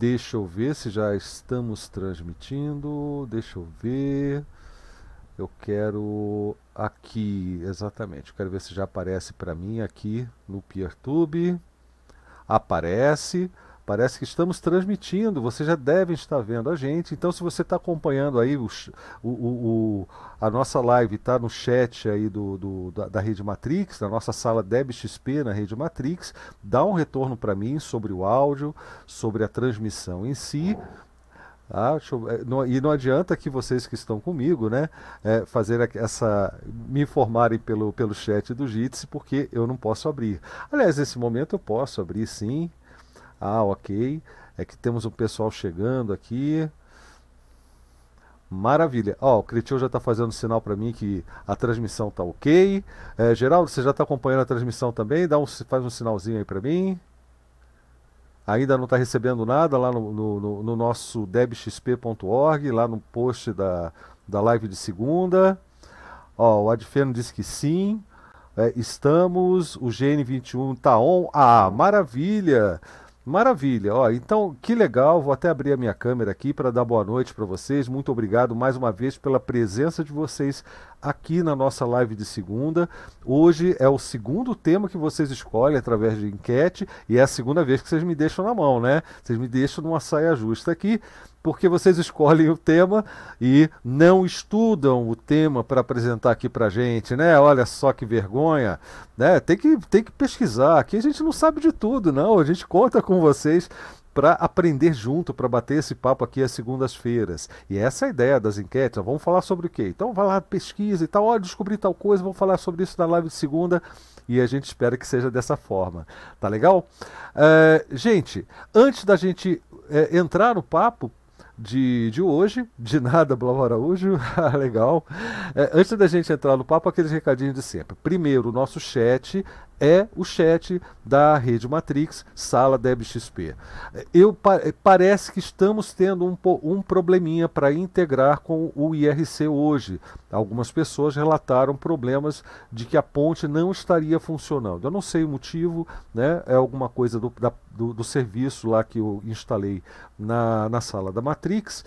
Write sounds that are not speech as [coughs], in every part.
Deixa eu ver se já estamos transmitindo. Deixa eu ver. Eu quero aqui, exatamente. Eu quero ver se já aparece para mim aqui no PeerTube. Aparece. Parece que estamos transmitindo, vocês já devem estar vendo a gente. Então, se você está acompanhando aí o, o, o, a nossa live, está no chat aí do, do da, da, Rede Matrix, na nossa sala DebXP na Rede Matrix, dá um retorno para mim sobre o áudio, sobre a transmissão em si. Ah, eu, é, e não adianta que vocês que estão comigo, né, é, fazer essa, me informarem pelo, pelo chat do Jitsi, porque eu não posso abrir. Aliás, nesse momento eu posso abrir sim, ah, ok. É que temos um pessoal chegando aqui. Maravilha. Ó, o Cretil já está fazendo sinal para mim que a transmissão está ok. É, Geraldo, você já está acompanhando a transmissão também? Dá um, faz um sinalzinho aí para mim. Ainda não está recebendo nada lá no, no, no nosso debxp.org, lá no post da, da live de segunda. Ó, o Adfeno disse que sim. É, estamos, o GN21 está on. Ah, maravilha! Maravilha, ó, então que legal, vou até abrir a minha câmera aqui para dar boa noite para vocês. Muito obrigado mais uma vez pela presença de vocês aqui na nossa live de segunda. Hoje é o segundo tema que vocês escolhem através de enquete e é a segunda vez que vocês me deixam na mão, né? Vocês me deixam numa saia justa aqui porque vocês escolhem o tema e não estudam o tema para apresentar aqui para gente, né? Olha só que vergonha, né? Tem que, tem que pesquisar. Aqui a gente não sabe de tudo, não. A gente conta com vocês para aprender junto, para bater esse papo aqui às segundas-feiras. E essa é a ideia das enquetes. Vamos falar sobre o quê? Então vai lá, pesquisa e tal. Olha, descobri tal coisa, vamos falar sobre isso na live de segunda. E a gente espera que seja dessa forma. Tá legal? É, gente, antes da gente é, entrar no papo, de, de hoje, de nada, Blau Araújo, [laughs] ah, legal. É, antes da gente entrar no papo, aqueles recadinhos de sempre. Primeiro, o nosso chat é o chat da Rede Matrix, sala DebXP. Eu, parece que estamos tendo um, um probleminha para integrar com o IRC hoje. Algumas pessoas relataram problemas de que a ponte não estaria funcionando. Eu não sei o motivo, né? é alguma coisa do, da, do, do serviço lá que eu instalei na, na sala da Matrix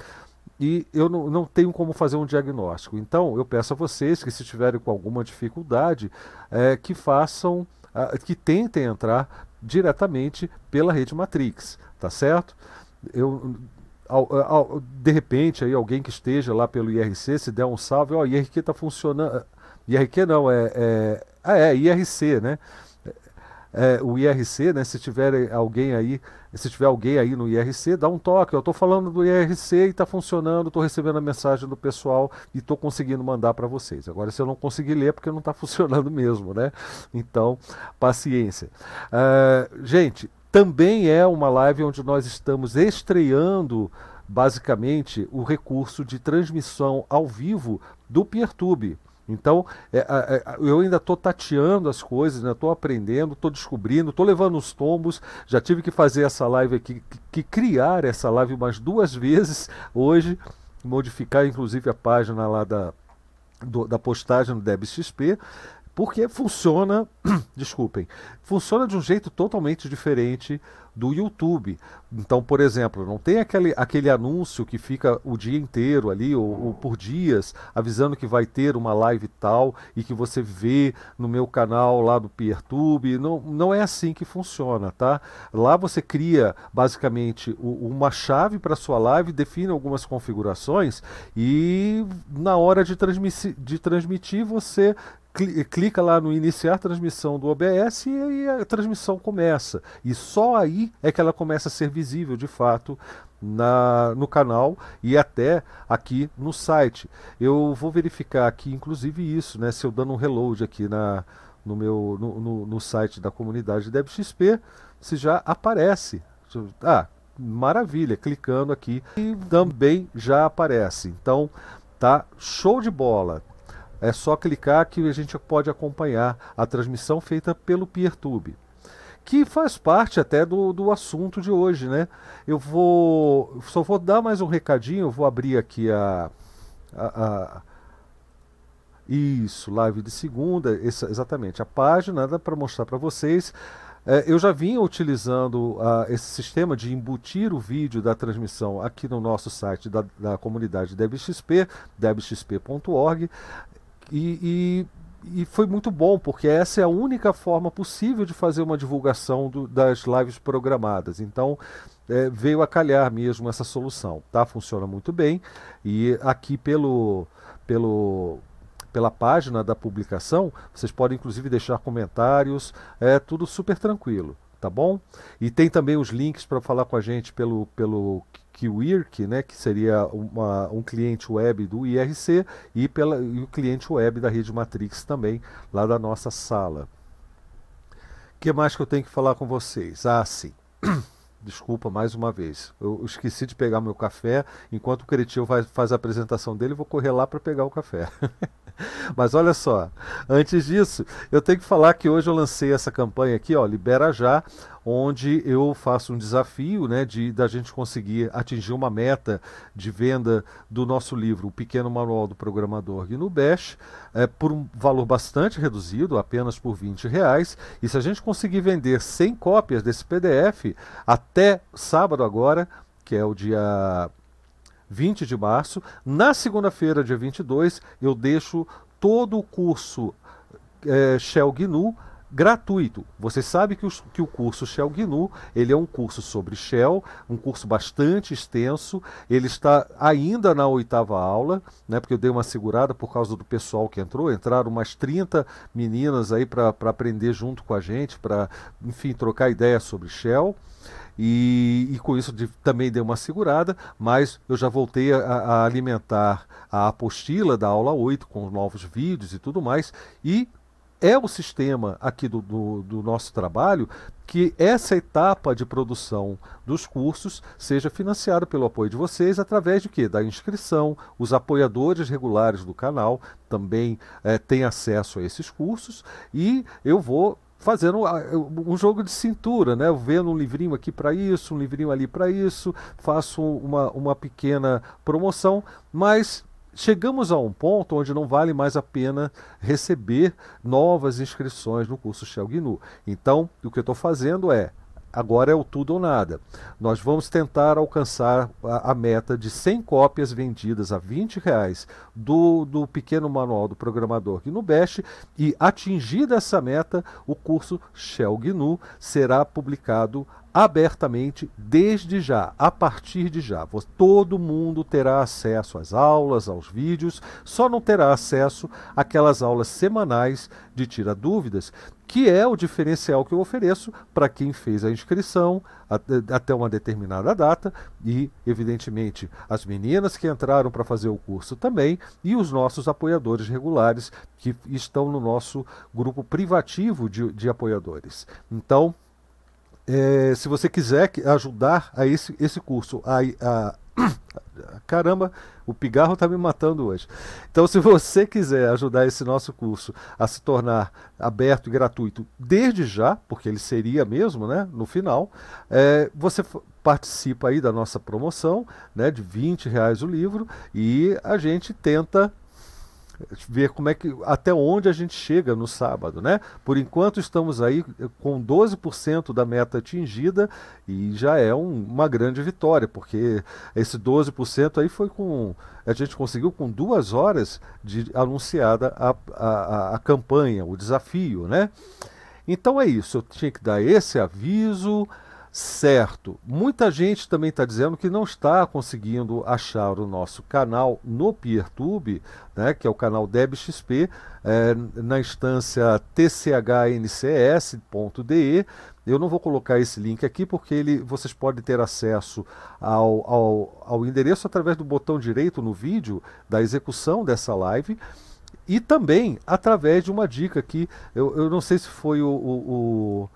e eu não, não, tenho como fazer um diagnóstico. Então, eu peço a vocês que, se tiverem com alguma dificuldade, é, que façam que tentem entrar diretamente pela rede Matrix, tá certo? Eu, ao, ao, de repente, aí alguém que esteja lá pelo IRC, se der um salve, ó, oh, IRQ está funcionando. IRQ não, é, é, ah, é IRC, né? é, o IRC, né, se tiver alguém aí, se tiver alguém aí no IRC, dá um toque. Eu estou falando do IRC e está funcionando, estou recebendo a mensagem do pessoal e estou conseguindo mandar para vocês. Agora, se eu não conseguir ler, é porque não está [laughs] funcionando mesmo, né? Então, paciência. Uh, gente, também é uma live onde nós estamos estreando basicamente o recurso de transmissão ao vivo do PeerTube. Então, é, é, eu ainda estou tateando as coisas, estou né? aprendendo, estou descobrindo, estou levando os tombos. Já tive que fazer essa live aqui, que, que, criar essa live umas duas vezes hoje, modificar inclusive a página lá da, do, da postagem do DebXP, porque funciona, [clears throat] desculpem, funciona de um jeito totalmente diferente do YouTube. Então, por exemplo, não tem aquele, aquele anúncio que fica o dia inteiro ali, ou, ou, por dias, avisando que vai ter uma live tal e que você vê no meu canal lá do PeerTube. Não, não é assim que funciona, tá? Lá você cria basicamente o, uma chave para sua live, define algumas configurações e na hora de, transmitir, de transmitir você clica lá no iniciar transmissão do OBS e a transmissão começa. E só aí é que ela começa a ser visível de fato na, no canal e até aqui no site. Eu vou verificar aqui, inclusive, isso, né? Se eu dando um reload aqui na, no meu no, no, no site da comunidade DebXP, se já aparece. Ah, maravilha, clicando aqui e também já aparece. Então, tá show de bola. É só clicar que a gente pode acompanhar a transmissão feita pelo PeerTube. Que faz parte até do, do assunto de hoje, né? Eu vou. Só vou dar mais um recadinho, eu vou abrir aqui a, a, a isso, live de segunda, essa, exatamente, a página para mostrar para vocês. é, eu já vinha utilizando uh, esse sistema de embutir o vídeo da transmissão aqui no nosso site da, da comunidade DebXP, debxp.org, e, e, e, foi muito bom, porque essa é a única forma possível de fazer uma divulgação do, das lives programadas. Então, é, veio a calhar mesmo essa solução, tá? Funciona muito bem. E aqui pelo, pelo pela página da publicação. Vocês podem inclusive deixar comentários, é tudo super tranquilo, tá bom? E tem também os links para falar com a gente pelo, pelo Kiwirk, né, que seria uma, um cliente web do IRC, e, pela, e o cliente web da Rede Matrix também, lá da nossa sala. O que mais que eu tenho que falar com vocês? Ah, sim. [clears throat] Desculpa mais uma vez. Eu esqueci de pegar meu café. Enquanto o Cretil faz, faz a apresentação dele, vou correr lá para pegar o café. [laughs] [laughs] Mas olha só, antes disso, eu tenho que falar que hoje eu lancei essa campanha aqui, ó, Libera Já, onde eu faço um desafio, né, de da gente conseguir atingir uma meta de venda do nosso livro, o Pequeno Manual do Programador GNU Bash, é, por um valor bastante reduzido, apenas por 20 reais. E se a gente conseguir vender 100 cópias desse PDF até sábado agora, que é o dia 20 de março. Na segunda-feira, dia 22, eu deixo todo o curso é, Shell GNU gratuito. Você sabe que o, que o curso Shell GNU ele é um curso sobre Shell, um curso bastante extenso. Ele está ainda na oitava aula, né, porque eu dei uma segurada por causa do pessoal que entrou. Entraram umas 30 meninas aí para aprender junto com a gente, para, enfim, trocar ideias sobre Shell. E, e, com isso de, também dei uma segurada, mas eu já voltei a, a, alimentar a apostila da aula 8 com novos vídeos e tudo mais. E é o sistema aqui do, do, do, nosso trabalho que essa etapa de produção dos cursos seja financiada pelo apoio de vocês através de quê? Da inscrição. Os apoiadores regulares do canal também é, têm acesso a esses cursos e eu vou fazendo ah, um jogo de cintura, né? Vendo um livrinho aqui para isso, um livrinho ali para isso, faço uma, uma pequena promoção, mas chegamos a um ponto onde não vale mais a pena receber novas inscrições no curso Shell GNU. Então, o que eu estou fazendo é Agora é o tudo ou nada. Nós vamos tentar alcançar a, a meta de 100 cópias vendidas a 20 reais do, do pequeno manual do programador GNU Bash e atingida essa meta, o curso Shell GNU será publicado abertamente desde já, a partir de já. Todo mundo terá acesso às aulas, aos vídeos, só não terá acesso àquelas aulas semanais de tira dúvidas, que é o diferencial que eu ofereço para quem fez a inscrição até uma determinada data e, evidentemente, as meninas que entraram para fazer o curso também e os nossos apoiadores regulares que estão no nosso grupo privativo de, de apoiadores. Então, é, se você quiser ajudar a esse, esse curso a, a [coughs] Caramba, o pigarro está me matando hoje. Então, se você quiser ajudar esse nosso curso a se tornar aberto e gratuito desde já, porque ele seria mesmo, né, no final, é, você participa aí da nossa promoção, né, de 20 reais o livro, e a gente tenta ver como é que até onde a gente chega no sábado, né? Por enquanto estamos aí com 12% da meta atingida e já é um, uma grande vitória, porque esse 12% aí foi com a gente conseguiu com duas horas de anunciada a, a, a campanha, o desafio, né? Então é isso, eu tinha que dar esse aviso. Certo. Muita gente também está dizendo que não está conseguindo achar o nosso canal no PeerTube, né, que é o canal DebXP, é, na instância tchncs.de. Eu não vou colocar esse link aqui porque ele, vocês podem ter acesso ao, ao, ao endereço através do botão direito no vídeo da execução dessa live e também através de uma dica que eu, eu não sei se foi o, o, o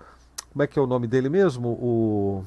como é que é o nome dele mesmo? O.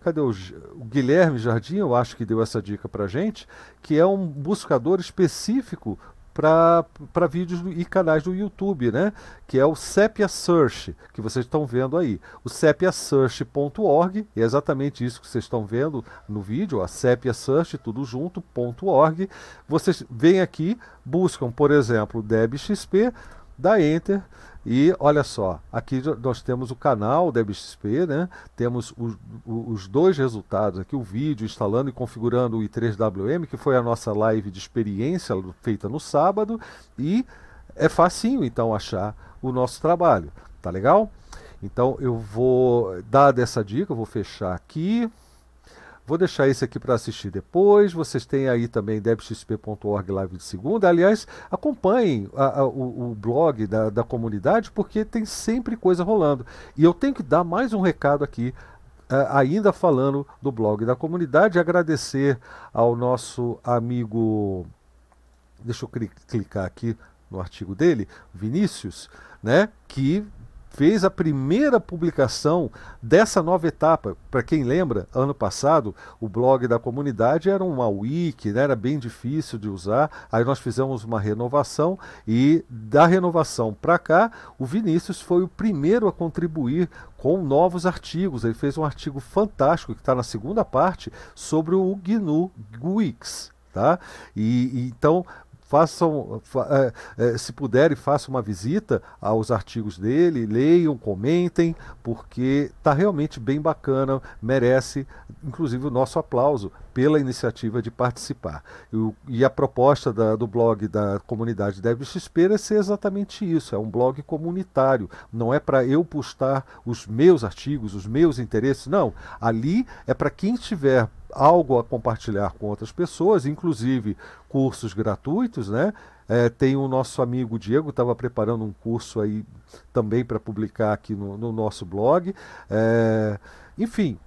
Cadê o, o Guilherme Jardim? Eu acho que deu essa dica para gente, que é um buscador específico para vídeos e canais do YouTube, né? Que é o Sepia Search, que vocês estão vendo aí. O sepiasearch.org, é exatamente isso que vocês estão vendo no vídeo, a Sepia Search, tudo junto.org. Vocês vêm aqui, buscam, por exemplo, DebXP, dá Enter E olha só, aqui nós temos o canal da BXP, né? temos os, os dois resultados aqui, o vídeo instalando e configurando o i3WM, que foi a nossa live de experiência feita no sábado, e é facinho então achar o nosso trabalho, tá legal? Então eu vou dar dessa dica, eu vou fechar aqui. Vou deixar esse aqui para assistir depois. Vocês têm aí também debxp.org live de segunda. Aliás, acompanhem a, a, o, o, blog da, da comunidade porque tem sempre coisa rolando. E eu tenho que dar mais um recado aqui Uh, ainda falando do blog da comunidade, agradecer ao nosso amigo, deixa eu clicar aqui no artigo dele, Vinícius, né, que fez a primeira publicação dessa nova etapa. Para quem lembra, ano passado o blog da comunidade era uma wiki, né? era bem difícil de usar. Aí nós fizemos uma renovação e da renovação para cá, o Vinícius foi o primeiro a contribuir com novos artigos. Ele fez um artigo fantástico que está na segunda parte sobre o GNU Wix. Tá? E, e, então façam, é, é, se puderem, façam uma visita aos artigos dele, leiam, comentem, porque está realmente bem bacana, merece, inclusive, o nosso aplauso pela iniciativa de participar. E, a proposta da, do blog da comunidade DevXP é ser exatamente isso, é um blog comunitário, não é para eu postar os meus artigos, os meus interesses, não. Ali é para quem estiver algo a compartilhar com outras pessoas, inclusive cursos gratuitos, né? É, tem o nosso amigo Diego, estava preparando um curso aí também para publicar aqui no, no nosso blog. É, enfim,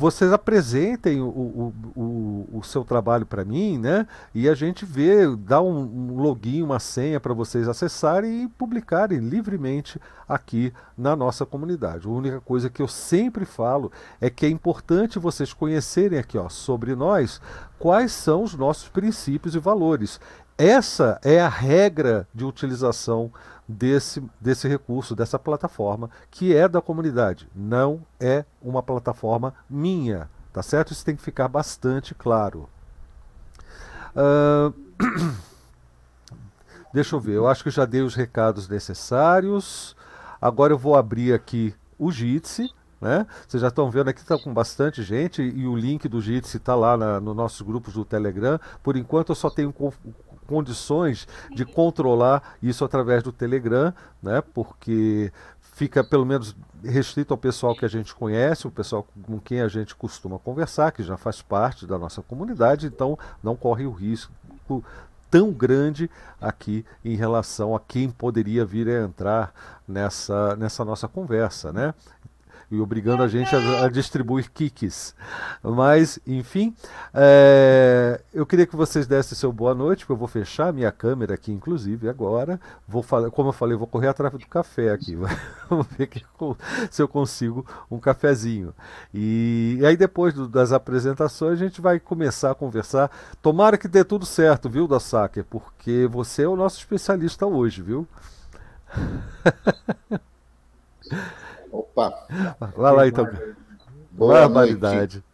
vocês apresentem o, o, o, o seu trabalho para mim, né? E a gente vê, dá um, um login, uma senha para vocês acessarem e publicarem livremente aqui na nossa comunidade. A única coisa que eu sempre falo é que é importante vocês conhecerem aqui, ó, sobre nós, quais são os nossos princípios e valores. Essa é a regra de utilização desse, desse recurso, dessa plataforma, que é da comunidade, não é uma plataforma minha, tá certo? Isso tem que ficar bastante claro. Uh, [clears throat] deixa eu ver, eu acho que já dei os recados necessários. Agora eu vou abrir aqui o Jitsi. Né? Vocês já estão vendo aqui, está com bastante gente e o link do Jitsi está lá na, no nossos grupos do Telegram. Por enquanto eu só tenho condições de controlar isso através do Telegram, né? Porque fica pelo menos restrito ao pessoal que a gente conhece, o pessoal com quem a gente costuma conversar, que já faz parte da nossa comunidade, então não corre o risco tão grande aqui em relação a quem poderia vir a entrar nessa, nessa nossa conversa, né? E obrigando a gente a, a distribuir kicks. Mas, enfim, é, eu queria que vocês dessem seu boa noite, porque eu vou fechar minha câmera aqui, inclusive, agora. Vou falar, como eu falei, vou correr atrás do café aqui. [laughs] Vamos ver que, se eu consigo um cafezinho. E, e aí, depois do, das apresentações, a gente vai começar a conversar. Tomara que dê tudo certo, viu, da Sacker? Porque você é o nosso especialista hoje, viu? [laughs] Opa! Vai lá então. Boa Barbaridade. Noite.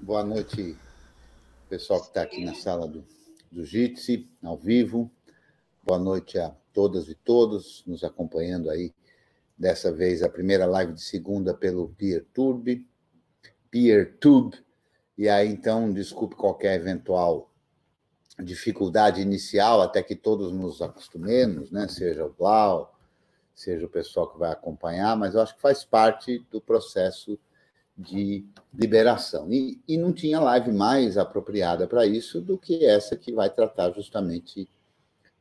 Boa noite, pessoal que está aqui na sala do, do Jitsi, ao vivo. Boa noite a todas e todos nos acompanhando aí. Dessa vez a primeira live de segunda pelo PeerTube. PeerTube. E aí, então, desculpe qualquer eventual dificuldade inicial, até que todos nos acostumemos, né? Seja o Blau, seja o pessoal que vai acompanhar, mas eu acho que faz parte do processo de liberação. E, e não tinha live mais apropriada para isso do que essa que vai tratar justamente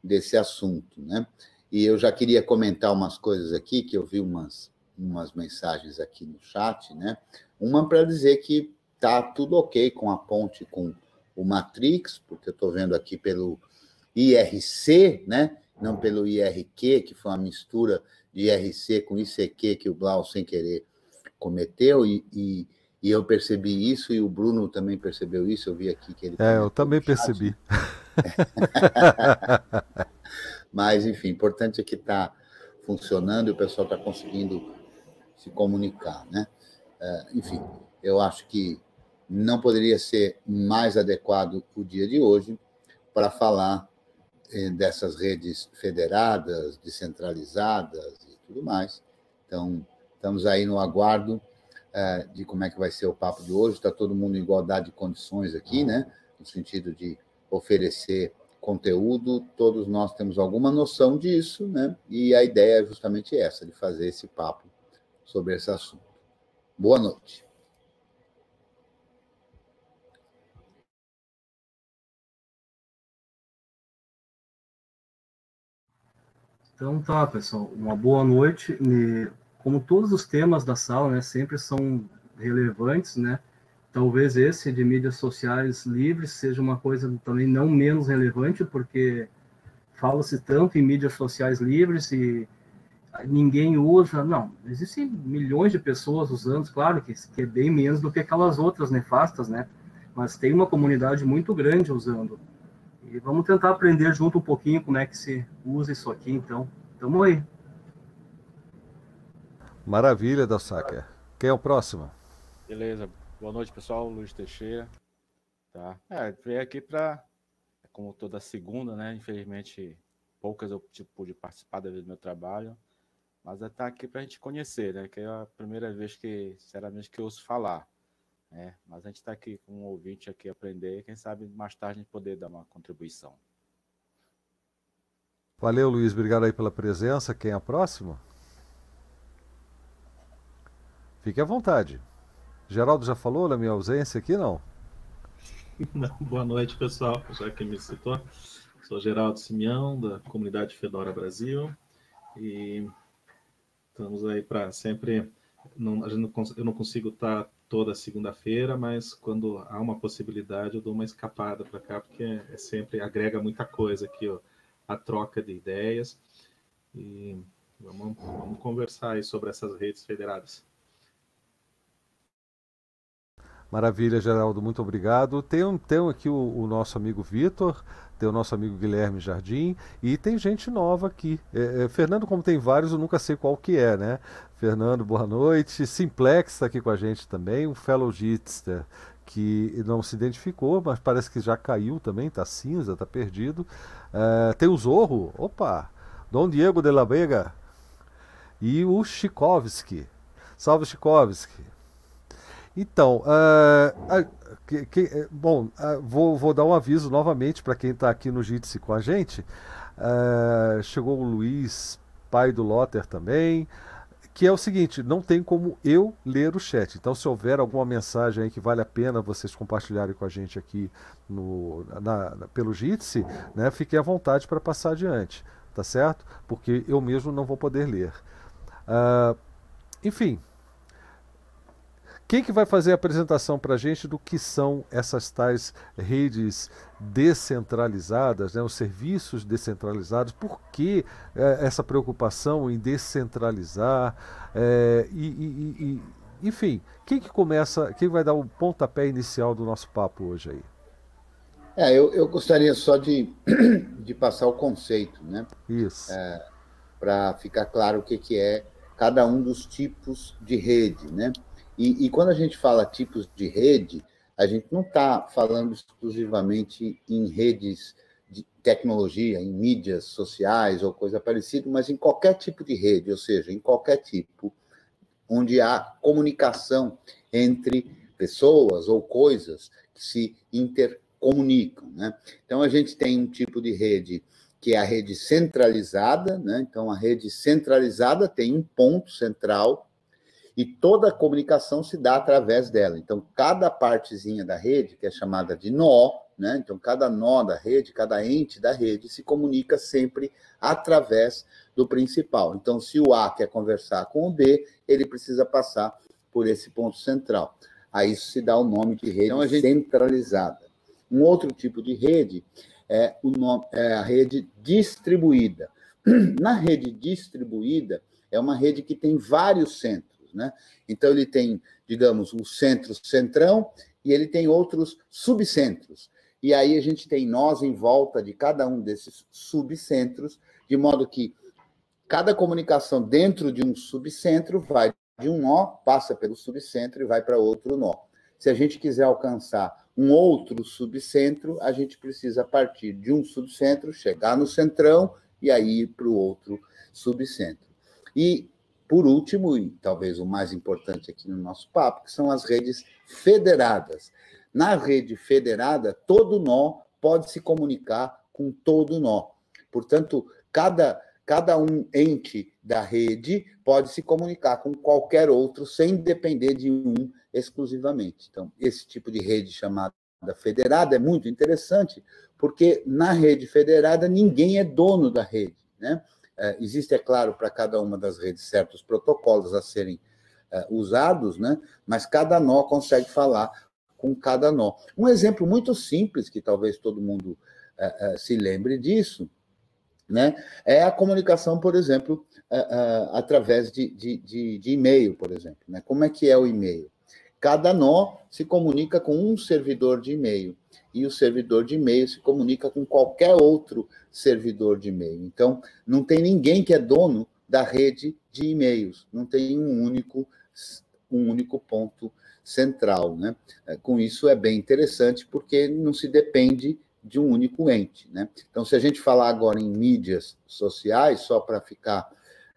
desse assunto, né? E eu já queria comentar umas coisas aqui, que eu vi umas, umas mensagens aqui no chat, né? Uma para dizer que tá tudo ok com a ponte com o Matrix, porque eu estou vendo aqui pelo IRC, né? Não pelo IRQ, que foi uma mistura de IRC com ICQ que o Blau, sem querer, cometeu, e, e, e, eu percebi isso, e o Bruno também percebeu isso, eu vi aqui que ele... É, eu também percebi. [laughs] Mas, enfim, importante é que está funcionando e o pessoal está conseguindo se comunicar, né? É, enfim, eu acho que não poderia ser mais adequado o dia de hoje para falar dessas redes federadas, descentralizadas e tudo mais. Então, estamos aí no aguardo é, de como é que vai ser o papo de hoje. Está todo mundo em igualdade de condições aqui, né? No sentido de oferecer conteúdo, todos nós temos alguma noção disso, né? E a ideia é justamente essa, de fazer esse papo sobre esse assunto. Boa noite. Então tá, pessoal, uma boa noite. Como todos os temas da sala, né, sempre são relevantes, né? Talvez esse de mídias sociais livres seja uma coisa também não menos relevante, porque fala-se tanto em mídias sociais livres e ninguém usa. Não, existem milhões de pessoas usando, claro que, que é bem menos do que aquelas outras nefastas, né? Mas tem uma comunidade muito grande usando. E vamos tentar aprender junto um pouquinho como é que se usa isso aqui, então. Tamo aí. Maravilha, Dalsaker. Quem é o próximo? Beleza. Boa noite, pessoal. Luiz Teixeira. Tá. É, veio aqui para, como toda segunda, né? Infelizmente, poucas eu tipo, pude participar do meu trabalho, mas é estar tá aqui para a gente conhecer, né? Que é a primeira vez que, sinceramente, que eu ouço falar. Né? Mas a gente está aqui com um ouvinte aqui aprender, quem sabe mais tarde a gente poder dar uma contribuição. Valeu, Luiz. Obrigado aí pela presença. Quem é a próxima? Fique à vontade. Geraldo já falou na minha ausência aqui, não? [laughs] não boa noite, pessoal. Já que me citou, sou Geraldo Simeão, da comunidade Fedora Brasil. E estamos aí para sempre. Não, a gente não, eu não consigo estar toda segunda-feira, mas quando há uma possibilidade, eu dou uma escapada para cá, porque é sempre agrega muita coisa aqui, ó, a troca de ideias. E vamos, vamos conversar aí sobre essas redes federadas. Maravilha, Geraldo, muito obrigado. Tem, tem aqui o, o nosso amigo Vitor, tem o nosso amigo Guilherme Jardim e tem gente nova aqui. É, é, Fernando, como tem vários, eu nunca sei qual que é, né? Fernando, boa noite. Simplex está aqui com a gente também, um fellow Jitster que não se identificou, mas parece que já caiu também, tá cinza, tá perdido. É, tem o Zorro, opa, Dom Diego de la Vega e o Chikovski. Salve Chikovski. Então, uh, que, que, bom, uh, vou, vou, dar um aviso novamente para quem está aqui no Jitsi com a gente. Uh, chegou o Luiz, pai do Lotter também, que é o seguinte: não tem como eu ler o chat. Então, se houver alguma mensagem aí que vale a pena vocês compartilharem com a gente aqui no, na, na, pelo Jitsi, né, fiquem à vontade para passar adiante, tá certo? Porque eu mesmo não vou poder ler. enfim. Quem que vai fazer a apresentação para a gente do que são essas tais redes descentralizadas, né, os serviços descentralizados? Por que é, essa preocupação em descentralizar? É, e, e, e, enfim, quem que começa, quem vai dar o pontapé inicial do nosso papo hoje aí? É, eu, eu gostaria só de, [coughs] de passar o conceito, né? Isso. É, para ficar claro o que, que é cada um dos tipos de rede, né? E, e quando a gente fala tipos de rede, a gente não está falando exclusivamente em redes de tecnologia, em mídias sociais ou coisa parecida, mas em qualquer tipo de rede, ou seja, em qualquer tipo onde há comunicação entre pessoas ou coisas que se intercomunicam. Né? Então, a gente tem um tipo de rede que é a rede centralizada, né? então a rede centralizada tem um ponto central e toda a comunicação se dá através dela. Então, cada partezinha da rede, que é chamada de nó, né? Então, cada nó da rede, cada ente da rede se comunica sempre através do principal. Então, se o A quer conversar com o B, ele precisa passar por esse ponto central. A isso se dá o nome de rede então, gente... centralizada. Um outro tipo de rede é, o nome, é a rede distribuída. [clears throat] Na rede distribuída, é uma rede que tem vários centros. Né? Então, ele tem, digamos, o centro centrão e ele tem outros subcentros. E aí a gente tem nós em volta de cada um desses subcentros, de modo que cada comunicação dentro de um subcentro vai de um nó, passa pelo subcentro e vai para outro nó. Se a gente quiser alcançar um outro subcentro, a gente precisa partir de um subcentro, chegar no centrão e aí para o outro subcentro. E, por último, e talvez o mais importante aqui no nosso papo, que são as redes federadas. Na rede federada, todo nó pode se comunicar com todo nó. Portanto, cada, cada um ente da rede pode se comunicar com qualquer outro sem depender de um exclusivamente. Então, esse tipo de rede chamada federada é muito interessante, porque na rede federada ninguém é dono da rede. Né? É, existe, é claro, para cada uma das redes certos protocolos a serem é, usados, né? mas cada nó consegue falar com cada nó. Um exemplo muito simples, que talvez todo mundo é, é se lembre disso, né? é a comunicação, por exemplo, é, é, através de, de, de, de e-mail, por exemplo. Né? Como é que é o e-mail? Cada nó se comunica com um servidor de e-mail e o servidor de e-mail se comunica com qualquer outro servidor de e-mail. Então, não tem ninguém que é dono da rede de e-mails, não tem um único, um único ponto central. Né? É, com isso é bem interessante, porque não se depende de um único ente. Né? Então, se a gente falar agora em mídias sociais, só para ficar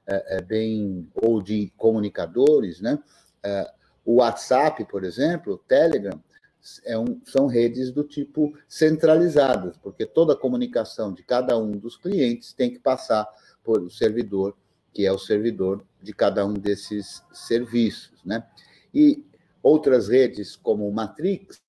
é, é, bem, ou de comunicadores, né? É, o WhatsApp, por exemplo, o Telegram, é um, são redes do tipo centralizadas, porque toda a comunicação de cada um dos clientes tem que passar por o servidor, que é o servidor de cada um desses serviços, né? E outras redes como o Matrix,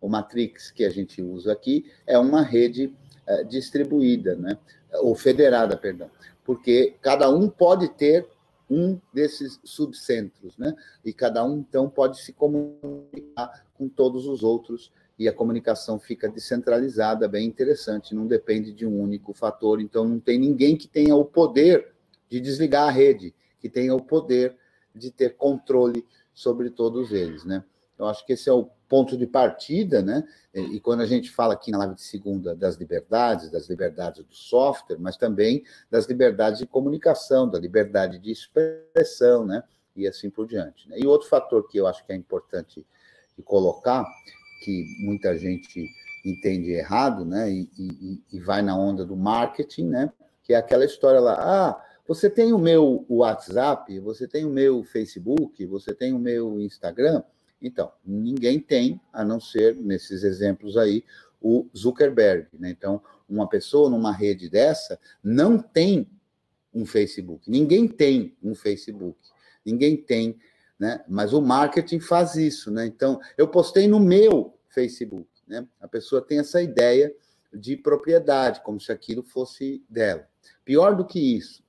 o Matrix que a gente usa aqui é uma rede é, distribuída, né? Ou federada, perdão, porque cada um pode ter um desses subcentros, né? E cada um, então, pode se comunicar com todos os outros e a comunicação fica descentralizada, bem interessante, não depende de um único fator, então não tem ninguém que tenha o poder de desligar a rede, que tenha o poder de ter controle sobre todos eles, né? Eu acho que esse é o ponto de partida, né? E quando a gente fala aqui na live de segunda das liberdades, das liberdades do software, mas também das liberdades de comunicação, da liberdade de expressão, né? E assim por diante. Né? E outro fator que eu acho que é importante de colocar, que muita gente entende errado, né? E, e, e vai na onda do marketing, né? Que é aquela história lá, ah, você tem o meu WhatsApp, você tem o meu Facebook, você tem o meu Instagram, então, ninguém tem, a não ser, nesses exemplos aí, o Zuckerberg. Né? Então, uma pessoa numa rede dessa não tem um Facebook. Ninguém tem um Facebook. Ninguém tem, né? Mas o marketing faz isso, né? Então, eu postei no meu Facebook, né? A pessoa tem essa ideia de propriedade, como se aquilo fosse dela. Pior do que isso,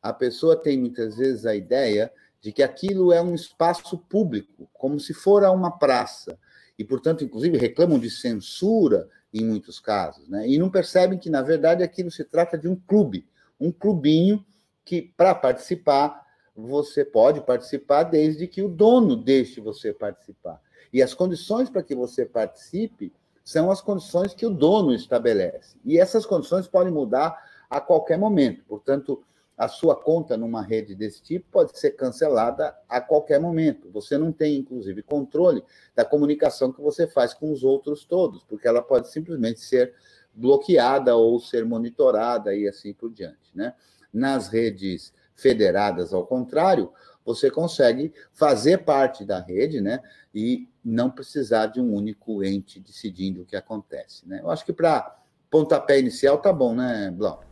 a pessoa tem muitas vezes a ideia de que aquilo é um espaço público, como se fora uma praça, e, portanto, inclusive reclamam de censura em muitos casos, né? e não percebem que, na verdade, aquilo se trata de um clube, um clubinho que, para participar, você pode participar desde que o dono deixe você participar. E as condições para que você participe são as condições que o dono estabelece. E essas condições podem mudar a qualquer momento. Portanto, a sua conta numa rede desse tipo pode ser cancelada a qualquer momento. Você não tem, inclusive, controle da comunicação que você faz com os outros todos, porque ela pode simplesmente ser bloqueada ou ser monitorada e assim por diante. Né? Nas redes federadas, ao contrário, você consegue fazer parte da rede né? e não precisar de um único ente decidindo o que acontece. Né? Eu acho que para pontapé inicial tá bom, né, Blau?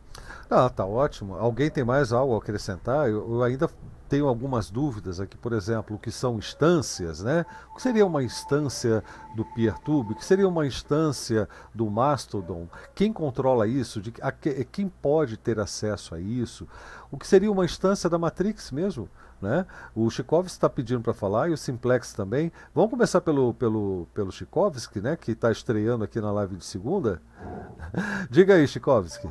Ah, tá ótimo. Alguém tem mais algo a acrescentar? Eu, eu ainda tenho algumas dúvidas aqui, por exemplo, o que são instâncias, né? O que seria uma instância do PeerTube? O que seria uma instância do Mastodon? Quem controla isso? De, a, quem pode ter acesso a isso? O que seria uma instância da Matrix mesmo? Né? O Chikovski está pedindo para falar e o Simplex também. Vamos começar pelo, pelo, pelo Chikovski, né? que está estreando aqui na live de segunda. [laughs] Diga aí, Chikovski.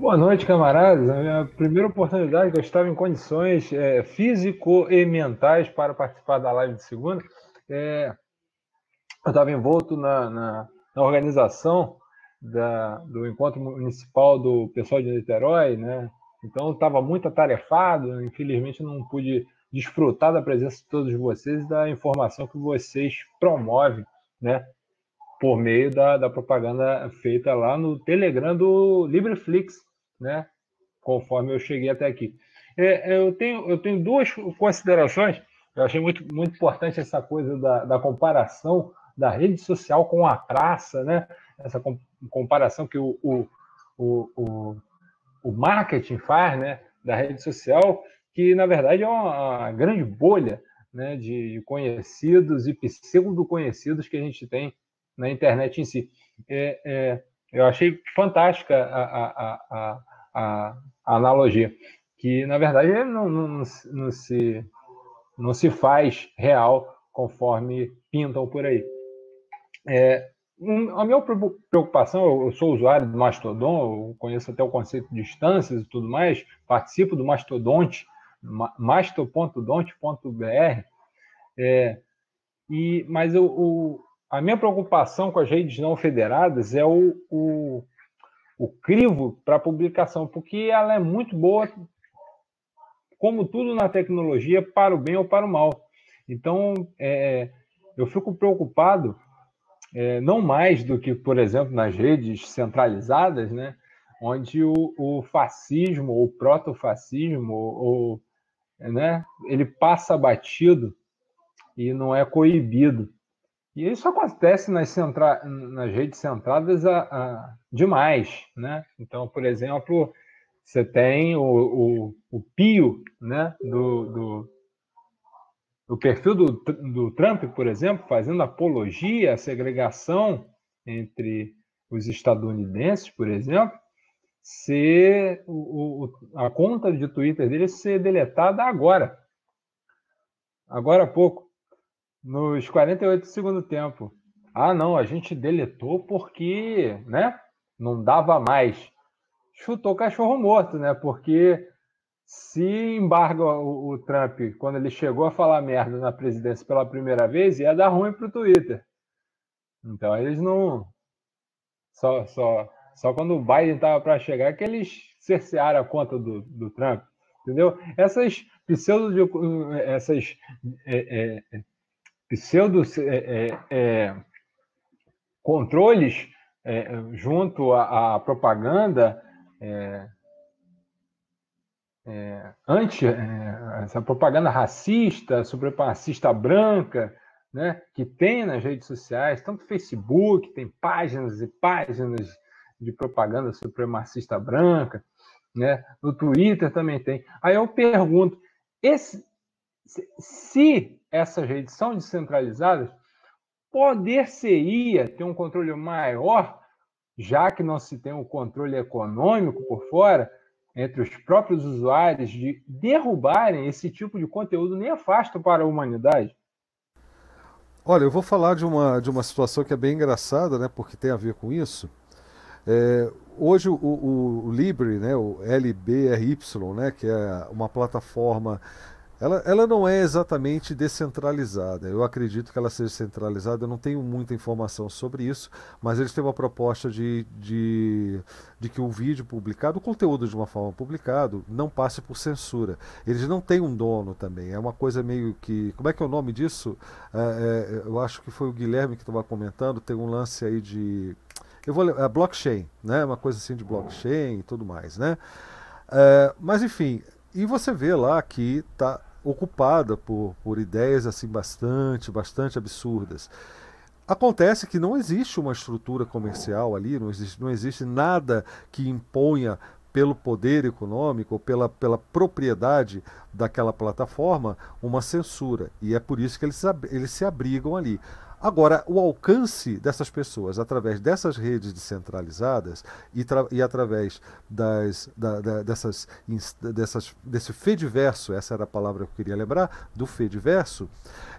Boa noite, camaradas. A minha primeira oportunidade que eu estava em condições é, físico e mentais para participar da live de segunda. É, eu estava envolto na, na, na organização da, do encontro municipal do pessoal de Niterói, né? Então estava muito atarefado, infelizmente não pude desfrutar da presença de todos vocês e da informação que vocês promovem, né? Por meio da, da propaganda feita lá no Telegram do LibreFlix, né? Conforme eu cheguei até aqui. É, eu, tenho, eu tenho duas considerações. Eu achei muito, muito importante essa coisa da, da comparação da rede social com a praça, né? Essa comparação que o, o, o, o, marketing faz, né? Da rede social, que na verdade é uma, uma grande bolha né, de conhecidos e pseudo-conhecidos que a gente tem na internet em si. É, é, eu achei fantástica a, a, a, a, analogia, que na verdade não, não, não, se, não se faz real conforme pintam por aí. É, a minha preocupação, eu sou usuário do Mastodon, eu conheço até o conceito de instâncias e tudo mais, participo do Mastodonte, masto.donte.br, é, mas o, o, a minha preocupação com as redes não federadas é o, o, o crivo para publicação, porque ela é muito boa, como tudo na tecnologia, para o bem ou para o mal. Então, é, eu fico preocupado é, não mais do que, por exemplo, nas redes centralizadas, né, onde o, o fascismo, o protofascismo, ou, né, ele passa batido e não é coibido. E isso acontece nas, centra... nas redes centradas a, a... demais. Né? Então, por exemplo, você tem o, o, o Pio né, do, do o perfil do, do Trump, por exemplo, fazendo apologia à segregação entre os estadunidenses, por exemplo, ser o, o, a conta de Twitter dele ser deletada agora. Agora há pouco, nos 48 do segundo tempo. Ah, não, a gente deletou porque, né, não dava mais. Chutou cachorro morto, né? Porque se embarga o, o, Trump, quando ele chegou a falar merda na presidência pela primeira vez, ia dar ruim para o Twitter. Então eles não. Só, só, só quando o Biden estava para chegar que eles cercearam a conta do, do Trump. Entendeu? Essas pseudo. Essas. É, é, pseudo. É, é, é controles é, junto à, à propaganda é, anti essa propaganda racista, supremacista branca, né, que tem nas redes sociais, tanto Facebook, tem páginas e páginas de propaganda supremacista branca, né, no Twitter também tem. Aí eu pergunto, esse, se essas redes são descentralizadas, poder-se-ia ter um controle maior, já que não se tem um controle econômico por fora, entre os próprios usuários de derrubarem esse tipo de conteúdo nefasto para a humanidade? Olha, eu vou falar de uma, de uma situação que é bem engraçada, né, porque tem a ver com isso. É, hoje o, o, o, Libre, né, o LBRY, né, que é uma plataforma ela, ela não é exatamente descentralizada. Eu acredito que ela seja centralizada. Eu não tenho muita informação sobre isso, mas eles têm uma proposta de, de, de que o vídeo publicado, o conteúdo de uma forma publicado, não passe por censura. Eles não têm um dono também. É uma coisa meio que. Como é que é o nome disso? É, é, eu acho que foi o Guilherme que estava comentando. Tem um lance aí de. Eu vou é, blockchain, né? Uma coisa assim de blockchain e tudo mais, né? É, mas enfim, e você vê lá que tá ocupada por, por ideias assim bastante, bastante absurdas. Acontece que não existe uma estrutura comercial ali, não existe, não existe nada que imponha pelo poder econômico ou pela, pela propriedade daquela plataforma uma censura. E é por isso que eles, eles se abrigam ali. Agora, o alcance dessas pessoas através dessas redes descentralizadas e, e através das, da, da, dessas, dessas, desse Fediverso, essa era a palavra que eu queria lembrar, do Fediverso,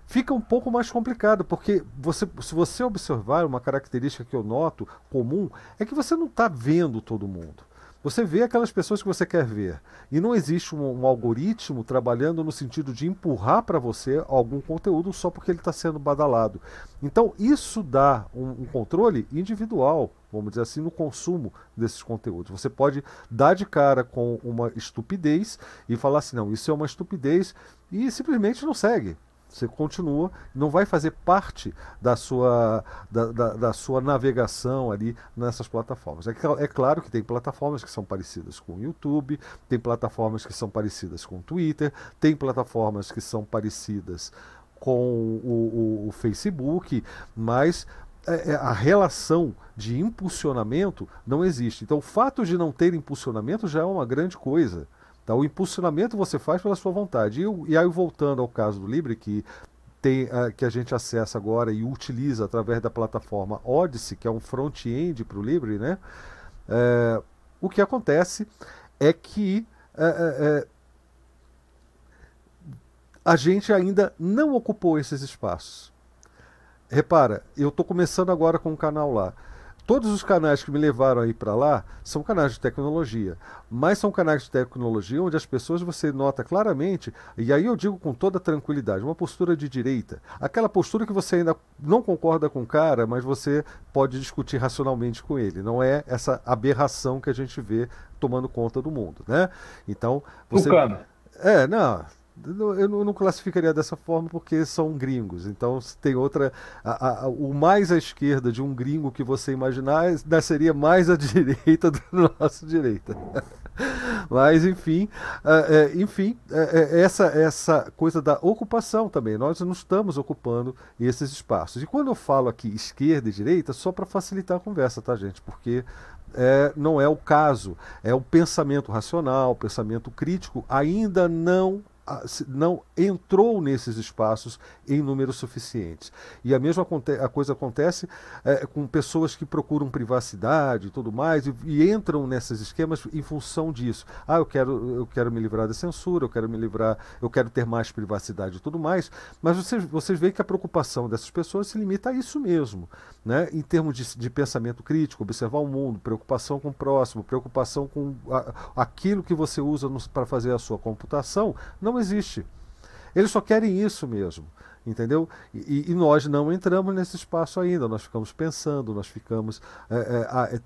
fica um pouco mais complicado, porque você, se você observar uma característica que eu noto comum, é que você não está vendo todo mundo. Você vê aquelas pessoas que você quer ver. E não existe um, um algoritmo trabalhando no sentido de empurrar para você algum conteúdo só porque ele está sendo badalado. Então, isso dá um, um, controle individual, vamos dizer assim, no consumo desses conteúdos. Você pode dar de cara com uma estupidez e falar assim: não, isso é uma estupidez, e simplesmente não segue. Você continua, não vai fazer parte da sua, da, da, da sua navegação ali nessas plataformas. É, é, claro que tem plataformas que são parecidas com o YouTube, tem plataformas que são parecidas com o Twitter, tem plataformas que são parecidas com o, o, o Facebook, mas é, é, a relação de impulsionamento não existe. Então, o fato de não ter impulsionamento já é uma grande coisa. Tá? O impulsionamento você faz pela sua vontade. E, e aí, voltando ao caso do Libre, que, tem, uh, que a gente acessa agora e utiliza através da plataforma Odyssey, que é um front-end para o Libre, né? É, o que acontece é que é, a gente ainda não ocupou esses espaços. Repara, eu estou começando agora com um canal lá. Todos os canais que me levaram aí para lá são canais de tecnologia, mas são canais de tecnologia onde as pessoas você nota claramente, e aí eu digo com toda tranquilidade, uma postura de direita. Aquela postura que você ainda não concorda com o cara, mas você pode discutir racionalmente com ele. Não é essa aberração que a gente vê tomando conta do mundo, né? Então, você Tucano. É, não, eu não classificaria dessa forma porque são gringos. Então tem outra. A, a, o mais à esquerda de um gringo que você imaginar seria mais à [laughs] direita do nosso direita. [laughs] Mas enfim, uh, enfim, uh, essa essa coisa da ocupação também. Nós não estamos ocupando esses espaços. E quando eu falo aqui esquerda e direita, só para facilitar a conversa, tá, gente? Porque é, não é o caso. É o pensamento racional, o pensamento crítico ainda não não entrou nesses espaços em números suficientes. E a mesma a coisa acontece é, com pessoas que procuram privacidade e tudo mais e, e, entram nesses esquemas em função disso. Ah, eu quero, eu quero me livrar da censura, eu quero me livrar, eu quero ter mais privacidade e tudo mais. Mas vocês, vocês veem que a preocupação dessas pessoas se limita a isso mesmo, né? em termos de, de pensamento crítico, observar o mundo, preocupação com o próximo, preocupação com a, aquilo que você usa para fazer a sua computação. Não existe. Eles só querem isso mesmo, entendeu? E, e nós não entramos nesse espaço ainda, nós ficamos pensando, nós ficamos é, é, é,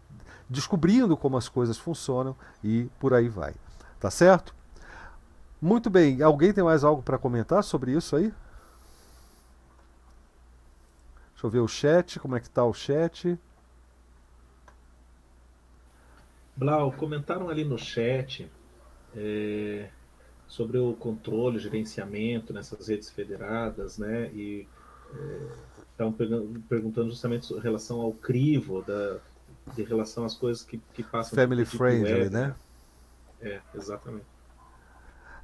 descobrindo como as coisas funcionam e por aí vai. Tá certo? Muito bem, alguém tem mais algo para comentar sobre isso aí? Deixa eu ver o chat, como é que está o chat? Blau, comentaram ali no chat é, sobre o controle, gerenciamento nessas redes federadas, né? E estavam é, perguntando justamente em relação ao crivo, da, de relação às coisas que, que passam. Family friendly, web, né? É, exatamente.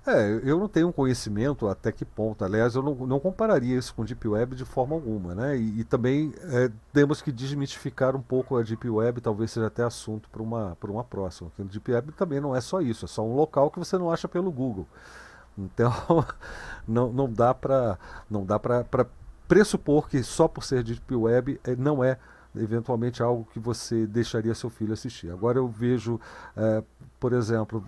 É, eu não tenho conhecimento até que ponto. Aliás, eu não, não compararia isso com Deep Web de forma alguma. Né? E, e também é, temos que desmitificar um pouco a Deep Web, talvez seja até assunto para uma, uma próxima. Porque Deep Web também não é só isso, é só um local que você não acha pelo Google. Então, [laughs] não, não dá para não dá para pressupor que só por ser Deep Web é, não é eventualmente algo que você deixaria seu filho assistir. Agora eu vejo, é, por exemplo,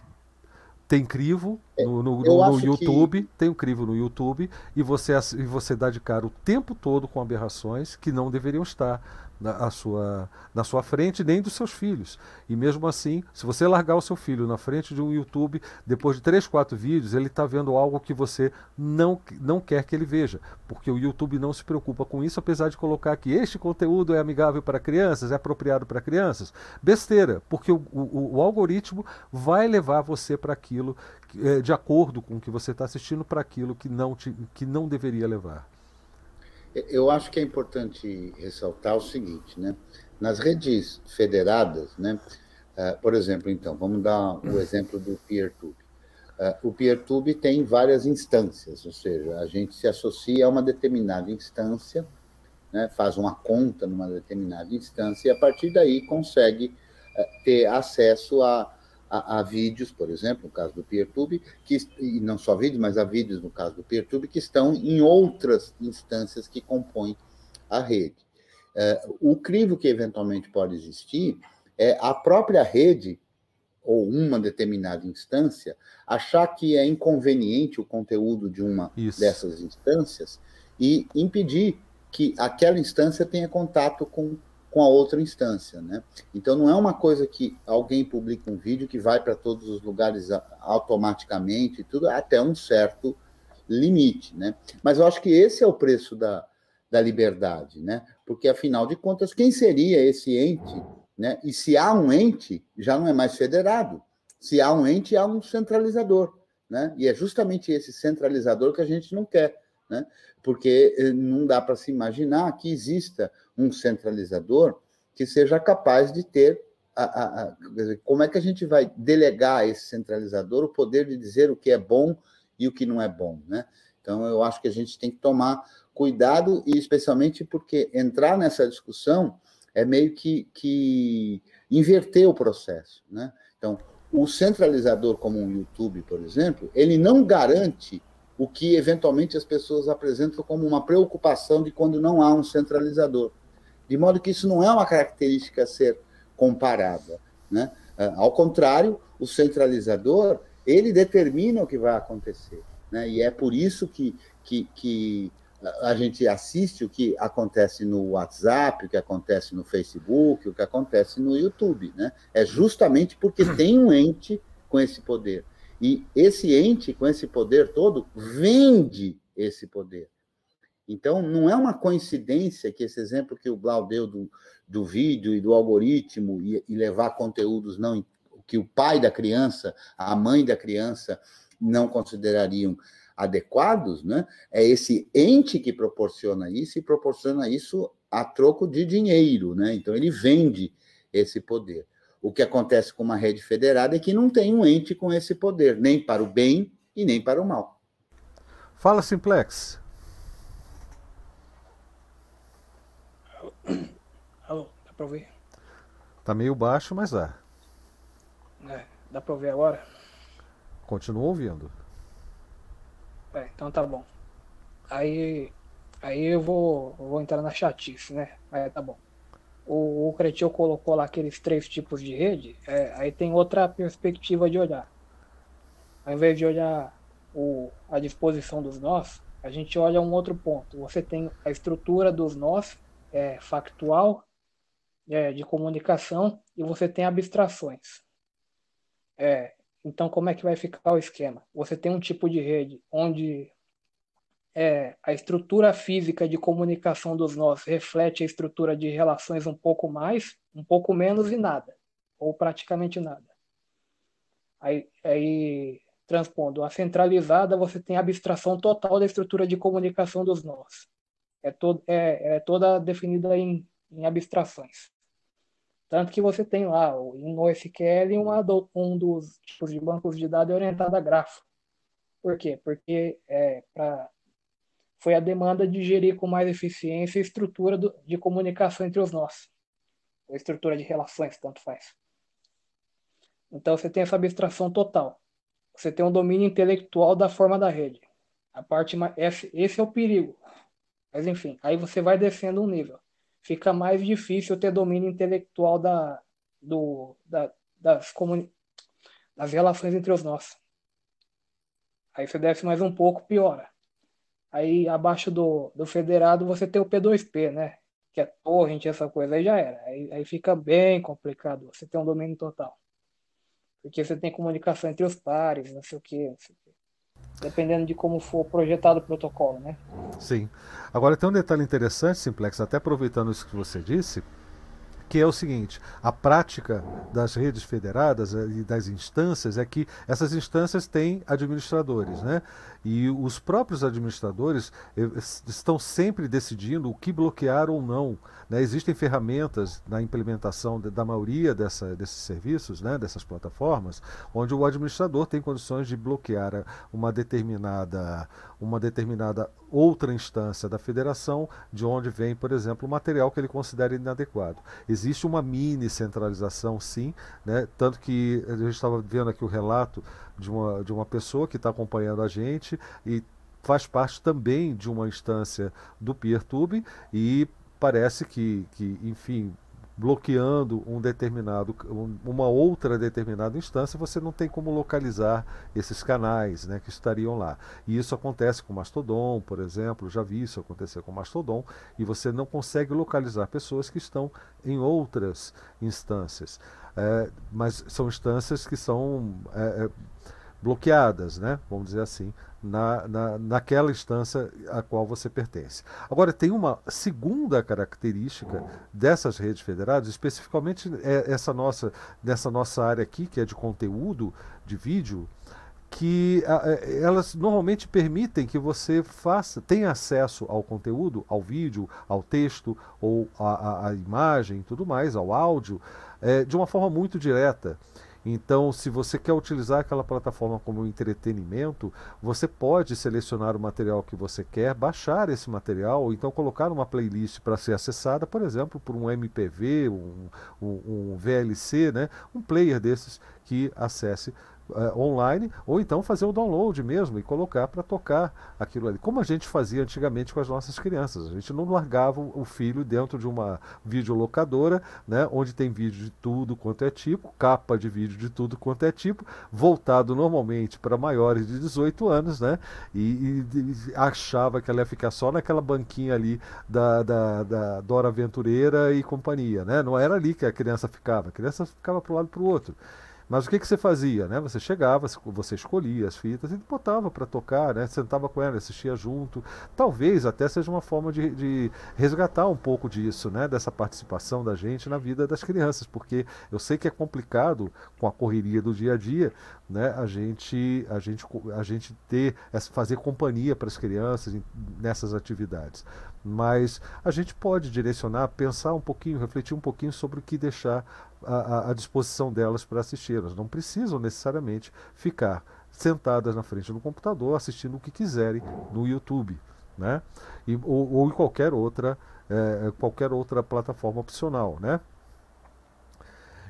tem crivo é, no, no, no, no YouTube, que... tem um crivo no YouTube, e você, e você dá de cara o tempo todo com aberrações que não deveriam estar na, sua, na sua frente, nem dos seus filhos. E mesmo assim, se você largar o seu filho na frente de um YouTube, depois de três, quatro vídeos, ele está vendo algo que você não, não quer que ele veja. Porque o YouTube não se preocupa com isso, apesar de colocar que este conteúdo é amigável para crianças, é apropriado para crianças. Besteira, porque o, o, o algoritmo vai levar você para aquilo, é, de acordo com o que você está assistindo, para aquilo que não, te, que não deveria levar. Eu acho que é importante ressaltar o seguinte, né? Nas redes federadas, né? Uh, por exemplo, então, vamos dar o exemplo do PeerTube. Uh, o PeerTube tem várias instâncias, ou seja, a gente se associa a uma determinada instância, né? faz uma conta numa determinada instância e a partir daí consegue uh, ter acesso a a, a, vídeos, por exemplo, no caso do PeerTube, que, e não só vídeos, mas há vídeos no caso do PeerTube, que estão em outras instâncias que compõem a rede. É, o crivo que eventualmente pode existir é a própria rede ou uma determinada instância achar que é inconveniente o conteúdo de uma Isso. dessas instâncias e impedir que aquela instância tenha contato com, com a outra instância, né? Então não é uma coisa que alguém publica um vídeo que vai para todos os lugares automaticamente, tudo até um certo limite, né? Mas eu acho que esse é o preço da, da liberdade, né? Porque afinal de contas, quem seria esse ente, né? E se há um ente, já não é mais federado. Se há um ente, há um centralizador, né? E é justamente esse centralizador que a gente não quer, né? Porque eh, não dá para se imaginar que exista um centralizador que seja capaz de ter a, a, a, como é que a gente vai delegar a esse centralizador o poder de dizer o que é bom e o que não é bom, né? Então, eu acho que a gente tem que tomar cuidado, e especialmente porque entrar nessa discussão é meio que, que inverter o processo, né? Então, o centralizador como um YouTube, por exemplo, ele não garante o que eventualmente as pessoas apresentam como uma preocupação de quando não há um centralizador. De modo que isso não é uma característica a ser comparada. Né? Ah, ao contrário, o centralizador ele determina o que vai acontecer. Né? E é por isso que, que, que a gente assiste o que acontece no WhatsApp, o que acontece no Facebook, o que acontece no YouTube. Né? É justamente porque tem um ente com esse poder. E esse ente com esse poder todo vende esse poder. Então, não é uma coincidência que esse exemplo que o Blau deu do, do vídeo e do algoritmo e, e levar conteúdos não que o pai da criança, a mãe da criança não considerariam adequados, né? É esse ente que proporciona isso e proporciona isso a troco de dinheiro, né? Então ele vende esse poder. O que acontece com uma rede federada é que não tem um ente com esse poder, nem para o bem e nem para o mal. Fala, Simplex. Alô, dá para ouvir? Tá meio baixo, mas é. É, dá pra ouvir agora? Continua ouvindo. É, então tá bom. Aí, aí eu vou, vou entrar na chatice, né? Aí tá bom. O, o Cretil colocou lá aqueles três tipos de rede, é, aí tem outra perspectiva de olhar. Ao invés de olhar o, a disposição dos nós, a gente olha um outro ponto. Você tem a estrutura dos nós, é, factual, é, de comunicação, e você tem abstrações. É, então, como é que vai ficar o esquema? Você tem um tipo de rede onde é, a estrutura física de comunicação dos nós reflete a estrutura de relações um pouco mais, um pouco menos e nada, ou praticamente nada. Aí, aí transpondo, a centralizada você tem a abstração total da estrutura de comunicação dos nós. É, todo, é, é toda definida em, em abstrações. Tanto que você tem lá, no NoSQL, uma, um dos tipos de bancos de dados é orientado a grafo. Por quê? Porque é, pra, foi a demanda de gerir com mais eficiência a estrutura do, de comunicação entre os nós. Ou estrutura de relações, tanto faz. Então você tem essa abstração total. Você tem um domínio intelectual da forma da rede. A parte esse, esse é o perigo. Mas enfim, aí você vai descendo um nível fica mais difícil ter domínio intelectual da, do, da, das, comuni das relações entre os nós. Aí você desce mais um pouco, piora. Aí abaixo do, do federado você tem o P2P, né? Que é torrent, essa coisa, aí já era. Aí, aí fica bem complicado você ter um domínio total. Porque você tem comunicação entre os pares, não sei o quê. Não sei o quê dependendo de como for projetado o protocolo, né? Sim. Agora tem um detalhe interessante, Simplex, até aproveitando isso que você disse, que é o seguinte: a prática das redes federadas eh, e das instâncias é que essas instâncias têm administradores, né? E os próprios administradores eh, estão sempre decidindo o que bloquear ou não. Né? Existem ferramentas na implementação da maioria dessa, desses serviços, né? dessas plataformas, onde o administrador tem condições de bloquear uma determinada, uma determinada outra instância da federação, de onde vem, por exemplo, o material que ele considera inadequado. Existe uma mini centralização, sim, né? tanto que a gente estava vendo aqui o relato de uma, de uma pessoa que está acompanhando a gente e faz parte também de uma instância do PeerTube e parece que, que enfim, bloqueando um determinado, uma outra determinada instância, você não tem como localizar esses canais né, que estariam lá. E isso acontece com Mastodon, por exemplo, já vi isso acontecer com Mastodon, e você não consegue localizar pessoas que estão em outras instâncias. É, mas são instâncias que são é, é bloqueadas, né, vamos dizer assim, na, na, naquela instância a qual você pertence. Agora, tem uma segunda característica dessas redes federadas, especificamente é essa nossa, nessa nossa área aqui, que é de conteúdo, de vídeo, que é, elas normalmente permitem que você faça, tenha acesso ao conteúdo, ao vídeo, ao texto ou à imagem tudo mais, ao áudio, é, de uma forma muito direta. Então, se você quer utilizar aquela plataforma como entretenimento, você pode selecionar o material que você quer, baixar esse material, ou então colocar numa playlist para ser acessada, por exemplo, por um MPV, um, um, um VLC, né? um player desses que acesse uh, online, ou então fazer o download mesmo e colocar para tocar aquilo ali. Como a gente fazia antigamente com as nossas crianças. A gente não largava o filho dentro de uma videolocadora, né, onde tem vídeo de tudo quanto é tipo, capa de vídeo de tudo quanto é tipo, voltado normalmente para maiores de 18 anos, né, e, e, achava que ela ia ficar só naquela banquinha ali da, da, da Dora Aventureira e companhia. Né? Não era ali que a criança ficava, a criança ficava para um lado para o outro. Mas o que, que você fazia? Né? Você chegava, você escolhia as fitas e botava para tocar, né? sentava com ela, assistia junto. Talvez até seja uma forma de, de, resgatar um pouco disso, né? dessa participação da gente na vida das crianças, porque eu sei que é complicado com a correria do dia a dia né? a, gente, a, gente, a gente ter, fazer companhia para as crianças nessas atividades. Mas a gente pode direcionar, pensar um pouquinho, refletir um pouquinho sobre o que deixar à, disposição delas para assistir. Elas não precisam necessariamente ficar sentadas na frente do computador assistindo o que quiserem no YouTube, né? E, ou, ou em qualquer outra, é, qualquer outra plataforma opcional, né?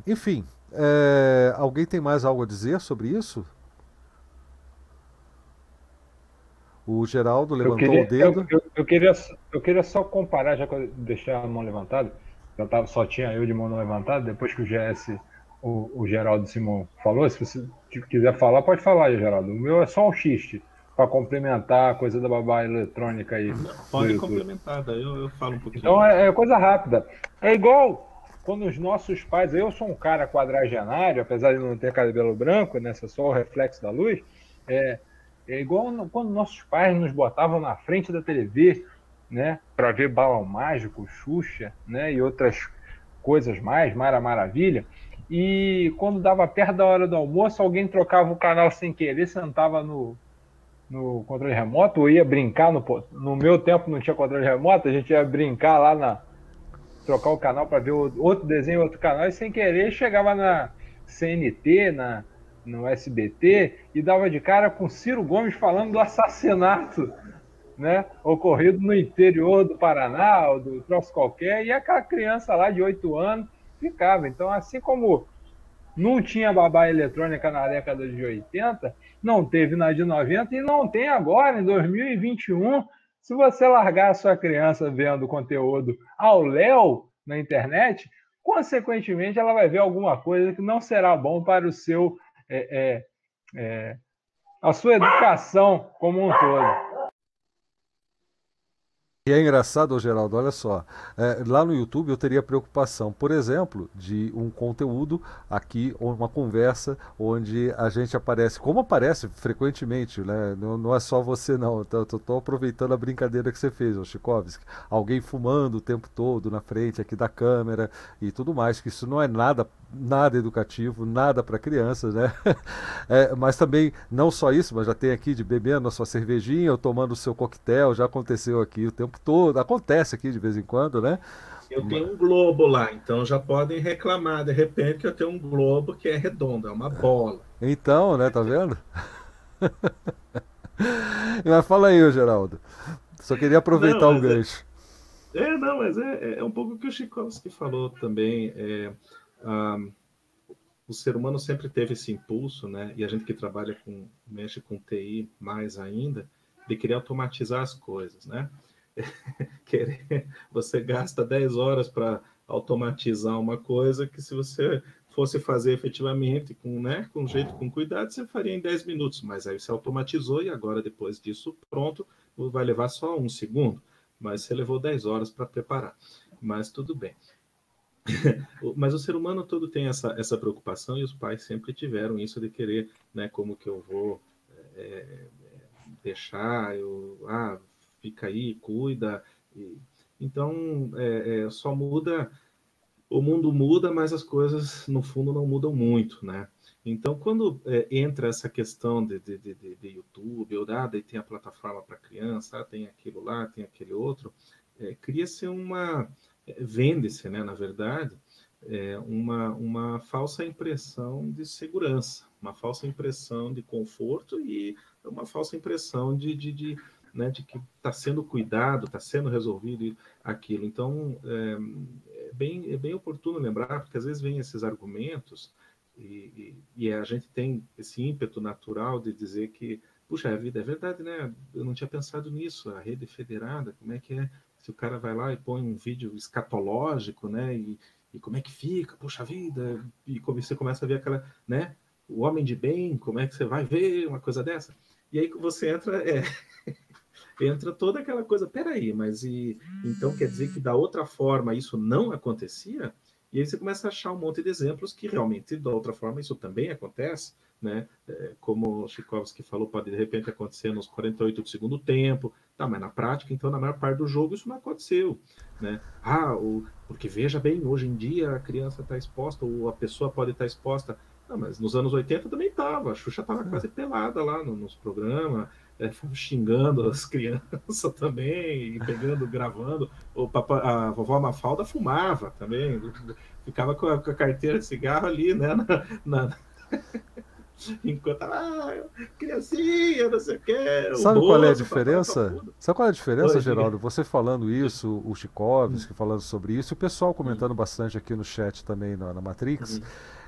Enfim, é, alguém tem mais algo a dizer sobre isso? O Geraldo levantou queria, o dedo. Eu, eu, eu, queria, eu queria só comparar, já que eu deixei a mão levantada, eu tava, só tinha eu de mão levantada, depois que o GS, o, o Geraldo Simão falou, se você quiser falar, pode falar aí, Geraldo. O meu é só um xiste, para complementar a coisa da babá eletrônica aí. Pode complementar, daí eu, eu falo um pouquinho. Então é, é coisa rápida. É igual quando os nossos pais, eu sou um cara quadragenário, apesar de não ter cabelo branco, né, só o reflexo da luz, é, é igual quando nossos pais nos botavam na frente da TV né, para ver Balão Mágico, Xuxa, né, e outras coisas mais, Mara Maravilha. E quando dava perto da hora do almoço, alguém trocava o canal sem querer, sentava no, no controle remoto, ou ia brincar no, no meu tempo não tinha controle remoto, a gente ia brincar lá na trocar o canal para ver outro desenho, outro canal, e sem querer chegava na CNT, na no SBT e dava de cara com Ciro Gomes falando do assassinato né, ocorrido no interior do Paraná, do troço qualquer, e aquela criança lá de 8 anos ficava. Então, assim como não tinha babá eletrônica na década de 80, não teve na de 90 e não tem agora, em 2021. Se você largar a sua criança vendo conteúdo ao léu na internet, consequentemente ela vai ver alguma coisa que não será bom para o seu é, é, é, a sua educação como um todo. E é engraçado, Geraldo, olha só. É, lá no YouTube eu teria preocupação, por exemplo, de um conteúdo aqui, uma conversa, onde a gente aparece, como aparece frequentemente, né? Não, não é só você, não. Estou aproveitando a brincadeira que você fez, o Chikovski. Alguém fumando o tempo todo na frente aqui da câmera e tudo mais, que isso não é nada nada educativo, nada para crianças, né? [laughs] É, mas também, não só isso, mas já tem aqui de bebendo a sua cervejinha ou tomando o seu coquetel, já aconteceu aqui o tempo todo, acontece aqui de vez em quando, né? Eu tenho um globo lá, então já podem reclamar de repente que eu tenho um globo que é redondo, é uma bola. Então, né, tá vendo? [laughs] mas fala aí, Geraldo. Só queria aproveitar o é gancho. É, é, não, mas é, é um pouco o que o Chikovski falou também. É, o ser humano sempre teve esse impulso, né? E a gente que trabalha com, mexe com TI mais ainda, de querer automatizar as coisas, né? [laughs] Querer, você gasta 10 horas para automatizar uma coisa que se você fosse fazer efetivamente com, né, com jeito, com cuidado, você faria em 10 minutos, mas aí você automatizou e agora depois disso pronto, vai levar só um segundo, mas você levou 10 horas para preparar. Mas tudo bem. [laughs] mas o ser humano todo tem essa, essa preocupação e os pais sempre tiveram isso de querer, né, como que eu vou é, deixar, eu, ah, fica aí, cuida. E, então, é, é, só muda, o mundo muda, mas as coisas, no fundo, não mudam muito, né? Então, quando é, entra essa questão de, de, de, de YouTube, ou ah, daí tem a plataforma para criança, ah, tem aquilo lá, tem aquele outro, é, cria-se uma. Vende-se, né, na verdade, é, uma, uma falsa impressão de segurança, uma falsa impressão de conforto e uma falsa impressão de, de, de, né, de que está sendo cuidado, está sendo resolvido aquilo. Então, é, é, bem, é bem oportuno lembrar, porque às vezes vem esses argumentos e, e, e, a gente tem esse ímpeto natural de dizer que, puxa, a vida é verdade, né? Eu não tinha pensado nisso, a rede federada, como é que é? Se o cara vai lá e põe um vídeo escatológico, né? E, e como é que fica? Puxa vida! E você começa a ver aquela, né? O homem de bem, como é que você vai ver uma coisa dessa? E aí você entra, é, [laughs] entra toda aquela coisa, peraí, mas e então quer dizer que da outra forma isso não acontecia? E aí você começa a achar um monte de exemplos que realmente da outra forma isso também acontece, né? É, como o Chikovski falou, pode de repente acontecer nos 48 do segundo tempo, tá, mas na prática, então, na maior parte do jogo isso não aconteceu, né? Ah, o, porque veja bem, hoje em dia a criança está exposta, ou a pessoa pode estar tá exposta não, mas nos anos 80 também estava. A Xuxa estava quase pelada lá no, nos programas, é, xingando as [laughs] crianças também, pegando, gravando. O papa, a vovó Mafalda fumava também, ficava com a, com a carteira de cigarro ali, né? Na, na... [laughs] Enquanto ah, criancinha, não sei o quê. Sabe o qual é a diferença? Sabe qual é a diferença, Oi, Geraldo? Você falando [laughs] isso, o Chikovski hum. falando sobre isso, e o pessoal comentando hum. bastante aqui no chat também na, na Matrix. Hum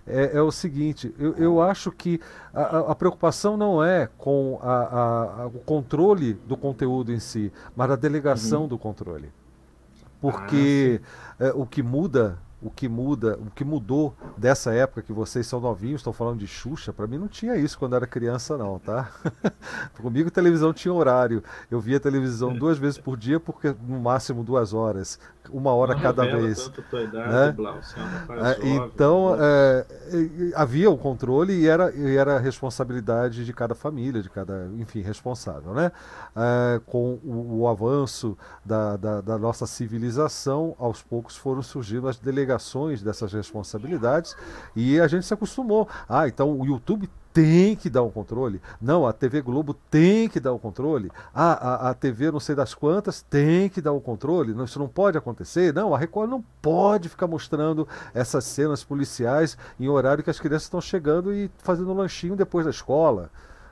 é, é o seguinte: eu, eu acho que a, a, preocupação não é com a, a, o controle do conteúdo em si, mas a delegação uhum. do controle. Porque ah, é, o que muda o que muda, o que mudou dessa época que vocês são novinhos, estão falando de Xuxa, para mim não tinha isso quando era criança não, tá? [laughs] Comigo televisão tinha horário. Eu via televisão duas vezes por dia, porque no máximo duas horas, uma hora cada vez. né? é, então é, havia o controle e era, e era responsabilidade de cada família, de cada, enfim, responsável, né? É, com o, o avanço da, da, da nossa civilização, aos poucos foram surgindo as delegações delegações dessas responsabilidades e a gente se acostumou. Ah, então o YouTube tem que dar um controle. Não, a TV Globo tem que dar um controle. Ah, a, a TV não sei das quantas tem que dar um controle. Não, isso não pode acontecer. Não, a Record não pode ficar mostrando essas cenas policiais em horário que as crianças estão chegando e fazendo um lanchinho depois da escola.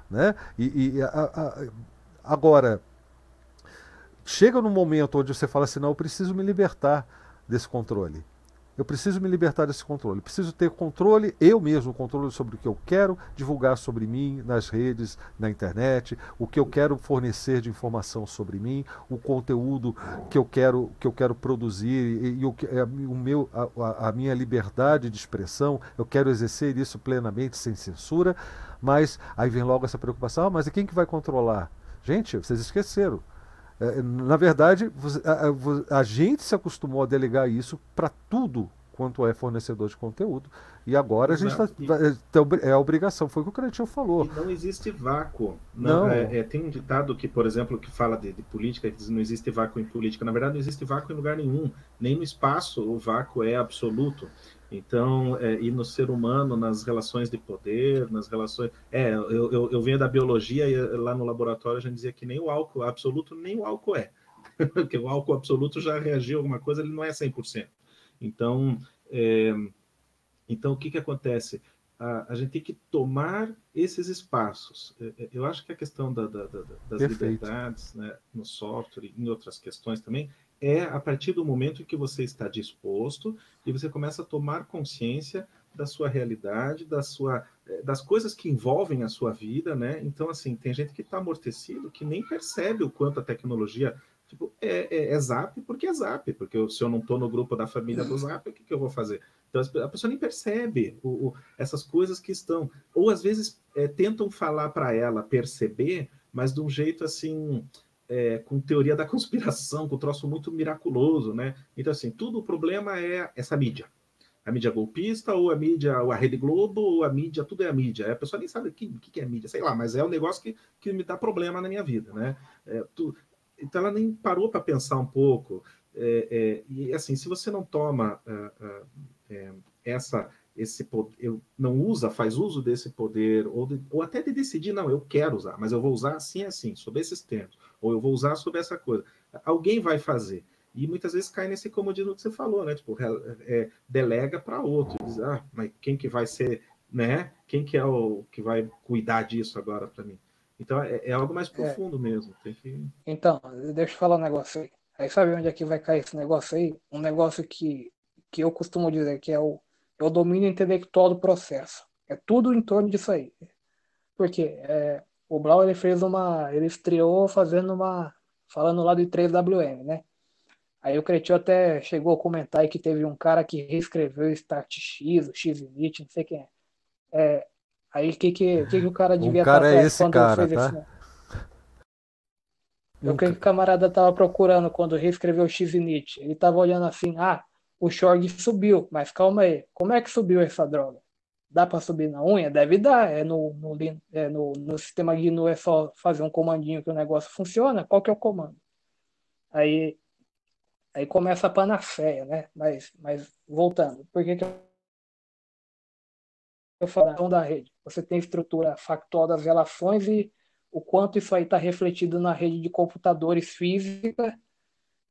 Né? E, e a, a, agora, chega num momento onde você fala assim, não, eu preciso me libertar desse controle. Eu preciso me libertar desse controle. Preciso ter controle, eu mesmo, controle sobre o que eu quero divulgar sobre mim nas redes, na internet, o que eu quero fornecer de informação sobre mim, o conteúdo que eu quero, que eu quero produzir e, e o, é, o meu, a, a minha liberdade de expressão. Eu quero exercer isso plenamente, sem censura. Mas aí vem logo essa preocupação: ah, mas e quem que vai controlar? Gente, vocês esqueceram. É, na verdade, a, a, gente se acostumou a delegar isso para tudo quanto é fornecedor de conteúdo. E agora a gente está. É, é a obrigação, foi o que o Cretinho falou. E não existe vácuo. Não, não. É, é, tem um ditado que, por exemplo, que fala de, de, política, que diz não existe vácuo em política. Na verdade, não existe vácuo em lugar nenhum. Nem no espaço o vácuo é absoluto. Então, é, e no ser humano, nas relações de poder, nas relações. É, eu, eu, eu venho da biologia e lá no laboratório a gente dizia que nem o álcool absoluto, nem o álcool é. [laughs] Porque o álcool absoluto já reagiu a alguma coisa, ele não é 100%. Então, é, então o que, que acontece? A, a, gente tem que tomar esses espaços. É, é, eu acho que a questão da, da, da, das Perfeito. liberdades né, no software e em outras questões também é a partir do momento que você está disposto e você começa a tomar consciência da sua realidade, da sua, eh, das coisas que envolvem a sua vida, né? Então, assim, tem gente que está amortecido, que nem percebe o quanto a tecnologia Tipo, é, é, é zap porque é zap, porque eu, se eu não estou no grupo da família do zap, o que, que eu vou fazer? Então a pessoa nem percebe o, o, essas coisas que estão. Ou às vezes é, tentam falar para ela perceber, mas de um jeito assim. É, com teoria da [laughs] conspiração, com um troço muito miraculoso, né? Então, assim, tudo o problema é essa mídia a mídia golpista, ou a mídia, ou a Rede Globo, ou a mídia, tudo é a mídia. A pessoa nem sabe o que, que é mídia, sei lá, mas é um negócio que, que me dá problema na minha vida, né? É, tu, então ela nem parou para pensar um pouco. É, é, e assim, se você não toma uh, uh, essa esse poder, não usa, faz uso desse poder, ou, de, ou até de decidir, não, eu quero usar, mas eu vou usar assim, assim, sob esses termos, ou eu vou usar sobre essa coisa. Alguém vai fazer. E muitas vezes cai nesse comodismo que você falou, né? Tipo, é, delega para outro. Diz, ah, mas quem que vai ser, né? Quem que é o que vai cuidar disso agora para mim? Então é, é, algo mais é. profundo é. mesmo. Que... Então, deixa eu falar um negócio aí. Aí sabe onde é que vai cair esse negócio aí? Um negócio que, que eu costumo dizer que é o, é o domínio intelectual do processo. É tudo em torno disso aí. Porque é, o Blau ele fez uma. Ele estreou fazendo uma. falando lá do 3WM, né? Aí o Cretinho até chegou a comentar aí que teve um cara que reescreveu o Start X, o X Init, não sei quem é. é aí o que, que, que, que o cara devia o cara é esse cara, tá? Esse... O que, que o camarada tava procurando quando reescreveu o X Init? Ele tava olhando assim, ah, o Shorg subiu, mas calma aí, como é que subiu essa droga? Dá para subir na unha? Deve dar. É no, no, é no, no sistema GNU é só fazer um comandinho que o negócio funciona. Qual que é o comando? Aí Aí começa a panaceia, né? Mas, mas voltando, por que, que eu falo da rede? Você tem estrutura factual das relações e o quanto isso aí está refletido na rede de computadores física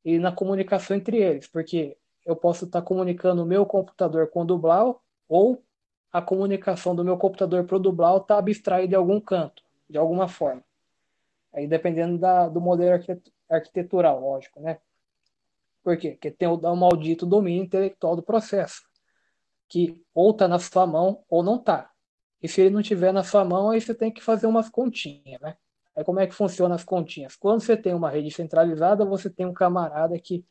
e na comunicação entre eles, porque eu posso estar tá comunicando o meu computador com o Dublau ou a comunicação do meu computador para o Dublau está abstraída de algum canto, de alguma forma. Aí dependendo da, do modelo arquitetural, lógico, né? Por quê? Porque tem o, o maldito domínio intelectual do processo, que ou está na sua mão ou não está. E se ele não tiver na sua mão, aí você tem que fazer umas continhas, né? Aí como é que funciona as continhas? Quando você tem uma rede centralizada, você tem um camarada que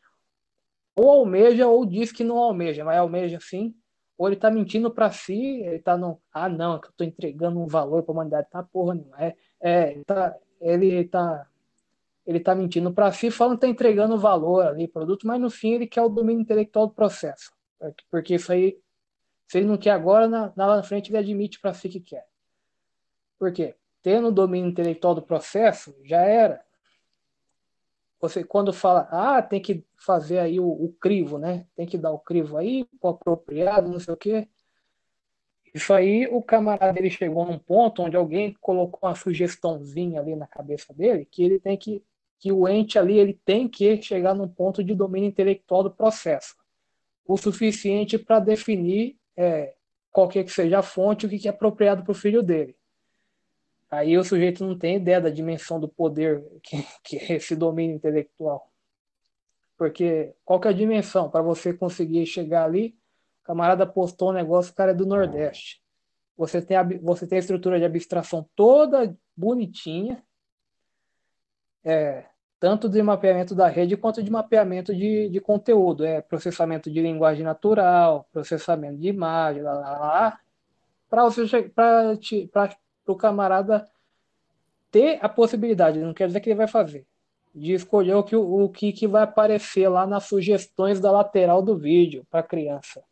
ou almeja ou diz que não almeja, mas almeja sim, ou ele está mentindo para si, ele está no, ah não, é que eu estou entregando um valor para a humanidade, tá porra não é, é tá, ele está ele está mentindo para si, falando que está entregando valor ali, produto, mas no fim ele quer o domínio intelectual do processo. Porque isso aí, se ele não quer agora, na, lá na frente ele admite para si que quer. Por quê? Tendo o domínio intelectual do processo, já era. Você, quando fala, ah, tem que fazer aí o, o crivo, né? Tem que dar o crivo aí, o apropriado, não sei o quê. Isso aí, o camarada ele chegou num ponto onde alguém colocou uma sugestãozinha ali na cabeça dele que ele tem que que o ente ali ele tem que chegar num ponto de domínio intelectual do processo, o suficiente para definir é, qualquer que seja a fonte, o que é apropriado para o filho dele. Aí o sujeito não tem ideia da dimensão do poder que, [laughs] que é esse domínio intelectual. Porque qual que é a dimensão para você conseguir chegar ali? Camarada postou um negócio, o cara é do Nordeste. Você tem a, você tem a estrutura de abstração toda bonitinha, é, tanto de mapeamento da rede quanto de mapeamento de, de conteúdo, é processamento de linguagem natural, processamento de imagem, lá, lá, lá para o camarada ter a possibilidade, não quer dizer que ele vai fazer, de escolher o que, o que, que vai aparecer lá nas sugestões da lateral do vídeo para a criança.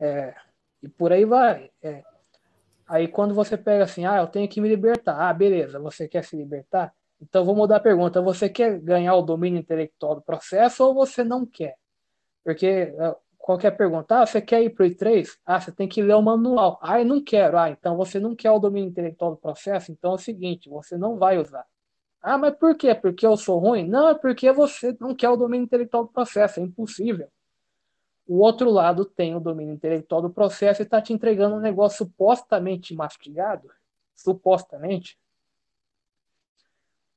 É, e por aí vai. É. Aí quando você pega assim, ah, eu tenho que me libertar. Ah, beleza, você quer se libertar? Então, vou mudar a pergunta. Você quer ganhar o domínio intelectual do processo ou você não quer? Porque é, qualquer pergunta, ah, você quer ir para o I3? Ah, você tem que ler o manual. Ah, eu não quero. Ah, então você não quer o domínio intelectual do processo? Então é o seguinte, você não vai usar. Ah, mas por quê? Porque eu sou ruim? Não, é porque você não quer o domínio intelectual do processo. É impossível. O outro lado tem o domínio intelectual do processo e está te entregando um negócio supostamente mastigado, supostamente,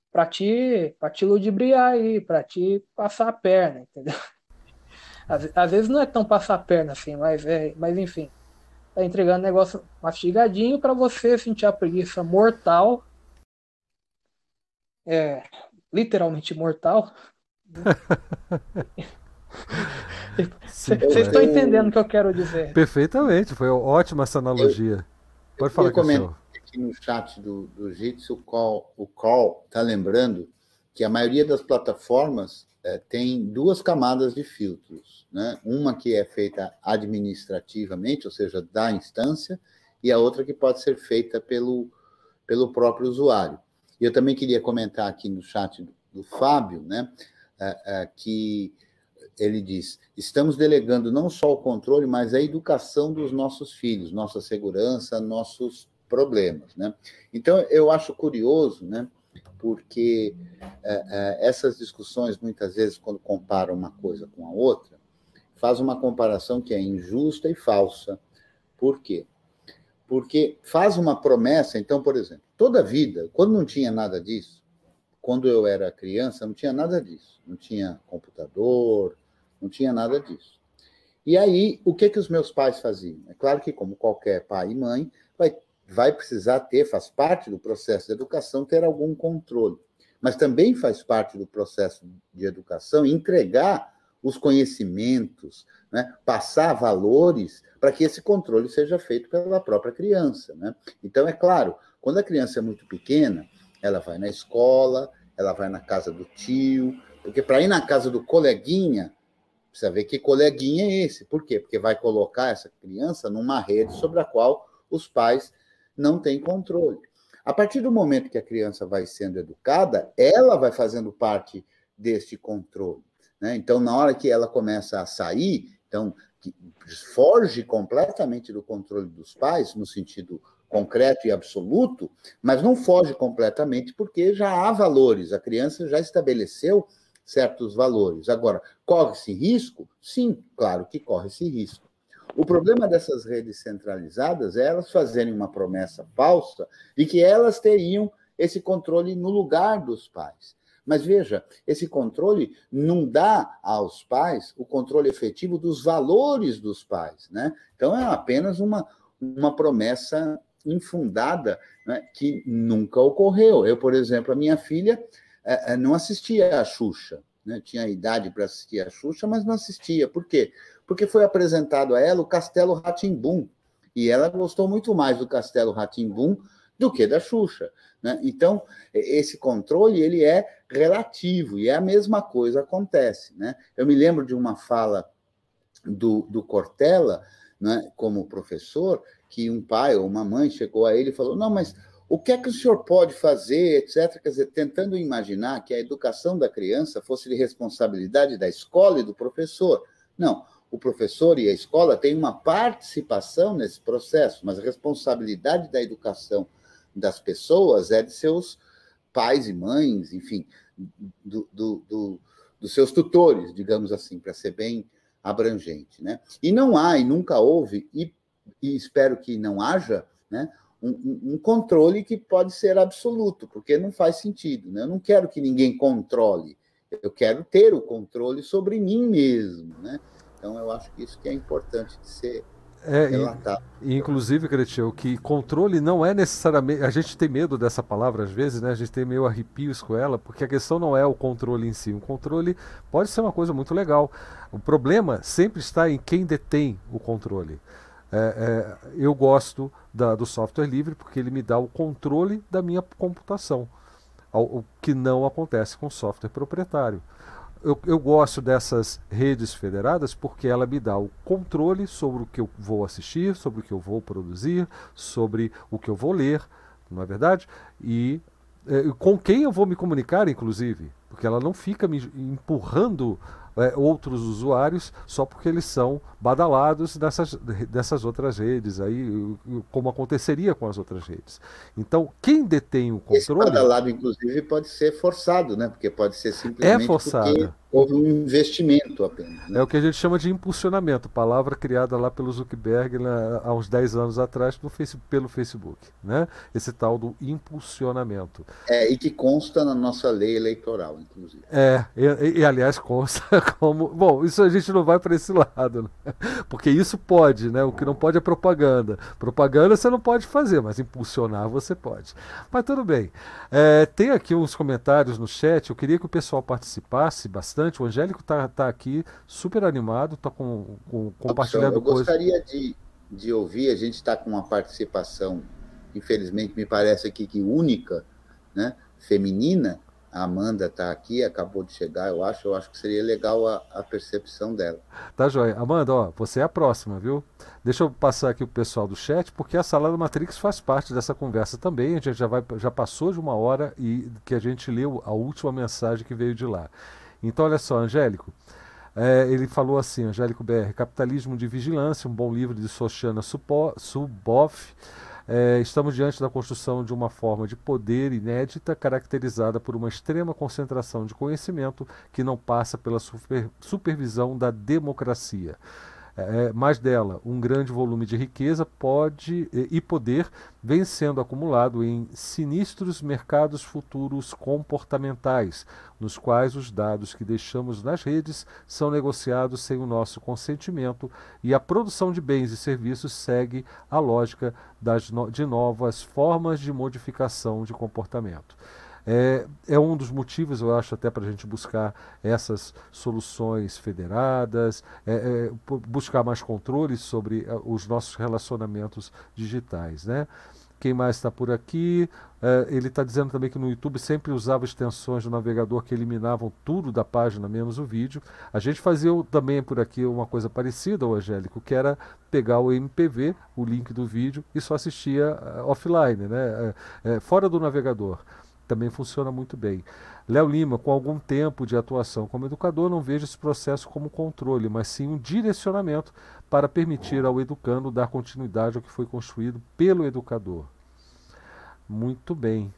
para te, te ludibriar aí, para te passar a perna, entendeu? Às, às, vezes não é tão passar a perna assim, mas, é, mas enfim. Tá entregando negócio mastigadinho para você sentir a preguiça mortal. É, literalmente mortal. Vocês estão entendendo o que eu quero dizer. Perfeitamente, foi ótima essa analogia. Eu, Pode falar, Cristiano. aqui no chat do, do Jitsi, o Call o Call está lembrando que a maioria das plataformas é, tem duas camadas de filtros. Né? Uma que é feita administrativamente, ou seja, da instância, e a outra que pode ser feita pelo, pelo próprio usuário. E eu também queria comentar aqui no chat do, do Fábio, né, é, é, que ele diz: estamos delegando não só o controle, mas a educação dos nossos filhos, nossa segurança, nossos problemas. Né? Então, eu acho curioso, né, porque é, é, essas discussões, muitas vezes, quando comparam uma coisa com a outra, faz uma comparação que é injusta e falsa. Por quê? Porque faz uma promessa, então, por exemplo, toda a vida, quando não tinha nada disso, quando eu era criança, não tinha nada disso. Não tinha computador, não tinha nada disso. E aí, o que que os meus pais faziam? É claro que, como qualquer pai e mãe, vai vai precisar ter, faz parte do processo de educação, ter algum controle. Mas também faz parte do processo de educação entregar os conhecimentos, né? passar valores para que esse controle seja feito pela própria criança. Né? Então, é claro, quando a criança é muito pequena, ela vai na escola, ela vai na casa do tio, porque para ir na casa do coleguinha, precisa ver que coleguinha é esse. Por quê? Porque vai colocar essa criança numa rede sobre a qual os pais não tem controle. A partir do momento que a criança vai sendo educada, ela vai fazendo parte deste controle. Né? Então, na hora que ela começa a sair, então, foge completamente do controle dos pais, no sentido concreto e absoluto, mas não foge completamente porque já há valores, a criança já estabeleceu certos valores. Agora, corre-se risco? Sim, claro que corre-se risco. O problema dessas redes centralizadas é elas fazerem uma promessa falsa de que elas teriam esse controle no lugar dos pais. Mas veja, esse controle não dá aos pais o controle efetivo dos valores dos pais, né? Então é apenas uma, uma promessa infundada né, que nunca ocorreu. Eu, por exemplo, a minha filha é, não assistia a Xuxa, né? tinha idade para assistir a Xuxa, mas não assistia. Por quê? Porque foi apresentado a ela o Castelo Ratimbum, e ela gostou muito mais do Castelo Ratimbum do que da Xuxa. Né? Então, esse controle ele é relativo, e é a mesma coisa acontece. Né? Eu me lembro de uma fala do, do Cortella, né, como professor, que um pai ou uma mãe chegou a ele e falou: Não, mas o que é que o senhor pode fazer, etc. Quer dizer, tentando imaginar que a educação da criança fosse de responsabilidade da escola e do professor. Não, o professor e a escola têm uma participação nesse processo, mas a responsabilidade da educação das pessoas é de seus pais e mães, enfim, do, do, do, dos seus tutores, digamos assim, para ser bem abrangente. Né? E não há, e nunca houve, e, e espero que não haja, né, um, um, controle que pode ser absoluto, porque não faz sentido. Né? Eu não quero que ninguém controle, eu quero ter o controle sobre mim mesmo. Né? Então, eu acho que isso que é importante de ser é, relatado. E, inclusive, Cretil, que controle não é necessariamente. A gente tem medo dessa palavra às vezes, né? A gente tem meio arrepios com ela, porque a questão não é o controle em si. O controle pode ser uma coisa muito legal. O problema sempre está em quem detém o controle. É, é, eu gosto da, do software livre porque ele me dá o controle da minha computação, o que não acontece com software proprietário eu, eu, gosto dessas redes federadas porque ela me dá o controle sobre o que eu vou assistir, sobre o que eu vou produzir, sobre o que eu vou ler, não é verdade? E é, com quem eu vou me comunicar, inclusive, porque ela não fica me empurrando é, outros usuários só porque eles são badalados dessas, dessas outras redes aí, como aconteceria com as outras redes. Então, quem detém o controle. Esse badalado, inclusive, pode ser forçado, né? Porque pode ser simplesmente é forçado. porque houve um investimento apenas. Né? É o que a gente chama de impulsionamento, palavra criada lá pelo Zuckerberg né, há uns 10 anos atrás pelo Facebook. Né? Esse tal do impulsionamento. É, e que consta na nossa lei eleitoral. inclusive. É, e, e, aliás, consta [laughs] como. Bom, isso a gente não vai para esse lado, né? porque isso pode, né? O que não pode é propaganda. Propaganda você não pode fazer, mas impulsionar você pode. Mas tudo bem. É, tem aqui uns comentários no chat, eu queria que o pessoal participasse bastante. O Angélico está tá aqui super animado, está com, com, compartilhando. Eu gostaria coisa... de, de ouvir, a gente está com uma participação, infelizmente me parece aqui que única, né? feminina, a Amanda está aqui, acabou de chegar, eu acho. Eu acho que seria legal a, a, percepção dela. Tá joia. Amanda, ó, você é a próxima, viu? Deixa eu passar aqui o pessoal do chat, porque a Sala da Matrix faz parte dessa conversa também. A gente já, vai, já passou de uma hora e que a gente leu a última mensagem que veio de lá. Então, olha só, Angélico. É, ele falou assim, Angélico BR, Capitalismo de Vigilância, um bom livro de Sochana Suboff. É, estamos diante da construção de uma forma de poder inédita, caracterizada por uma extrema concentração de conhecimento que não passa pela super, supervisão da democracia. É, é, mais dela, um grande volume de riqueza pode e poder vem sendo acumulado em sinistros mercados futuros comportamentais, nos quais os dados que deixamos nas redes são negociados sem o nosso consentimento e a produção de bens e serviços segue a lógica das no de novas formas de modificação de comportamento. É, é um dos motivos, eu acho, até para a gente buscar essas soluções federadas, é, é, buscar mais controle sobre é, os nossos relacionamentos digitais. Né? Quem mais está por aqui? É, ele está dizendo também que no YouTube sempre usava extensões do navegador que eliminavam tudo da página, menos o vídeo. A gente fazia também por aqui uma coisa parecida, o Angélico, que era pegar o MPV, o link do vídeo, e só assistia uh, offline, né? Fora do navegador também funciona muito bem. Léo Lima, com algum tempo de atuação como educador, não vejo esse processo como controle, mas sim um direcionamento para permitir ao educando dar continuidade ao que foi construído pelo educador. Muito bem.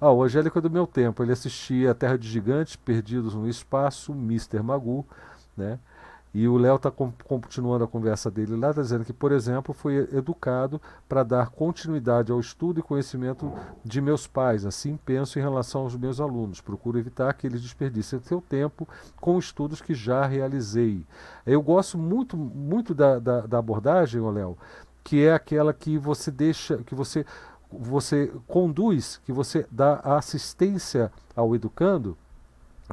Ah, o Angélico é do meu tempo. Ele assistia Terra de Gigantes, Perdidos no Espaço, Mr. Magoo, né? E o Léo está continuando a conversa dele lá, tá dizendo que, por exemplo, foi educado para dar continuidade ao estudo e conhecimento de meus pais. Assim penso em relação aos meus alunos. Procuro evitar que eles desperdicem seu tempo com estudos que já realizei. Eu gosto muito, muito da, da, da abordagem, Léo, que é aquela que você deixa, que você, você conduz, que você dá assistência ao educando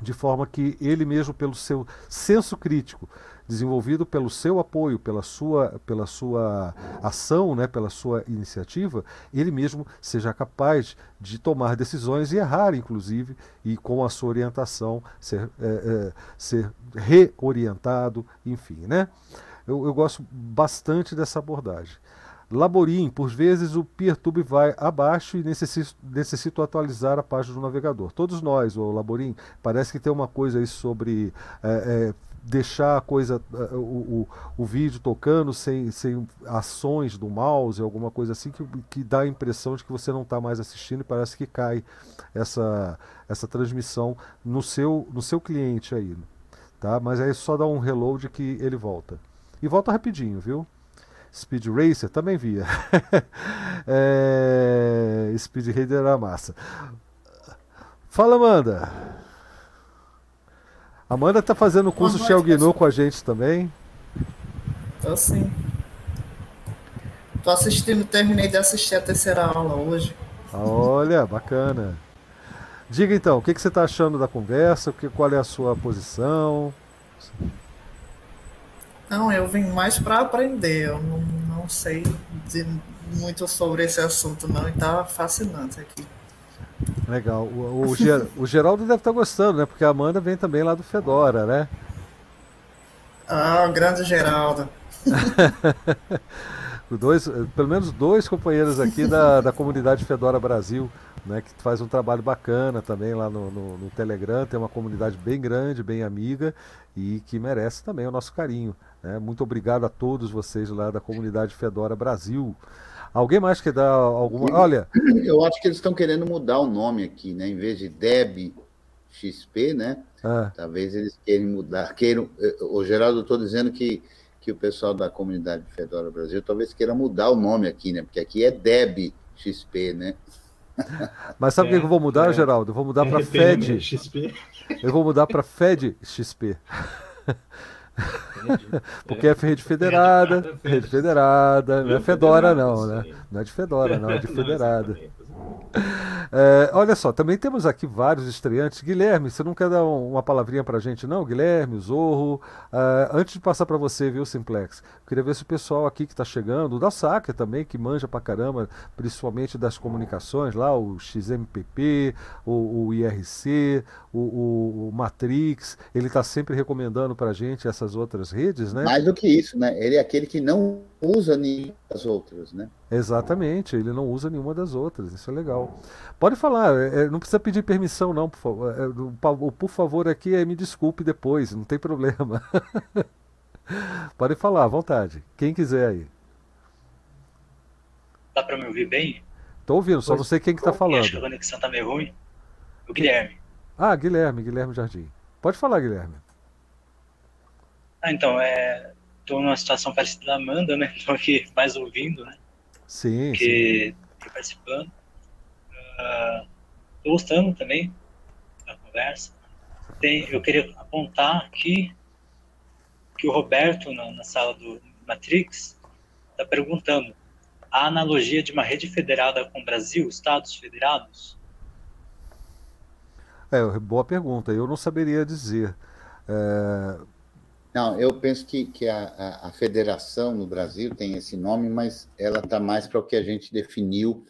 de forma que ele mesmo, pelo seu senso crítico, desenvolvido pelo seu apoio, pela sua, pela sua ação, né, pela sua iniciativa, ele mesmo seja capaz de tomar decisões e errar, inclusive, e com a sua orientação ser, é, é, ser reorientado, enfim. Né? Eu, eu gosto bastante dessa abordagem. Laborim, por vezes o PeerTube vai abaixo e necessito, necessito atualizar a página do navegador. Todos nós, o Laborim, parece que tem uma coisa aí sobre é, é, deixar a coisa, é, o, o, o, vídeo tocando sem, sem ações do mouse, alguma coisa assim, que, que dá a impressão de que você não está mais assistindo e parece que cai essa, essa transmissão no seu, no seu cliente aí. Tá? Mas aí só dá um reload que ele volta. E volta rapidinho, viu? Speed Racer, também via. [laughs] é, Speed Racer era massa. Fala, Amanda. Amanda tá fazendo o curso Shell GNU com a gente também. Tô sim. Tô assistindo, terminei de assistir a terceira aula hoje. Olha, bacana. Diga então, o que, que você está achando da conversa? Qual é a sua posição? Não, eu vim mais para aprender. Eu não, não sei muito sobre esse assunto, não, e tá fascinante aqui. Legal. O, o, Ger, o Geraldo deve estar tá gostando, né? Porque a Amanda vem também lá do Fedora, né? Ah, o grande Geraldo. [laughs] dois, pelo menos dois companheiros aqui da, da comunidade Fedora Brasil, né, que faz um trabalho bacana também lá no, no, no Telegram, tem uma comunidade bem grande, bem amiga e que merece também o nosso carinho. Né? Muito obrigado a todos vocês lá da comunidade Fedora Brasil. Alguém mais quer dar alguma. Olha. Eu acho que eles estão querendo mudar o nome aqui, né? Em vez de Deb XP, né? Ah. Talvez eles queiram mudar. Queiram... O Geraldo, eu estou dizendo que, que o pessoal da comunidade Fedora Brasil talvez queira mudar o nome aqui, né? Porque aqui é Deb XP, né? [laughs] Mas sabe o é, que eu vou mudar, é, Geraldo? Eu vou mudar para FED. XP. Eu vou mudar para Fed XP. [laughs] [laughs] Porque é rede federada, rede federada, não é Fedora não, né? Não é de Fedora, não, é de [laughs] federada. [laughs] É, olha só, também temos aqui vários estreantes. Guilherme, você não quer dar uma palavrinha pra gente, não? Guilherme, Zorro. Uh, antes de passar para você, viu, Simplex? Queria ver se o pessoal aqui que está chegando, o da Saca também, que manja pra caramba, principalmente das comunicações lá, o XMPP, o, o IRC, o, o, o, Matrix, ele está sempre recomendando pra gente essas outras redes, né? Mais do que isso, né? Ele é aquele que não usa nenhuma das outras, né? Exatamente, ele não usa nenhuma das outras, isso é legal. Pode falar, é, é não precisa pedir permissão, não, por favor. É, o por favor aqui é me desculpe depois, não tem problema. [laughs] Pode falar, à vontade. Quem quiser aí. Dá para me ouvir bem? Tô ouvindo, só não sei quem que tá falando. Acho que a conexão tá meio ruim. O Guilherme. Ah, Guilherme, Guilherme Jardim. Pode falar, Guilherme. Ah, então, é tô numa situação parecida da Amanda, né? [laughs] Tô aqui mais ouvindo, né? Sim. Que sim. participando. Uh, tô gostando também da conversa. Tem, eu queria apontar aqui que o Roberto, na, na sala do Matrix, está perguntando a analogia de uma rede federada com o Brasil, Estados federados? É, boa pergunta. Eu não saberia dizer. É, não, eu penso que, que a, a, a, federação no Brasil tem esse nome, mas ela está mais para o que a gente definiu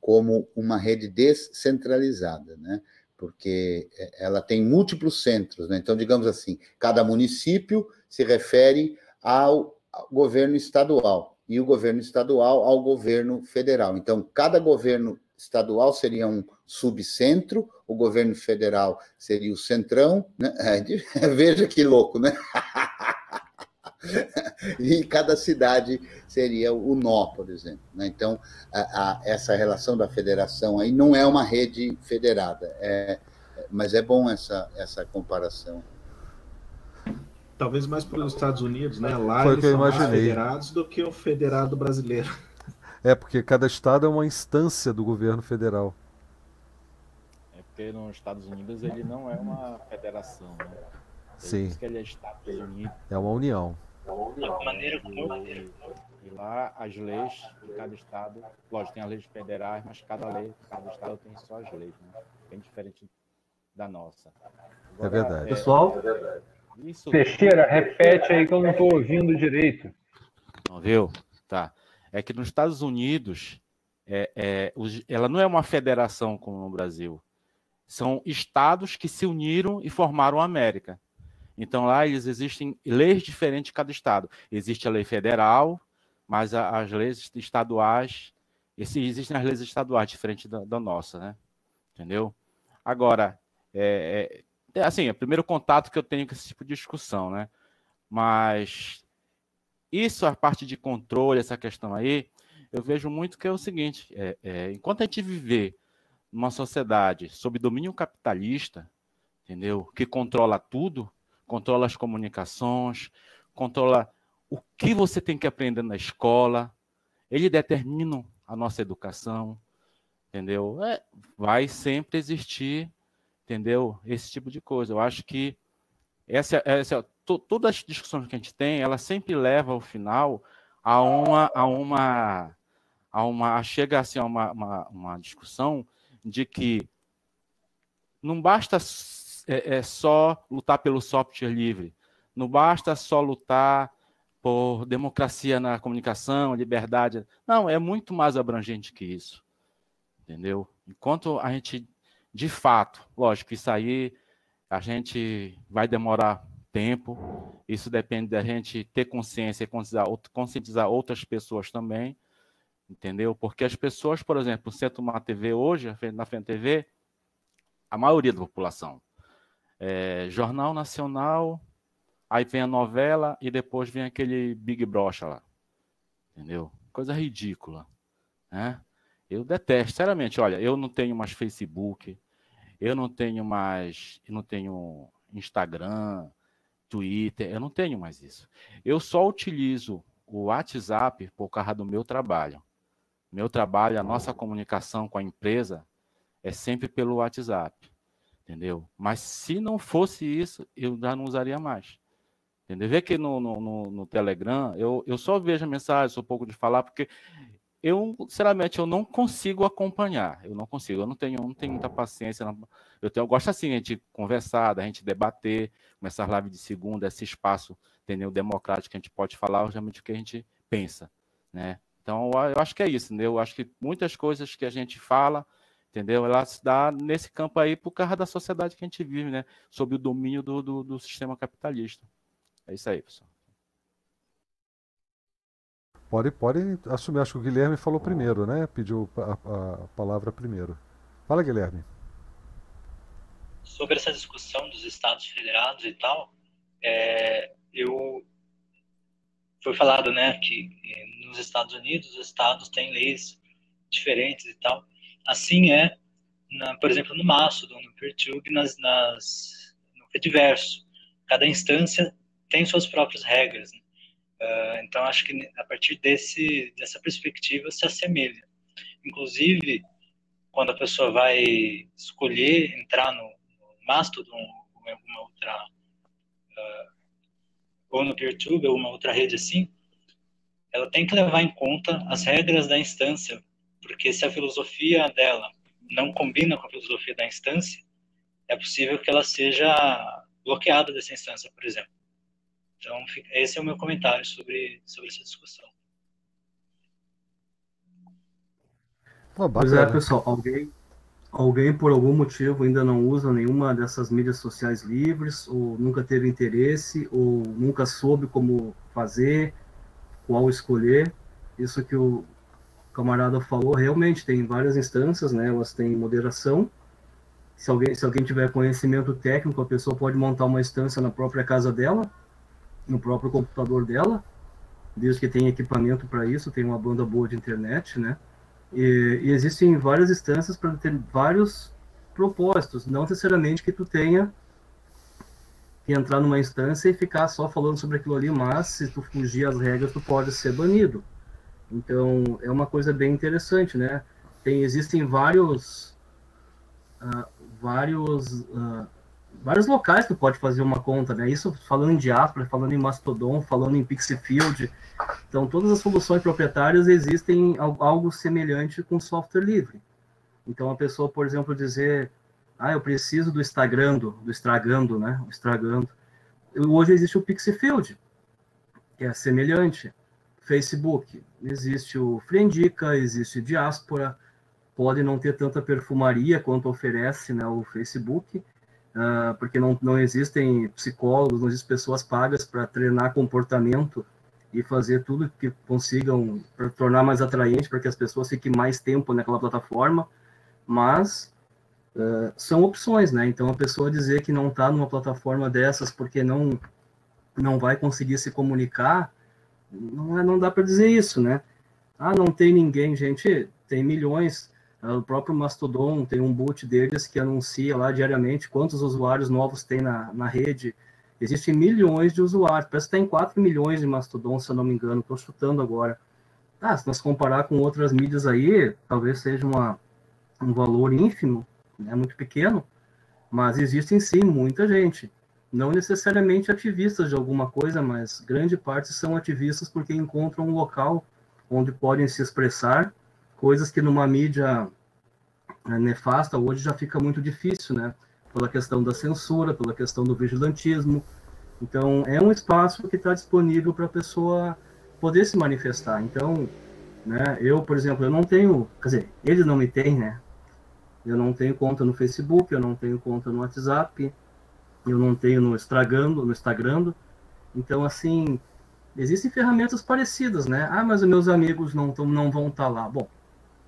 como uma rede descentralizada, né? Porque é, ela tem múltiplos centros, né? Então, digamos assim, cada município se refere ao, governo estadual e o governo estadual ao governo federal. Então, cada governo estadual seria um subcentro, o governo federal seria o centrão, né? [laughs] É, [laughs] veja que louco, né? [laughs] e cada cidade seria o nó, por exemplo. Né? Então, a, a, essa relação da federação aí não é uma rede federada, é, mas é bom essa, essa comparação. Talvez mais para os Estados Unidos, né? Lá Foi eles são mais federados do que o federado brasileiro. [laughs] É, porque cada estado é uma instância do governo federal. É porque nos Estados Unidos ele não é uma federação, né? Sim. que ele é. É uma união. É uma maneira como... E lá as leis de cada estado, lógico, tem as leis federais, mas cada lei, cada estado tem suas leis, né? Bem diferente da nossa. Agora, é verdade. É... Pessoal, isso... Teixeira, repete aí que eu não estou ouvindo direito. Não viu? Tá é que nos Estados Unidos é, é, ela não é uma federação como no Brasil. São estados que se uniram e formaram a América. Então lá eles existem leis diferentes em cada estado. Existe a lei federal, mas a, as leis estaduais, esse, existem as leis estaduais diferentes da, da nossa, né? Entendeu? Agora, é, é, é, assim, é o primeiro contato que eu tenho com esse tipo de discussão, né? Mas isso, a parte de controle, essa questão aí, eu vejo muito que é o seguinte: é, é, enquanto a gente viver numa sociedade sob domínio capitalista, entendeu? Que controla tudo, controla as comunicações, controla o que você tem que aprender na escola, ele determina a nossa educação, entendeu? É, vai sempre existir, entendeu? Esse tipo de coisa. Eu acho que essa, essa to, todas as discussões que a gente tem, ela sempre leva ao final a uma, a uma, a uma chega assim a uma, uma, uma discussão de que não basta é, é, só lutar pelo software livre, não basta só lutar por democracia na comunicação, liberdade. Não, é muito mais abrangente que isso. Entendeu? Enquanto a gente, de fato, lógico, isso aí a gente vai demorar tempo. Isso depende da gente ter consciência e conscientizar, outras pessoas também, entendeu? Porque as pessoas, por exemplo, você tomar TV hoje, na frente da TV, a maioria da população. É, Jornal Nacional, aí vem a novela e depois vem aquele Big Brocha lá. Entendeu? Coisa ridícula. Né? Eu detesto, sinceramente, olha, eu não tenho mais Facebook, eu não tenho mais, eu não tenho Instagram, Twitter, eu não tenho mais isso. Eu só utilizo o WhatsApp por causa do meu trabalho. Meu trabalho, a nossa comunicação com a empresa é sempre pelo WhatsApp. Entendeu? Mas se não fosse isso, eu já não usaria mais. Entendeu? Vê que no, no, no, no Telegram, eu, eu só vejo a mensagem, sou pouco de falar, porque eu, sinceramente, eu não consigo acompanhar. Eu não consigo, eu não tenho, não tenho muita paciência. Eu, tenho, eu gosto assim, a gente conversar, a gente debater, começar live de segunda, esse espaço, entendeu? Democrático que a gente pode falar realmente o que a gente pensa, né? Então, eu acho que é isso, entendeu? Eu acho que muitas coisas que a gente fala, entendeu? Ela se dá nesse campo aí por causa da sociedade que a gente vive, né? Sob o domínio do, do, do sistema capitalista. É isso aí, pessoal. Pode, pode assumir. Acho que o Guilherme falou primeiro, né? Pediu a, a palavra primeiro. Fala, Guilherme. Sobre essa discussão dos estados federados e tal, é, eu foi falado, né, que nos Estados Unidos os estados têm leis diferentes e tal. Assim é, na, por exemplo, no Mastodon, no PeerTube, nas, nas, no Fediverso. Cada instância tem suas próprias regras. Né? Uh, então, acho que a partir desse, dessa perspectiva se assemelha. Inclusive, quando a pessoa vai escolher entrar no, no Mastodon ou em alguma outra, uh, ou no PeerTube ou uma outra rede assim, ela tem que levar em conta as regras da instância, porque se a filosofia dela não combina com a filosofia da instância, é possível que ela seja bloqueada dessa instância, por exemplo. Então, esse é o meu comentário sobre, sobre essa discussão. pois é, pessoal, alguém, alguém por algum motivo ainda não usa nenhuma dessas mídias sociais livres, ou nunca teve interesse, ou nunca soube como fazer, qual escolher. Isso que o camarada falou, realmente tem várias instâncias, né? Elas têm moderação. Se alguém, se alguém tiver conhecimento técnico, a pessoa pode montar uma instância na própria casa dela, no próprio computador dela, desde que tem equipamento para isso, tem uma banda boa de internet, né? E, e existem várias instâncias para ter vários propósitos, não necessariamente que tu tenha que entrar numa instância e ficar só falando sobre aquilo ali, mas se tu fugir às regras, tu pode ser banido. Então, é uma coisa bem interessante, né? Tem, existem vários, uh, vários uh, vários locais que pode fazer uma conta, né? Isso falando em Diaspora, falando em Mastodon, falando em Pixifield. Então, todas as soluções proprietárias existem algo semelhante com software livre. Então, a pessoa, por exemplo, dizer, ah, eu preciso do Instagrando, do Estragando, né? O Estragando. Hoje existe o Pixifield, que é semelhante. Facebook, existe o Friendica, existe Diaspora, pode não ter tanta perfumaria quanto oferece né, o Facebook, uh, porque não, não existem psicólogos, não existem pessoas pagas para treinar comportamento e fazer tudo que consigam para tornar mais atraente, para que as pessoas fiquem mais tempo naquela plataforma, mas uh, são opções, né? Então a pessoa dizer que não está numa plataforma dessas porque não não vai conseguir se comunicar, não, é, não dá para dizer isso, né? Ah, não tem ninguém, gente, tem milhões o próprio Mastodon tem um boot deles que anuncia lá diariamente quantos usuários novos tem na, na rede. Existem milhões de usuários, parece que tem 4 milhões de Mastodon, se eu não me engano, estou chutando agora. Ah, se nós comparar com outras mídias aí, talvez seja uma, um valor ínfimo, né, muito pequeno, mas existem sim muita gente. Não necessariamente ativistas de alguma coisa, mas grande parte são ativistas porque encontram um local onde podem se expressar coisas que numa mídia né, nefasta hoje já fica muito difícil, né? Pela questão da censura, pela questão do vigilantismo. Então, é um espaço que está disponível para a pessoa poder se manifestar. Então, né, eu, por exemplo, eu não tenho, quer dizer, eles não me têm, né? Eu não tenho conta no Facebook, eu não tenho conta no WhatsApp, eu não tenho no Instagram, no Instagram. Então, assim, existem ferramentas parecidas, né? Ah, mas os meus amigos não, tão, não vão estar tá lá. Bom,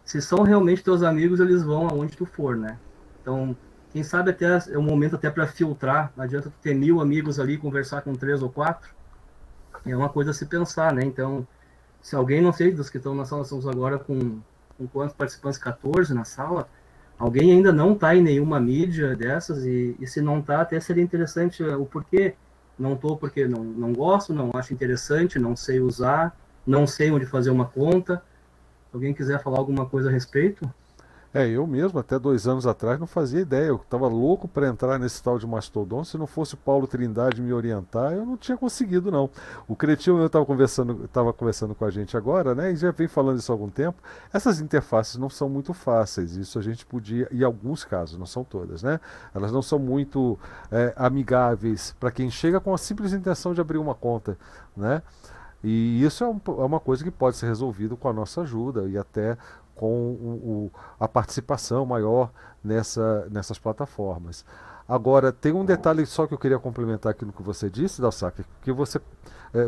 se são realmente teus amigos, eles vão aonde tu for, né? Então, quem sabe até é um momento até para filtrar. Não adianta tu ter mil amigos ali conversar com três ou quatro. É uma coisa a se pensar, né? Então, se alguém, não sei, dos que estão na sala, estamos agora com, com quantos participantes? 14 na sala. Alguém ainda não está em nenhuma mídia dessas e, e se não está, até seria interessante o porquê. Não estou porque não, não gosto, não acho interessante, não sei usar, não sei onde fazer uma conta Alguém quiser falar alguma coisa a respeito? É, eu mesmo, até dois anos atrás, não fazia ideia. Eu estava louco para entrar nesse tal de Mastodon. Se não fosse o Paulo Trindade me orientar, eu não tinha conseguido, não. O Cretinho eu estava conversando, tava conversando com a gente agora, né? E já vem falando isso há algum tempo. Essas interfaces não são muito fáceis. Isso a gente podia, em alguns casos, não são todas, né? Elas não são muito é, amigáveis para quem chega com a simples intenção de abrir uma conta, né? E isso é, um, é, uma coisa que pode ser resolvido com a nossa ajuda e até com o, o, a participação maior nessa, nessas plataformas. Agora, tem um detalhe só que eu queria complementar aqui no que você disse, Dalsac, que você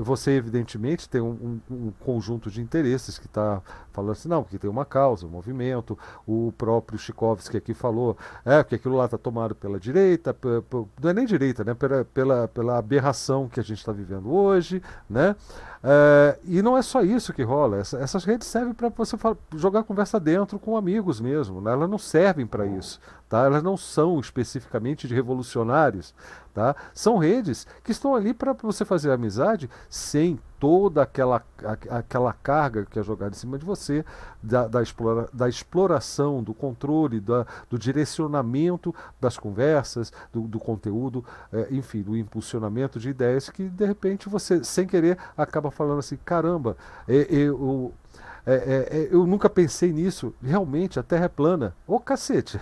você evidentemente tem um, um, um, conjunto de interesses que está falando assim, não, porque tem uma causa, um movimento, o próprio Chikovski aqui falou, é, que aquilo lá está tomado pela direita, não é nem direita, né, pela, pela, pela aberração que a gente está vivendo hoje, né, é, e não é só isso que rola, essa, essas redes servem para você jogar conversa dentro com amigos mesmo, né, elas não servem para isso, tá, elas não são especificamente de revolucionários, Tá? São redes que estão ali para você fazer amizade sem toda aquela, aquela carga que é jogada em cima de você, da, da, explora, da exploração, do controle, da, do direcionamento das conversas, do, do conteúdo, é, enfim, do impulsionamento de ideias que de repente você, sem querer, acaba falando assim: caramba, é, eu, é, é, é, eu nunca pensei nisso. Realmente, a Terra é plana. Ô cacete!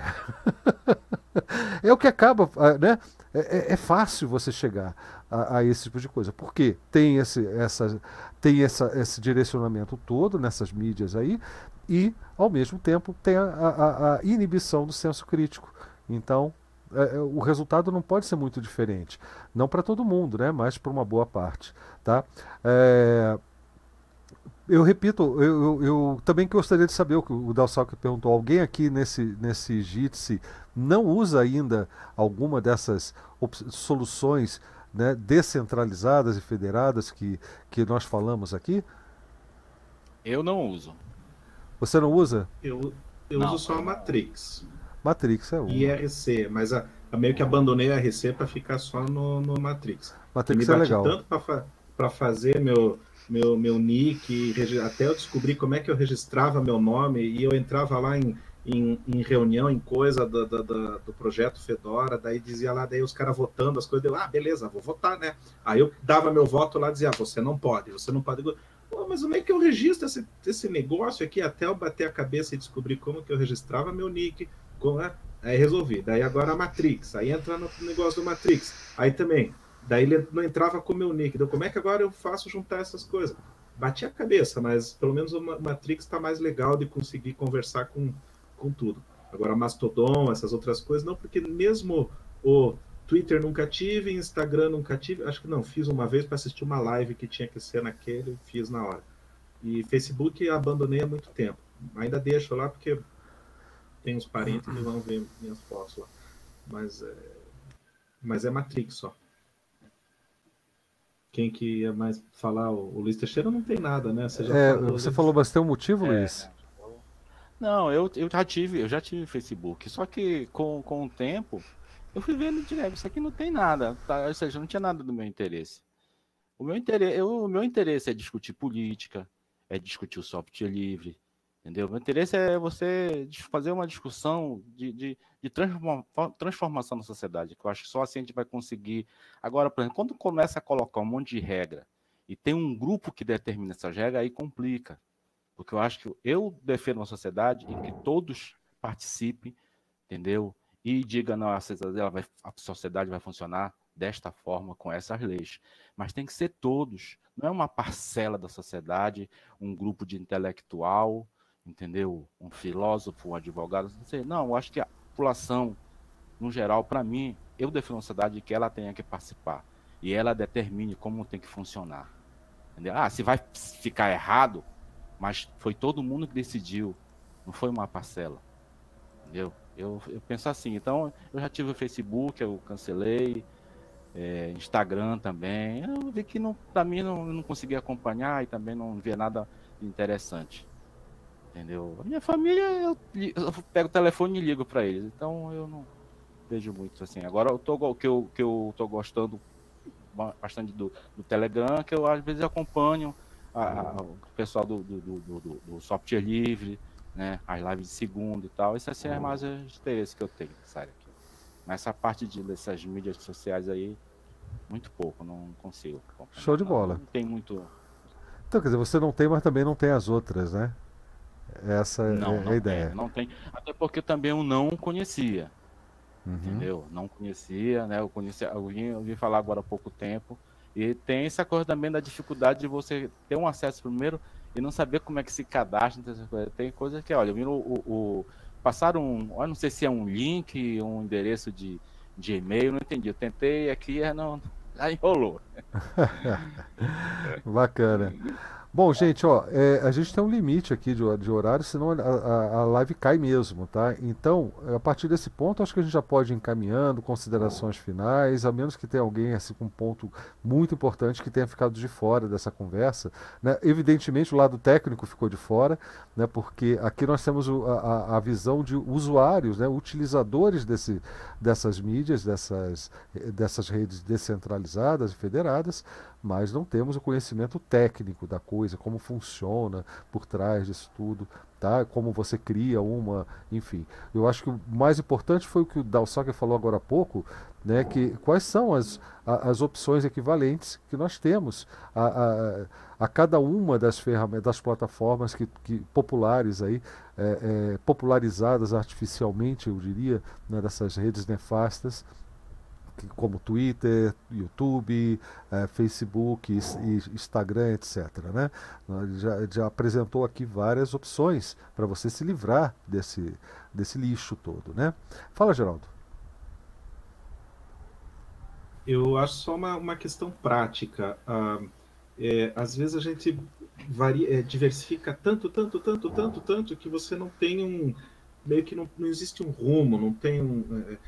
[laughs] é o que acaba, né? É, é, é, fácil você chegar a, a, esse tipo de coisa. Porque tem esse, essa, tem essa, esse direcionamento todo nessas mídias aí e, ao mesmo tempo, tem a, a, a inibição do senso crítico. Então, é o resultado não pode ser muito diferente. Não para todo mundo, né? mas para uma boa parte. Tá? É, eu repito, eu, eu, eu, também gostaria de saber o que o Dalsalk perguntou. Alguém aqui nesse, nesse Jitsi não usa ainda alguma dessas soluções né, descentralizadas e federadas que, que nós falamos aqui? Eu não uso. Você não usa? Eu, eu não, uso só a Matrix. Matrix é uma. IRC, mas a, a meio que abandonei a RC para ficar só no, no Matrix. Matrix é legal. tanto para fazer meu meu, meu nick, até eu descobrir como é que eu registrava meu nome e eu entrava lá em, em, em reunião, em coisa do, do, do, do, projeto Fedora, daí dizia lá, daí os caras votando as coisas, eu, ah, beleza, vou votar, né? Aí eu dava meu voto lá, dizia, ah, você não pode, você não pode. Pô, mas como é que eu registro esse, esse negócio aqui até eu bater a cabeça e descobrir como que eu registrava meu nick, como é? Aí resolvi. Daí agora a Matrix, aí entra no negócio do Matrix. Aí também, Daí ele não entrava com o meu nick. Então, como é que agora eu faço juntar essas coisas? Bati a cabeça, mas pelo menos o Matrix está mais legal de conseguir conversar com, com tudo. Agora, Mastodon, essas outras coisas, não, porque mesmo o Twitter nunca tive, Instagram nunca tive. Acho que não, fiz uma vez para assistir uma live que tinha que ser naquele, fiz na hora. E Facebook abandonei há muito tempo. Ainda deixo lá porque tem uns parentes que vão ver minhas fotos lá. Mas é, mas é Matrix só quem que ia mais falar? O, Luiz Teixeira não tem nada, né? Você, é, falou, você falou, mas tem um motivo, é, Luiz? Não, eu, eu já tive, eu já tive Facebook. Só que com, com o tempo, eu fui vendo direto, isso aqui não tem nada, tá? ou seja, não tinha nada do meu interesse. O meu interesse, eu, o meu interesse é discutir política, é discutir o software livre, Entendeu? O interesse é você fazer uma discussão de, de, de transformação na sociedade, que eu acho que só assim a gente vai conseguir. Agora, por exemplo, quando começa a colocar um monte de regra e tem um grupo que determina essas regras, aí complica. Porque eu acho que eu defendo uma sociedade em que todos participem, entendeu? E diga, não, a sociedade vai, a sociedade vai funcionar desta forma, com essas leis. Mas tem que ser todos. Não é uma parcela da sociedade, um grupo de intelectual, entendeu? Um filósofo, um advogado, não sei. Não, eu acho que a população, no geral, para mim, eu defino uma sociedade que ela tenha que participar e ela determine como tem que funcionar. Entendeu? Ah, se vai ficar errado, mas foi todo mundo que decidiu, não foi uma parcela. Entendeu? Eu, eu penso assim, então eu já tive o Facebook, eu cancelei, é, Instagram também. Eu vi que para mim não, não consegui acompanhar e também não via nada interessante. Entendeu? A minha família, eu, eu pego o telefone e ligo para eles. Então eu não vejo muito assim. Agora eu tô, que eu, que eu tô gostando bastante do, do Telegram, que eu às vezes acompanho a, a, o pessoal do, do, do, do, software livre, né? As lives de segunda e tal. Isso assim é mais o interesse que eu tenho. Aqui. Mas essa parte de, dessas mídias sociais aí, muito pouco, não consigo. Show de bola. Não, não tem muito. Então, quer dizer, você não tem, mas também não tem as outras, né? Essa não, é não a ideia. Tem, não tem. Até porque também eu não conhecia. Uhum. Entendeu? Não conhecia, né? Eu conhecia, eu vim, eu vim falar agora há pouco tempo. E tem essa coisa também da dificuldade de você ter um acesso primeiro e não saber como é que se cadastra. Tem coisas que, olha, eu vi o, o, passaram um, eu não sei se é um link, um endereço de, de e-mail, não entendi. Eu tentei aqui, não, [laughs] aí enrolou. [laughs] Bacana. Bom, gente, ó, é, a gente tem um limite aqui de, de horário, senão a, a, live cai mesmo, tá? Então, a partir desse ponto, acho que a gente já pode ir encaminhando considerações finais, a menos que tenha alguém assim com um ponto muito importante que tenha ficado de fora dessa conversa. Né? Evidentemente, o lado técnico ficou de fora, né? Porque aqui nós temos o, a, a, visão de usuários, né? Utilizadores desse, dessas mídias, dessas, dessas redes descentralizadas e federadas, mas não temos o conhecimento técnico da coisa, como funciona por trás disso tudo, tá? Como você cria uma, enfim. Eu acho que o mais importante foi o que o Dalsaga falou agora há pouco, né? Que quais são as, as opções equivalentes que nós temos a, a, a cada uma das ferramentas, das plataformas que, que populares aí, é, é, popularizadas artificialmente, eu diria, né, dessas redes nefastas como Twitter, YouTube, é, Facebook, e Instagram, etc. Né? Já, já apresentou aqui várias opções para você se livrar desse, desse lixo todo. Né? Fala, Geraldo. Eu acho só uma, uma questão prática. Ah, é, às vezes a gente varia, é, diversifica tanto, tanto, tanto, tanto, tanto, que você não tem um. meio que não, não existe um rumo, não tem um. É,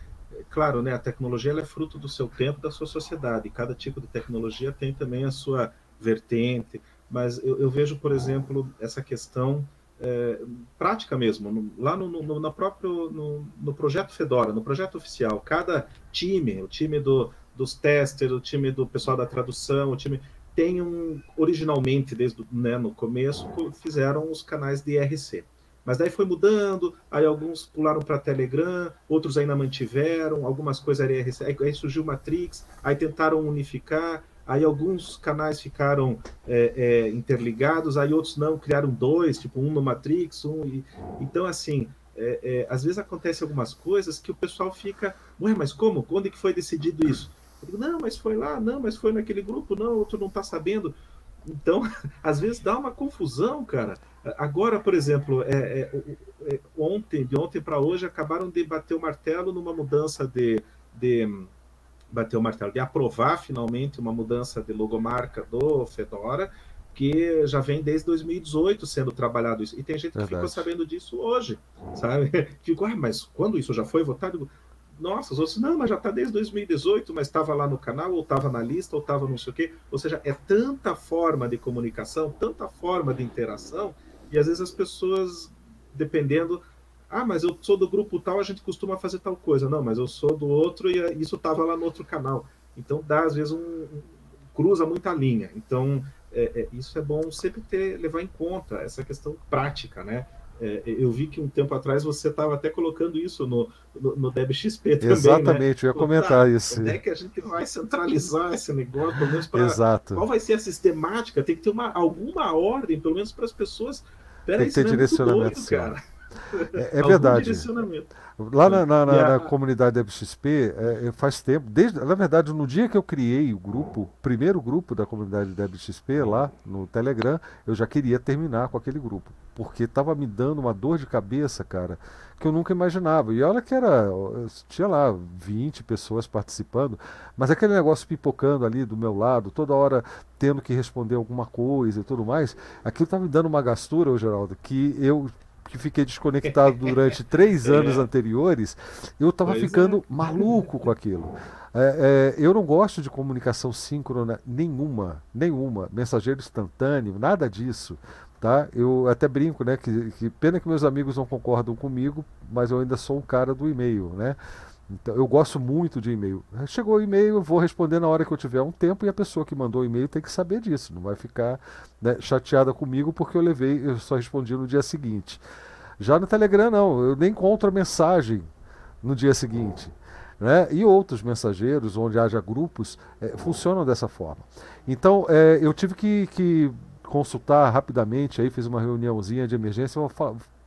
claro, né, a tecnologia é fruto do seu tempo, da sua sociedade. Cada tipo de tecnologia tem também a sua vertente. Mas eu, eu vejo, por exemplo, essa questão é, prática mesmo, no, lá no, no, no próprio no, no, projeto Fedora, no projeto oficial, cada time, o time do, dos testers, o time do pessoal da tradução, o time tem um originalmente desde né, no começo fizeram os canais de IRC. Mas daí foi mudando, aí alguns pularam para Telegram, outros ainda mantiveram, algumas coisas aí, aí surgiu Matrix, aí tentaram unificar, aí alguns canais ficaram é, é, interligados, aí outros não, criaram dois, tipo um no Matrix, um. E, então, assim, é, é às vezes acontece algumas coisas que o pessoal fica, ué, mas como? Quando é que foi decidido isso? Eu digo, não, mas foi lá, não, mas foi naquele grupo, não, outro não está sabendo. Então, [laughs] às vezes dá uma confusão, cara. Agora, por exemplo, é, é, é, ontem, de ontem para hoje, acabaram de bater o martelo numa mudança de, de bater o martelo, de aprovar finalmente uma mudança de logomarca do Fedora, que já vem desde 2018 sendo trabalhado isso. E tem gente que Verdade. ficou sabendo disso hoje, sabe? [laughs] Ficou, ah, mas quando isso já foi votado? Nossa, os outros, não, mas já está desde 2018, mas estava lá no canal, ou estava na lista, ou estava não sei o quê. Ou seja, é tanta forma de comunicação, tanta forma de interação, e às vezes as pessoas, dependendo, ah, mas eu sou do grupo tal, a gente costuma fazer tal coisa. Não, mas eu sou do outro e isso estava lá no outro canal. Então dá, às vezes, um, um cruza muita linha. Então, é, é, isso é bom sempre ter, levar em conta essa questão prática, né? É, eu vi que um tempo atrás você estava até colocando isso no, no, no DebXP também. Né? Exatamente, né? eu ia comentar isso. Como é que a gente vai centralizar esse negócio, pelo menos para. Exato. Qual vai ser a sistemática? Tem que ter uma, alguma ordem, pelo menos para as pessoas. Pera Tem que ter direcionamento, doido, cara. É, é verdade. Lá na, na, na, na comunidade da é, faz tempo, desde, na verdade, no dia que eu criei o grupo, primeiro grupo da comunidade da lá no Telegram, eu já queria terminar com aquele grupo. Porque estava me dando uma dor de cabeça, cara, que eu nunca imaginava. E olha que era, tinha lá 20 pessoas participando, mas aquele negócio pipocando ali do meu lado, toda hora tendo que responder alguma coisa e tudo mais, aquilo estava me dando uma gastura, Geraldo, que eu que fiquei desconectado durante [laughs] três é. anos anteriores, eu estava ficando é. maluco com aquilo. É, é, eu não gosto de comunicação síncrona nenhuma, nenhuma, mensageiro instantâneo, nada disso. Tá? Eu até brinco, né? Que, que pena que meus amigos não concordam comigo, mas eu ainda sou um cara do e-mail, né? Então, eu gosto muito de e-mail. Chegou o e-mail, eu vou responder na hora que eu tiver um tempo e a pessoa que mandou o e-mail tem que saber disso. Não vai ficar né, chateada comigo porque eu levei, eu só respondi no dia seguinte. Já no Telegram não, eu nem encontro a mensagem no dia seguinte. Né? E outros mensageiros, onde haja grupos, é, funcionam dessa forma. Então, é, eu tive que, que, consultar rapidamente, aí fiz uma reuniãozinha de emergência,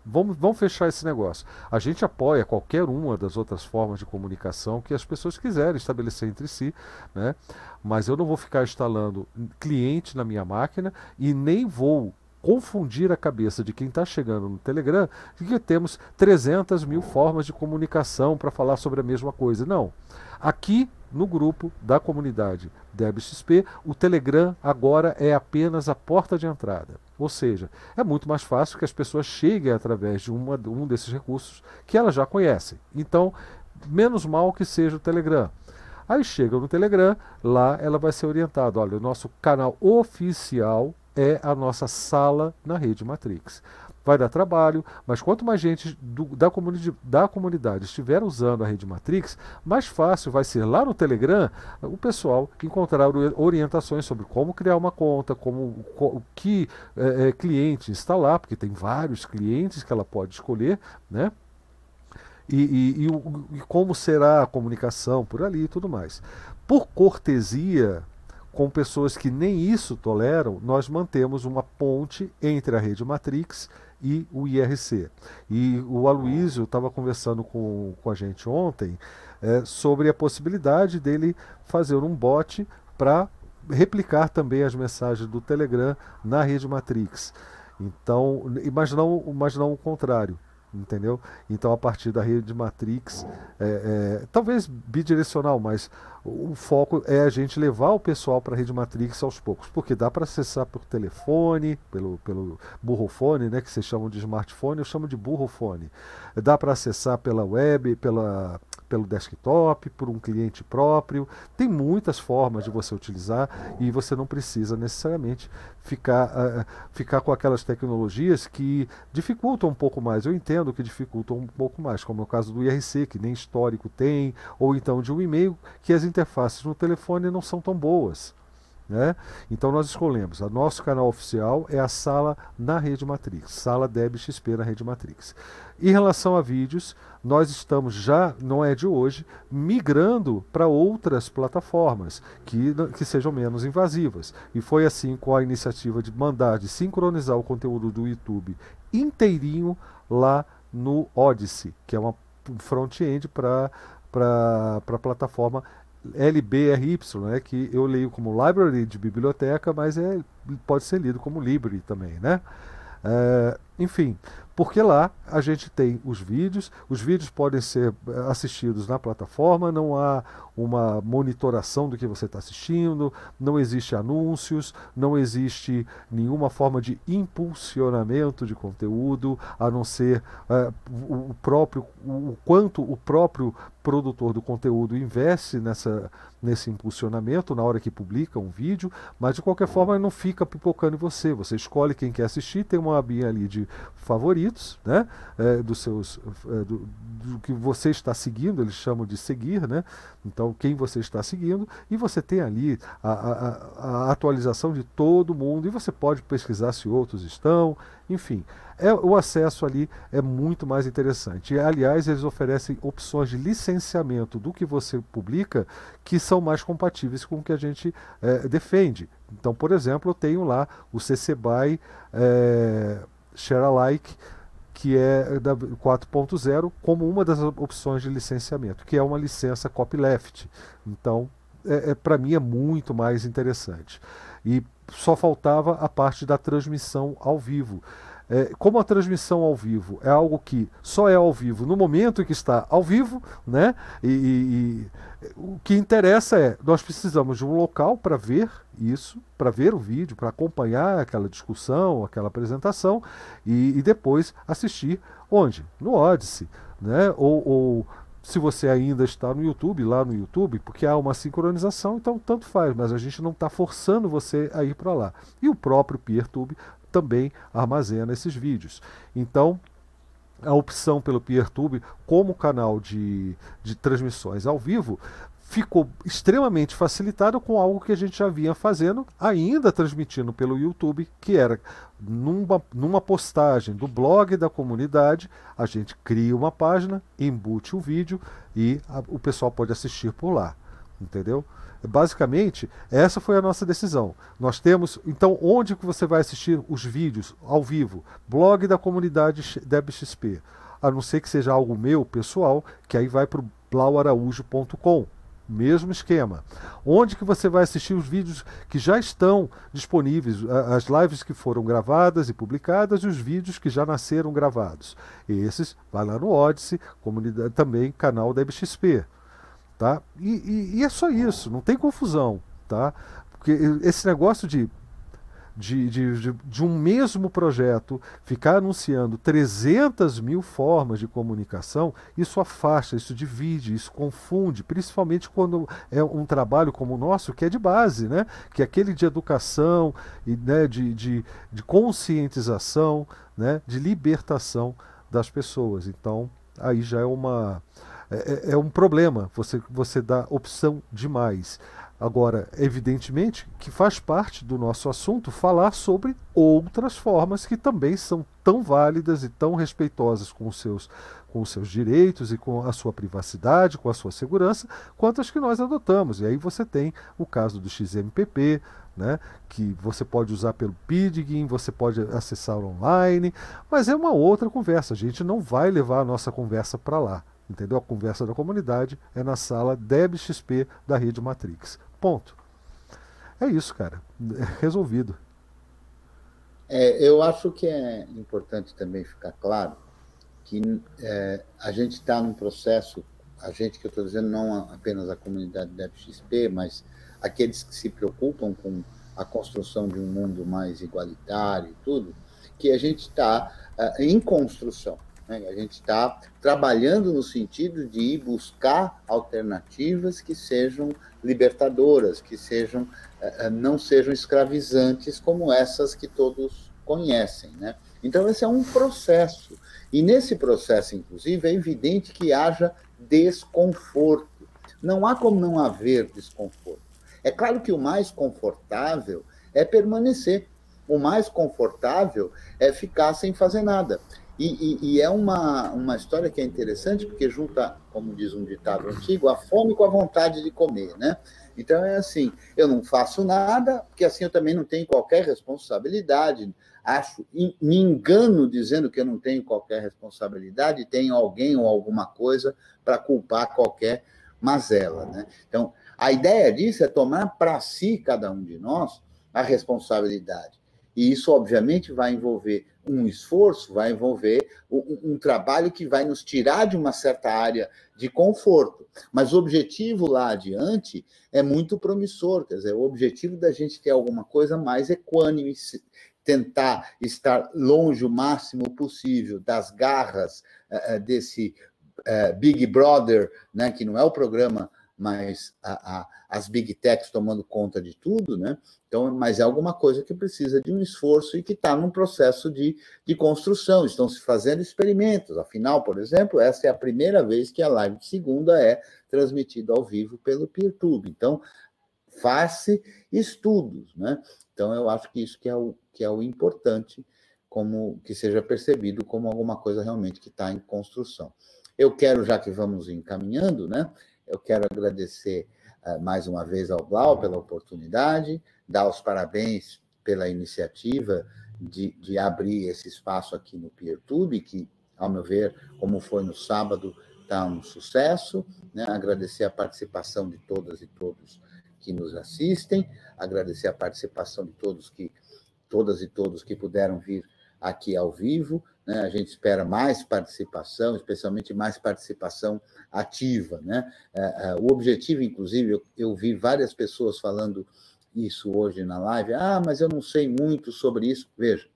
vamos, vamos fechar esse negócio. A gente apoia qualquer uma das outras formas de comunicação que as pessoas quiserem estabelecer entre si, né? mas eu não vou ficar instalando cliente na minha máquina e nem vou confundir a cabeça de quem está chegando no Telegram de que temos 300 mil formas de comunicação para falar sobre a mesma coisa. Não. Aqui no grupo da comunidade DebXP, o Telegram agora é apenas a porta de entrada. Ou seja, é muito mais fácil que as pessoas cheguem através de uma, um desses recursos que elas já conhecem. Então, menos mal que seja o Telegram. Aí chega no Telegram, lá ela vai ser orientada. Olha, o nosso canal oficial é a nossa sala na rede Matrix. Vai dar trabalho, mas quanto mais gente do, da, comunidade, da comunidade estiver usando a rede Matrix, mais fácil vai ser lá no Telegram o pessoal encontrar orientações sobre como criar uma conta, como o que é, é, cliente instalar, porque tem vários clientes que ela pode escolher, né? E, e, e, e como será a comunicação por ali e tudo mais. Por cortesia, com pessoas que nem isso toleram, nós mantemos uma ponte entre a rede Matrix e o IRC. E o Aloysio estava conversando com, com a gente ontem é, sobre a possibilidade dele fazer um bot para replicar também as mensagens do Telegram na rede Matrix. Então, mas não, mas não o contrário entendeu? Então a partir da rede Matrix, é, é, talvez bidirecional, mas o foco é a gente levar o pessoal para a rede Matrix aos poucos, porque dá para acessar por telefone, pelo, pelo burrofone, né, que vocês chamam de smartphone, eu chamo de burrofone. Dá para acessar pela web, pela pelo desktop, por um cliente próprio. Tem muitas formas de você utilizar e você não precisa necessariamente ficar, uh, ficar com aquelas tecnologias que dificultam um pouco mais. Eu entendo que dificultam um pouco mais, como é o caso do IRC, que nem histórico tem, ou então de um e-mail, que as interfaces no telefone não são tão boas. Né? Então nós escolhemos, o nosso canal oficial é a sala na Rede Matrix, sala Deb XP na Rede Matrix. Em relação a vídeos, nós estamos já, não é de hoje, migrando para outras plataformas que, que sejam menos invasivas. E foi assim com a iniciativa de mandar, de sincronizar o conteúdo do YouTube inteirinho lá no Odyssey, que é uma front-end para a plataforma LBRY, né, que eu leio como library de biblioteca, mas é, pode ser lido como library também. Né? É, enfim, porque lá a gente tem os vídeos, os vídeos podem ser eh, assistidos na plataforma, não há uma monitoração do que você está assistindo, não existe anúncios, não existe nenhuma forma de impulsionamento de conteúdo, a não ser uh, o próprio, o quanto o próprio produtor do conteúdo investe nessa, nesse impulsionamento na hora que publica um vídeo, mas de qualquer forma não fica pipocando em você. Você escolhe quem quer assistir, tem uma abinha ali de favoritos, né? É, dos seus, é, do, do, que você está seguindo, eles chamam de seguir, né? Então, quem você está seguindo, e você tem ali a, a, a atualização de todo mundo, e você pode pesquisar se outros estão, enfim. É, o acesso ali é muito mais interessante. E, aliás, eles oferecem opções de licenciamento do que você publica que são mais compatíveis com o que a gente é, defende. Então, por exemplo, eu tenho lá o CC BY é, Share Alike, que é da 4.0, como uma das opções de licenciamento, que é uma licença copyleft. Então, é, é para mim é muito mais interessante. E só faltava a parte da transmissão ao vivo. É, como a transmissão ao vivo é algo que só é ao vivo no momento em que está ao vivo, né? E, e, e o que interessa é nós precisamos de um local para ver isso, para ver o vídeo, para acompanhar aquela discussão, aquela apresentação e, e, depois assistir onde? No Odyssey, né? Ou, ou se você ainda está no YouTube, lá no YouTube, porque há uma sincronização, então tanto faz, mas a gente não está forçando você a ir para lá. E o próprio PeerTube também armazena esses vídeos. Então, a opção pelo PeerTube como canal de, de transmissões ao vivo ficou extremamente facilitado com algo que a gente já vinha fazendo, ainda transmitindo pelo YouTube, que era numa, numa postagem do blog da comunidade, a gente cria uma página, embute o vídeo e a, o pessoal pode assistir por lá. Entendeu? Basicamente, essa foi a nossa decisão. Nós temos, então, onde que você vai assistir os vídeos ao vivo? Blog da comunidade DebXP. A não ser que seja algo meu, pessoal, que aí vai para o blauaraújo.com. Mesmo esquema. Onde que você vai assistir os vídeos que já estão disponíveis, as lives que foram gravadas e publicadas e os vídeos que já nasceram gravados. Esses, vai lá no Odyssey, também canal da. Tá? E, e, e é só isso, não tem confusão. Tá? Porque esse negócio de de, de, de, um mesmo projeto ficar anunciando 300 mil formas de comunicação, isso afasta, isso divide, isso confunde, principalmente quando é um trabalho como o nosso, que é de base, né? que é aquele de educação, e, né? de, de, de conscientização, né? de libertação das pessoas. Então, aí já é uma. É, é, é um problema você, você dá opção demais. Agora, evidentemente que faz parte do nosso assunto falar sobre outras formas que também são tão válidas e tão respeitosas com os seus, com os seus direitos e com a sua privacidade, com a sua segurança, quanto as que nós adotamos. E aí você tem o caso do XMPP, né, que você pode usar pelo Pidgin, você pode acessar online, mas é uma outra conversa. A gente não vai levar a nossa conversa para lá. Entendeu? A conversa da comunidade é na sala DebXP da Rede Matrix. Ponto. É isso, cara. É resolvido. É, eu acho que é importante também ficar claro que é, a gente está num processo, a gente que eu estou dizendo não apenas a comunidade da mas aqueles que se preocupam com a construção de um mundo mais igualitário e tudo, que a gente está uh, em construção. Né? A gente está trabalhando no sentido de ir buscar alternativas que sejam libertadoras, que sejam eh, eh, não sejam escravizantes como essas que todos conhecem, né? Então esse é um processo e nesse processo, inclusive, é evidente que haja desconforto. Não há como não haver desconforto. É claro que o mais confortável é permanecer. O mais confortável é ficar sem fazer nada. E, e, e, é uma, uma história que é interessante, porque junta, como diz um ditado antigo, a fome com a vontade de comer, né? Então é assim, eu não faço nada, porque assim eu também não tenho qualquer responsabilidade. Acho, me engano dizendo que eu não tenho qualquer responsabilidade, tenho alguém ou alguma coisa para culpar qualquer mazela, né? Então, a ideia disso é tomar para si, cada um de nós, a responsabilidade. E isso, obviamente, vai envolver um esforço, vai envolver um, um, trabalho que vai nos tirar de uma certa área de conforto. Mas o objetivo lá adiante é muito promissor, quer dizer, o objetivo da gente ter alguma coisa mais equânime, tentar estar longe o máximo possível das garras uh, desse uh, Big Brother, né, que não é o programa mas a, a, as big techs tomando conta de tudo, né? Então, mas é alguma coisa que precisa de um esforço e que está num processo de, de construção. Estão se fazendo experimentos. Afinal, por exemplo, essa é a primeira vez que a live de segunda é transmitida ao vivo pelo PeerTube. Então, faz-se estudos, né? Então, eu acho que isso que é o, que é o importante, como que seja percebido como alguma coisa realmente que está em construção. Eu quero, já que vamos encaminhando, né? Eu quero agradecer mais uma vez ao Blau pela oportunidade, dar os parabéns pela iniciativa de, de abrir esse espaço aqui no PeerTube, que, ao meu ver, como foi no sábado, está um sucesso. Né? Agradecer a participação de todas e todos que nos assistem, agradecer a participação de todos que todas e todos que puderam vir aqui ao vivo. Né? A gente espera mais participação, especialmente mais participação ativa. Né? É, é, o objetivo, inclusive, eu, eu vi várias pessoas falando isso hoje na live. Ah, mas eu não sei muito sobre isso. Veja,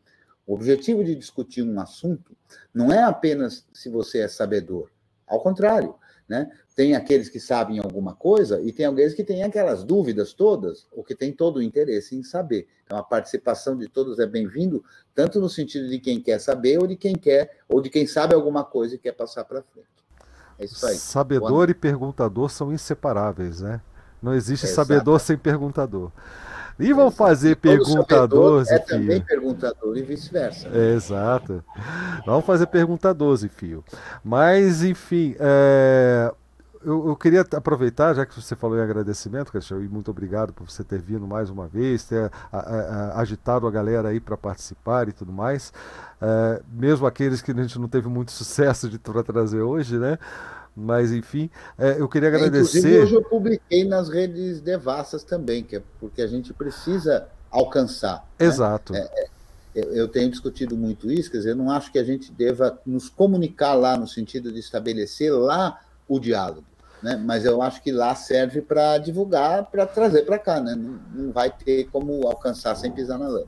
o objetivo de discutir um assunto não é apenas se você é sabedor. Ao contrário, né? Tem aqueles que sabem alguma coisa e tem aqueles que têm aquelas dúvidas todas, ou que têm todo o interesse em saber. Então, a participação de todos é bem-vindo, tanto no sentido de quem quer saber, ou de quem quer, ou de quem sabe alguma coisa e quer passar para frente. É isso aí. Sabedor e perguntador são inseparáveis, né? Não existe Exato. sabedor sem perguntador. E vão fazer perguntadores. É também perguntador e vice-versa. É, exato. Vamos fazer perguntadores, fio. Mas, enfim, é, eu, eu, queria aproveitar, já que você falou em agradecimento, Cristian, e muito obrigado por você ter vindo mais uma vez, ter a, a, a, agitado a galera aí para participar e tudo mais. É, mesmo aqueles que a gente não teve muito [laughs] sucesso de trazer hoje, né? Mas, enfim, é, eu queria agradecer. Inclusive, hoje eu publiquei nas redes devassas também, que é porque a gente precisa alcançar. Né? Exato. Né? É, eu tenho discutido muito isso, quer dizer, eu não acho que a gente deva nos comunicar lá no sentido de estabelecer lá o diálogo, né? Mas eu acho que lá serve para divulgar, para trazer para cá, né? Não, não vai ter como alcançar sem pisar na lama.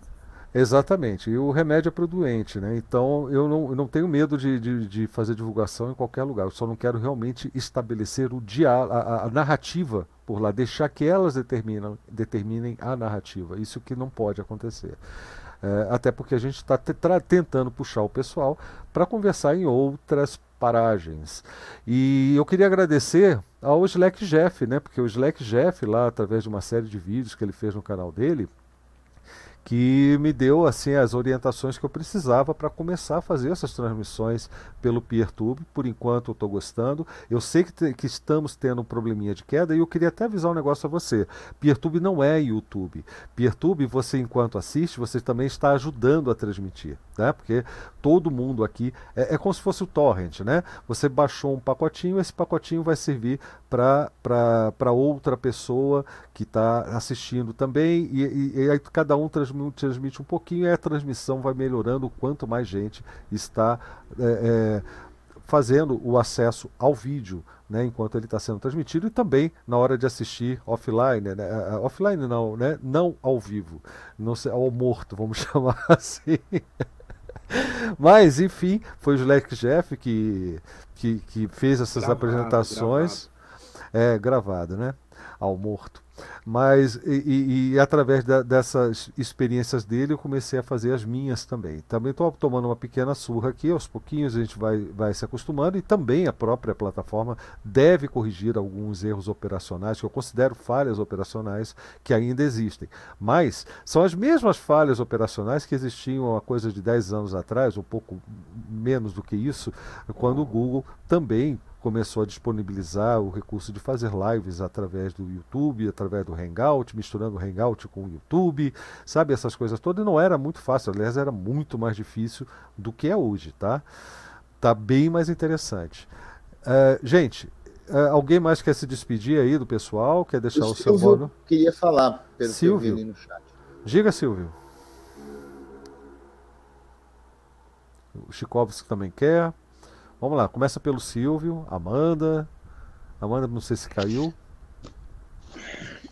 Exatamente, e o remédio é para o doente, né? Então eu não, eu não tenho medo de, de, de, fazer divulgação em qualquer lugar, eu só não quero realmente estabelecer o dia, a, a narrativa por lá, deixar que elas determinam, determinem a narrativa. Isso que não pode acontecer. É, até porque a gente está tentando puxar o pessoal para conversar em outras paragens. E eu queria agradecer ao Slack Jeff, né? Porque o Slack Jeff, lá através de uma série de vídeos que ele fez no canal dele, que me deu assim as orientações que eu precisava para começar a fazer essas transmissões pelo PeerTube. Por enquanto eu estou gostando. Eu sei que, te, que, estamos tendo um probleminha de queda e eu queria até avisar um negócio a você. PeerTube não é YouTube. PeerTube, você enquanto assiste, você também está ajudando a transmitir, né? Porque todo mundo aqui é, é como se fosse o torrent, né? Você baixou um pacotinho, esse pacotinho vai servir para outra pessoa que está assistindo também e, e, e aí cada um transmite transmite um pouquinho e a transmissão vai melhorando quanto mais gente está é, é, fazendo o acesso ao vídeo. Né, enquanto ele está sendo transmitido e também na hora de assistir offline, né, offline não, né, não ao vivo, não sei, ao morto, vamos [laughs] chamar assim. Mas, enfim, foi o Julex Jeff que, que, que fez essas gravado, apresentações. Gravado. É, gravado, né? Ao morto. Mas, e, e, e através da, dessas experiências dele, eu comecei a fazer as minhas também. Também estou tomando uma pequena surra aqui, aos pouquinhos a gente vai, vai se acostumando, e também a própria plataforma deve corrigir alguns erros operacionais, que eu considero falhas operacionais que ainda existem. Mas são as mesmas falhas operacionais que existiam há coisa de 10 anos atrás, um pouco menos do que isso, quando o Google também começou a disponibilizar o recurso de fazer lives através do YouTube, através do Hangout, misturando o Hangout com o YouTube, sabe, essas coisas todas. E não era muito fácil, aliás, era muito mais difícil do que é hoje, tá? Tá bem mais interessante. Uh, gente, uh, alguém mais quer se despedir aí do pessoal? Quer deixar o, o seu bono? queria falar, pelo Silvio. que eu no chat. Diga, Silvio. O Chikovski também quer. Vamos lá, começa pelo Silvio, Amanda. Amanda, não sei se caiu.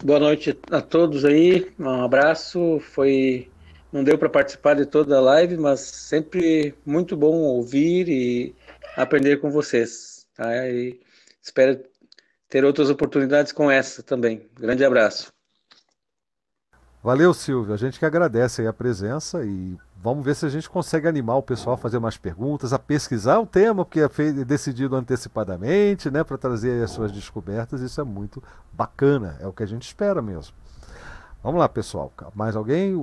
Boa noite a todos aí. Um abraço. Foi não deu para participar de toda a live, mas sempre muito bom ouvir e aprender com vocês. Tá? E espero ter outras oportunidades com essa também. Grande abraço. Valeu, Silvio. A gente que agradece a presença e Vamos ver se a gente consegue animar o pessoal a fazer mais perguntas, a pesquisar o tema, porque é decidido antecipadamente, né, para trazer as suas descobertas. Isso é muito bacana, é o que a gente espera mesmo. Vamos lá, pessoal. Mais alguém?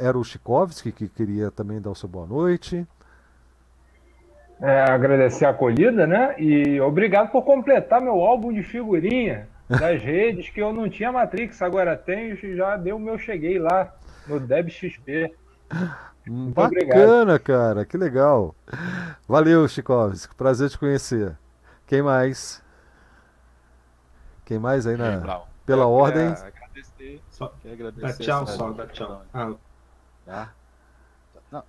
Era o Chikovski que queria também dar o seu boa noite. É, agradecer a acolhida, né? E obrigado por completar meu álbum de figurinha [laughs] das redes, que eu não tinha Matrix, agora tenho, já deu o meu cheguei lá no DebXP. Muito Bacana, obrigado. cara, que legal. Valeu, Chikovski, prazer te conhecer. Quem mais? Quem mais aí na pela Eu ordem? Agradecer, só, agradecer. Dá tchau só, dá tchau. Ah. Tá? Não.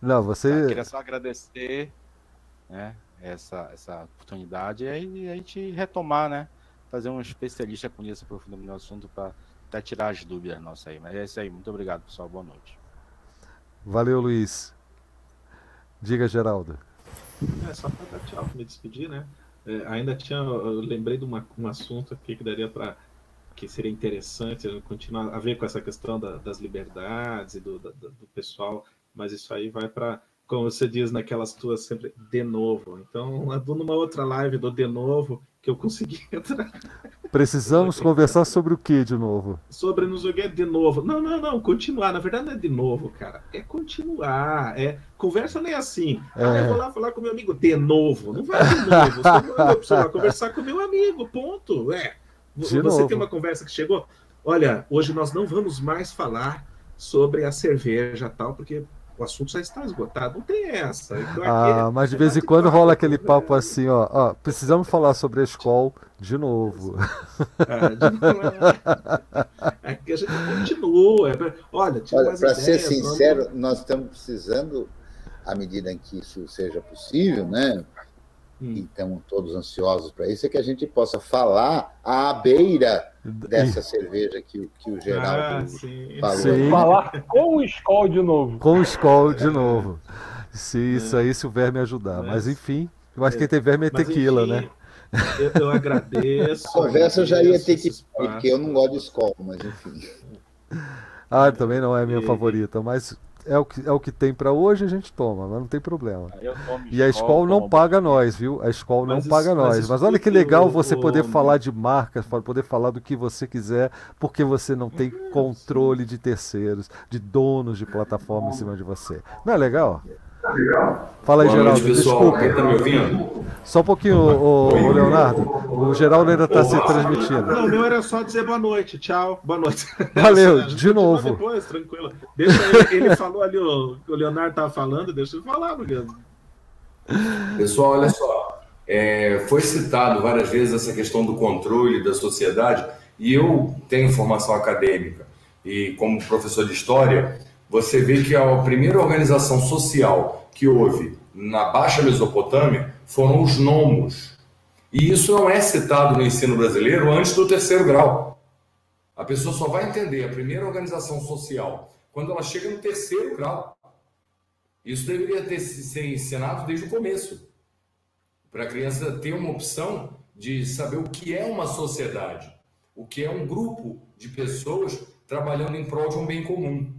Não, você. Eu queria só agradecer, né, essa essa oportunidade e aí a gente retomar, né, fazer um especialista com isso aprofundamento no assunto para até tirar as dúvidas nossas aí. Mas é isso aí. Muito obrigado, pessoal. Boa noite. Valeu, Luiz. Diga, Geraldo. É, só para dar tchau, me despedir, né? É, ainda tinha, eu lembrei de uma, um assunto aqui que daria para que seria interessante continuar a ver com essa questão da, das liberdades e do, da, do pessoal, mas isso aí vai para como você diz naquelas tuas sempre, de novo. Então, numa outra live do de novo, que eu consegui [laughs] entrar. Precisamos conversar sobre o que de novo? Sobre não joguei de novo. Não, não, não, continuar. Na verdade não é de novo, cara. É continuar. É conversa nem assim. É. Ah, eu vou lá falar com meu amigo de novo. Não vai de novo. Você vai [laughs] conversar com meu amigo, ponto. É. De você novo. tem uma conversa que chegou. Olha, hoje nós não vamos mais falar sobre a cerveja tal, porque o assunto já está esgotado. Não tem essa. Então, ah, é, mas de vez em quando rola aquele papo assim, ó, ó, precisamos falar sobre a escola de novo. Ah, de novo. É que a gente continua. É olha, Olha para ser sincero, vamos... nós estamos precisando, à medida em que isso seja possível, né? Hum. E estamos todos ansiosos para isso, é que a gente possa falar à beira dessa cerveja que, que o Geraldo ah, falou. Sim. Falar com o Skol de novo. Com o Skol de novo. Se isso aí, se o verme ajudar. Mas, Mas enfim, eu acho que quem tem verme é tequila, enfim, né? Eu, eu agradeço. A conversa eu já ia ter que. Porque eu não gosto de Skol, mas enfim. Ah, também não é a minha e... favorita, mas é o que, é o que tem para hoje, a gente toma, mas não tem problema. E a escola não paga nós, viu? A escola não isso, paga nós. Mas, mas olha que legal você poder falar de marcas, poder falar do que você quiser, porque você não tem controle de terceiros, de donos de plataforma em cima de você. Não é legal? Fala aí, Geraldo. Noite, Desculpa. Tá me ouvindo? Só um pouquinho, o, o Leonardo. O Geraldo ainda está se transmitindo. Não, o meu era só dizer boa noite. Tchau. Boa noite. [laughs] Valeu, de novo. Depois, tranquilo. Deixa ele, ele falou ali, o, o Leonardo estava falando, deixa ele falar, Leonardo. Pessoal, olha só. É, foi citado várias vezes essa questão do controle da sociedade, e eu tenho formação acadêmica, e como professor de história, você vê que a primeira organização social que houve na Baixa Mesopotâmia foram os nomos. E isso não é citado no ensino brasileiro antes do terceiro grau. A pessoa só vai entender a primeira organização social quando ela chega no terceiro grau. Isso deveria ter ser ensinado desde o começo, para a criança ter uma opção de saber o que é uma sociedade, o que é um grupo de pessoas trabalhando em prol de um bem comum.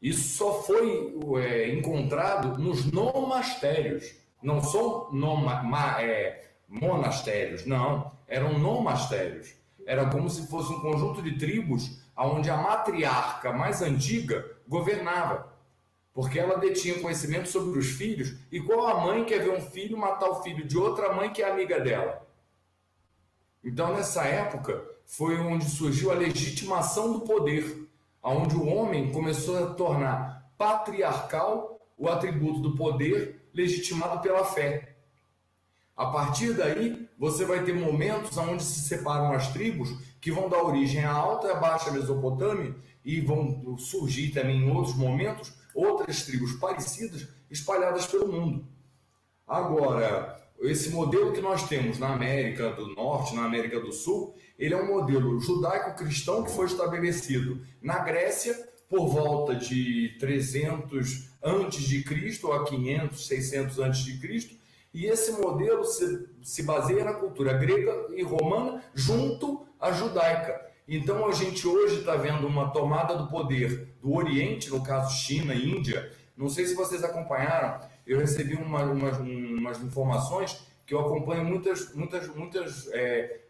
Isso só foi é, encontrado nos nomastérios. Não são noma, ma, é, monastérios, não. Eram nomastérios. Era como se fosse um conjunto de tribos onde a matriarca mais antiga governava. Porque ela detinha conhecimento sobre os filhos, igual a mãe quer ver um filho matar o filho de outra mãe que é amiga dela. Então, nessa época, foi onde surgiu a legitimação do poder onde o homem começou a tornar patriarcal o atributo do poder legitimado pela fé. A partir daí, você vai ter momentos onde se separam as tribos que vão dar origem à alta e à baixa Mesopotâmia e vão surgir também em outros momentos outras tribos parecidas espalhadas pelo mundo. Agora, esse modelo que nós temos na América do Norte, na América do Sul, ele é um modelo judaico-cristão que foi estabelecido na Grécia por volta de 300 antes de Cristo a 500, 600 antes de Cristo, e esse modelo se, se baseia na cultura grega e romana junto à judaica. Então a gente hoje está vendo uma tomada do poder do Oriente, no caso China Índia. Não sei se vocês acompanharam, eu recebi uma, uma, umas informações que eu acompanho muitas, muitas, muitas é,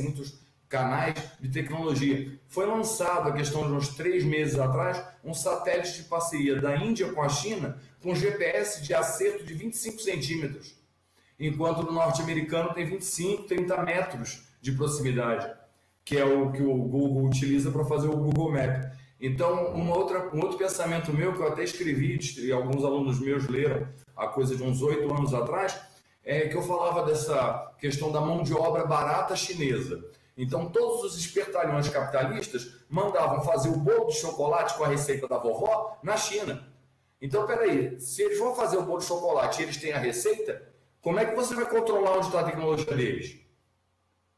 muitos canais de tecnologia. Foi lançado, a questão de uns três meses atrás, um satélite de parceria da Índia com a China, com GPS de acerto de 25 centímetros, enquanto no norte-americano tem 25, 30 metros de proximidade, que é o que o Google utiliza para fazer o Google Map. Então, uma outra, um outro pensamento meu, que eu até escrevi, e alguns alunos meus leram há coisa de uns oito anos atrás, é que eu falava dessa questão da mão de obra barata chinesa. Então, todos os espertalhões capitalistas mandavam fazer o bolo de chocolate com a receita da vovó na China. Então, peraí, se eles vão fazer o bolo de chocolate e eles têm a receita, como é que você vai controlar onde está a tecnologia deles?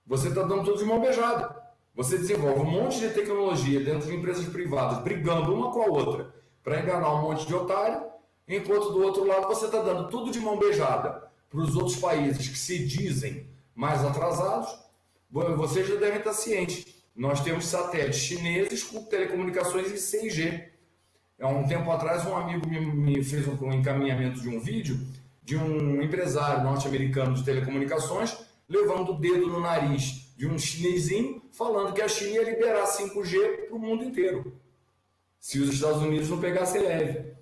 Você está dando tudo de mão beijada. Você desenvolve um monte de tecnologia dentro de empresas privadas, brigando uma com a outra, para enganar um monte de otário, enquanto do outro lado você está dando tudo de mão beijada para os outros países que se dizem mais atrasados, vocês já devem estar cientes. Nós temos satélites chineses com telecomunicações em 6G. Há um tempo atrás, um amigo me, fez um encaminhamento de um vídeo de um empresário norte-americano de telecomunicações levando o dedo no nariz de um chinesinho falando que a China ia liberar 5G para o mundo inteiro. Se os Estados Unidos não pegassem leve.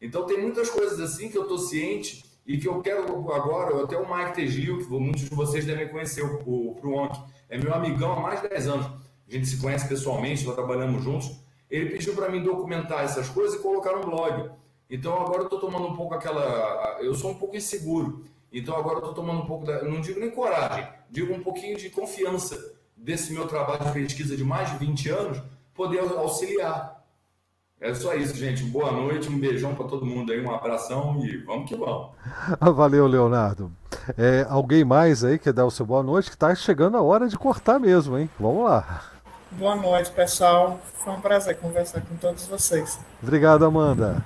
Então tem muitas coisas assim que eu estou ciente e que eu quero agora, até o Mike Tegil, que muitos de vocês devem conhecer, o, o Pruonk, é meu amigão há mais de 10 anos. A gente se conhece pessoalmente, já trabalhamos juntos. Ele pediu para mim documentar essas coisas e colocar no blog. Então agora eu estou tomando um pouco aquela. Eu sou um pouco inseguro. Então agora eu estou tomando um pouco da. Não digo nem coragem, digo um pouquinho de confiança desse meu trabalho de pesquisa de mais de 20 anos, poder auxiliar. É só isso, gente. Boa noite, um beijão para todo mundo aí, um abração e vamos que vamos. [laughs] Valeu, Leonardo. É, alguém mais aí quer dar o seu boa noite? Que está chegando a hora de cortar mesmo, hein? Vamos lá. Boa noite, pessoal. Foi um prazer conversar com todos vocês. Obrigado, Amanda.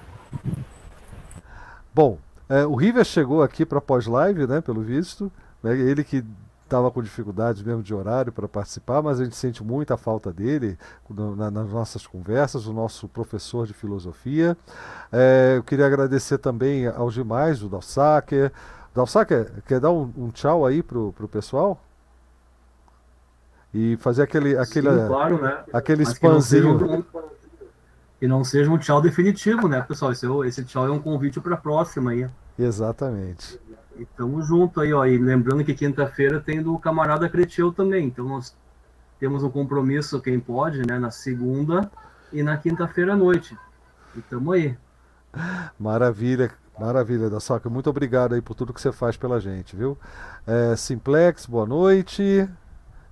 Bom, é, o River chegou aqui para pós-live, né? Pelo visto. Né, ele que estava com dificuldades mesmo de horário para participar, mas a gente sente muita falta dele na, nas nossas conversas, o nosso professor de filosofia. É, eu queria agradecer também aos demais, o Dalsaker. Dalsaker, quer dar um, um tchau aí pro, pro pessoal? E fazer aquele, aquele, Sim, claro, né? aquele spamzinho. E não seja um tchau definitivo, né, pessoal? Esse, é esse tchau é um convite para a próxima aí. Exatamente. E tamo junto aí, ó. E lembrando que quinta-feira tem do camarada Creteu também. Então nós temos um compromisso, quem pode, né? Na segunda e na quinta-feira à noite. E tamo aí. Maravilha, maravilha, da Soca. Muito obrigado aí por tudo que você faz pela gente, viu? É, Simplex, boa noite.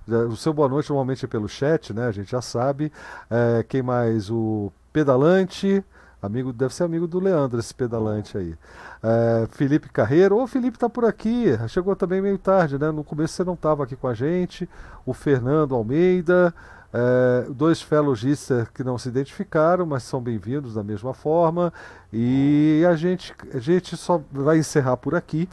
O seu boa noite normalmente é pelo chat, né? A gente já sabe. É, quem mais? O Pedalante. Amigo, deve ser amigo do Leandro, esse pedalante aí. É, Felipe Carreiro, ô Felipe tá por aqui, chegou também meio tarde, né? No começo você não estava aqui com a gente. O Fernando Almeida, é, dois felogistas que não se identificaram, mas são bem-vindos da mesma forma. E a gente, a gente só vai encerrar por aqui.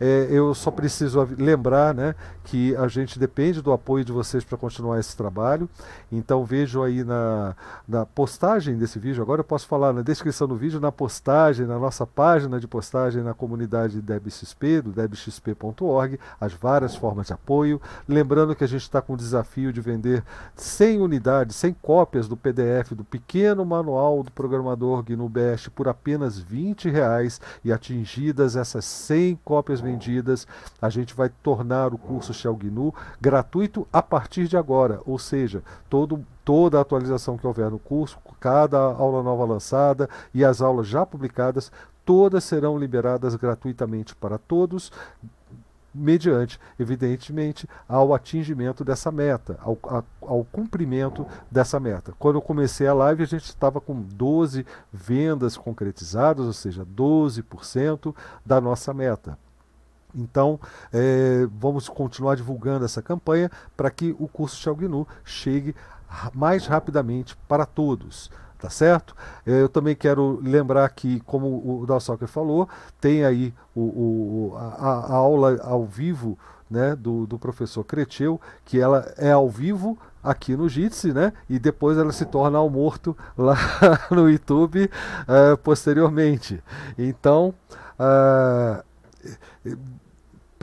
É, eu só preciso lembrar né, que a gente depende do apoio de vocês para continuar esse trabalho. Então vejo aí na, na postagem desse vídeo, agora eu posso falar na descrição do vídeo, na postagem, na nossa página de postagem na comunidade DebXP, do debxp.org, as várias formas de apoio. Lembrando que a gente está com o desafio de vender 100 unidades, 100 cópias do PDF do pequeno manual do programador GNU Bash por apenas 20 reais e atingidas essas 100 cópias vendidas, a gente vai tornar o curso Shell GNU gratuito a partir de agora, ou seja, todo, toda a atualização que houver no curso, cada aula nova lançada e as aulas já publicadas, todas serão liberadas gratuitamente para todos, mediante, evidentemente, ao atingimento dessa meta, ao, ao, cumprimento dessa meta. Quando eu comecei a live, a gente estava com 12 vendas concretizadas, ou seja, 12% da nossa meta. Então, é, vamos continuar divulgando essa campanha para que o curso Xiaognu chegue mais rapidamente para todos. Tá certo? É, eu também quero lembrar que, como o Dalsocker falou, tem aí o, o a, a, aula ao vivo né, do, do professor Creteu, que ela é ao vivo aqui no Jitsi, né? E depois ela se torna ao morto lá [laughs] no YouTube uh, posteriormente. Então, uh,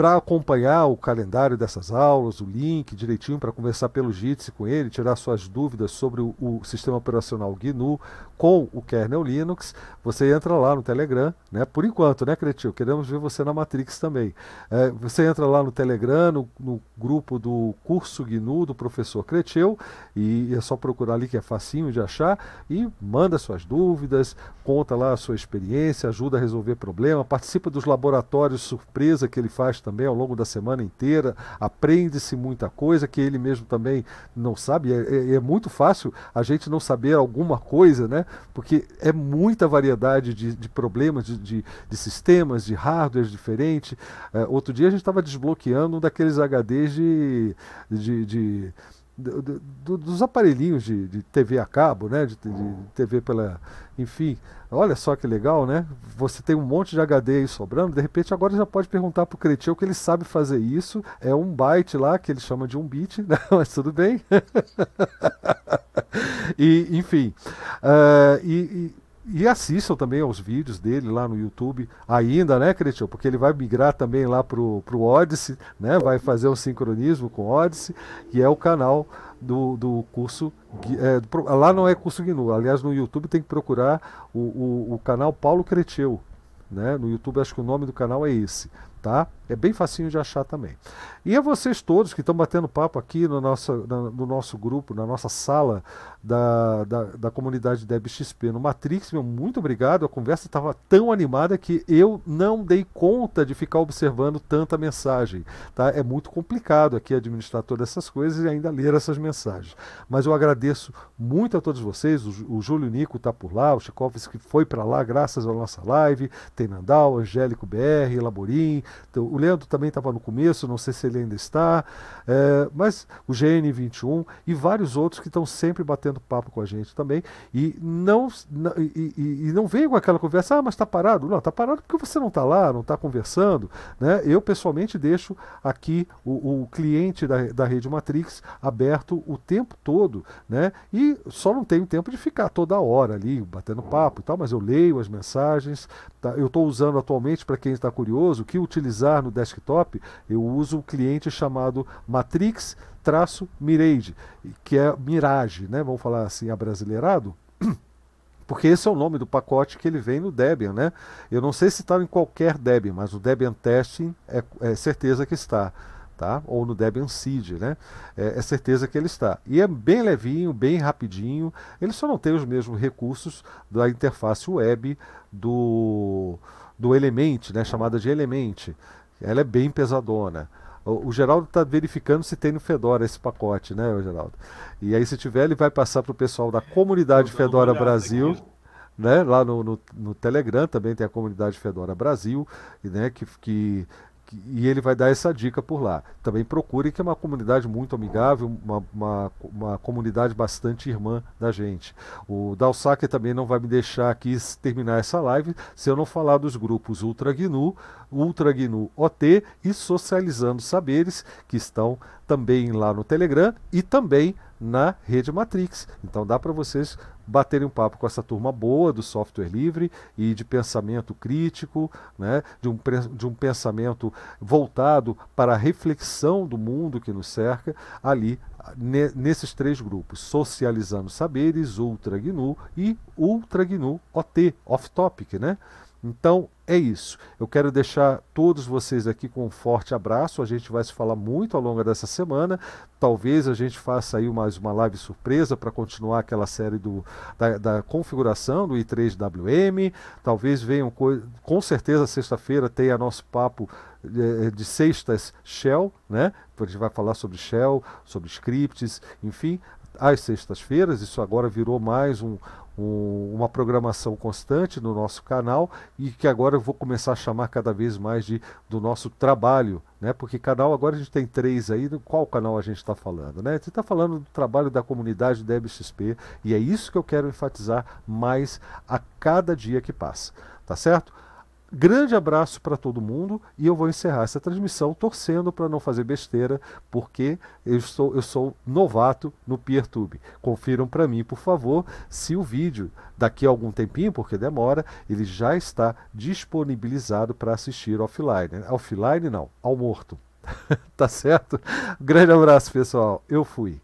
para acompanhar o calendário dessas aulas, o link direitinho para conversar pelo Jitsi com ele, tirar suas dúvidas sobre o, o, sistema operacional GNU com o kernel Linux, você entra lá no Telegram, né? Por enquanto, né, Cretil? Queremos ver você na Matrix também. É, você entra lá no Telegram, no, no, grupo do curso GNU do professor Cretil, e é só procurar ali que é facinho de achar, e manda suas dúvidas, conta lá a sua experiência, ajuda a resolver problema, participa dos laboratórios surpresa que ele faz também ao longo da semana inteira, aprende-se muita coisa que ele mesmo também não sabe. É, é, é, muito fácil a gente não saber alguma coisa, né? Porque é muita variedade de, de problemas, de, de, de, sistemas, de hardware diferentes. É, outro dia a gente estava desbloqueando um daqueles HDs de, de, de do, do, dos aparelhinhos de, de, TV a cabo, né? De, de, TV pela. Enfim, olha só que legal, né? Você tem um monte de HD aí sobrando, de repente agora já pode perguntar pro Cretil que ele sabe fazer isso. É um byte lá, que ele chama de um bit, [laughs] né? mas tudo bem. [laughs] e, enfim. Uh, e, e e assistam também aos vídeos dele lá no YouTube, ainda, né, Cretinho? Porque ele vai migrar também lá pro, pro Odyssey, né? Vai fazer um sincronismo com o Odyssey, e é o canal do, do curso. É, lá não é curso GNU, aliás, no YouTube tem que procurar o, o, o canal Paulo Creteu. Né? No YouTube acho que o nome do canal é esse tá? É bem facinho de achar também. E a vocês todos que estão batendo papo aqui no nosso, no nosso grupo, na nossa sala da, da, da comunidade DebXP no Matrix, meu, muito obrigado. A conversa estava tão animada que eu não dei conta de ficar observando tanta mensagem. Tá? É muito complicado aqui administrar todas essas coisas e ainda ler essas mensagens. Mas eu agradeço muito a todos vocês. O, o Júlio Nico está por lá, o Chikovski foi para lá graças à nossa live. Tem Nandal, Angélico BR, Laborim, o Leandro também estava no começo, não sei se ele ainda está, é, mas o GN21 e vários outros que estão sempre batendo papo com a gente também. E não, não e, e, e, não vem com aquela conversa, ah, mas está parado. Não, está parado porque você não está lá, não está conversando. Né? Eu, pessoalmente, deixo aqui o, o cliente da, da rede Matrix aberto o tempo todo, né? E só não tenho tempo de ficar toda hora ali batendo papo e tal, mas eu leio as mensagens. Tá? Eu estou usando atualmente, para quem está curioso, que utilizar no desktop, eu uso um cliente chamado Matrix-Mirage, que é Mirage, né? vamos falar assim, abrasileirado, [clears throat] porque esse é o nome do pacote que ele vem no Debian, né? Eu não sei se está em qualquer Debian, mas o Debian Testing é, é certeza que está. Tá? ou no Debian Seed, né? É, é, certeza que ele está. E é bem levinho, bem rapidinho. Ele só não tem os mesmos recursos da interface web do, do Element, né, chamada de Element. Ela é bem pesadona. O, o Geraldo está verificando se tem no Fedora esse pacote, né, Geraldo? E aí, se tiver, ele vai passar para o pessoal da comunidade Fedora Brasil. Né, lá no, no, no, Telegram também tem a comunidade Fedora Brasil, né, que, que e ele vai dar essa dica por lá. Também procure que é uma comunidade muito amigável, uma, uma, uma comunidade bastante irmã da gente. O Dalsaker também não vai me deixar aqui terminar essa live se eu não falar dos grupos Ultra GNU, Ultra GNU OT e Socializando Saberes, que estão também lá no Telegram e também na rede Matrix. Então dá para vocês baterem um papo com essa turma boa do software livre e de pensamento crítico, né, de, um, de um pensamento voltado para a reflexão do mundo que nos cerca, ali nesses três grupos, Socializando Saberes, Ultra GNU e Ultra GNU OT, off-topic, né? Então é isso. Eu quero deixar todos vocês aqui com um forte abraço. A gente vai se falar muito ao longo dessa semana. Talvez a gente faça aí mais uma live surpresa para continuar aquela série do, da, da, configuração do i3WM. Talvez venham, com certeza, sexta-feira tenha nosso papo de, de sextas Shell, né? A gente vai falar sobre Shell, sobre scripts, enfim às sextas-feiras. Isso agora virou mais um, um, uma programação constante no nosso canal e que agora eu vou começar a chamar cada vez mais de do nosso trabalho, né? Porque canal agora a gente tem três aí, qual canal a gente está falando, né? Você está falando do trabalho da comunidade da XP e é isso que eu quero enfatizar mais a cada dia que passa, tá certo? Grande abraço para todo mundo e eu vou encerrar essa transmissão torcendo para não fazer besteira, porque eu sou, eu sou novato no PeerTube. Confiram para mim, por favor, se o vídeo daqui a algum tempinho, porque demora, ele já está disponibilizado para assistir offline. Offline não, ao morto. [laughs] tá certo? Grande abraço, pessoal. Eu fui.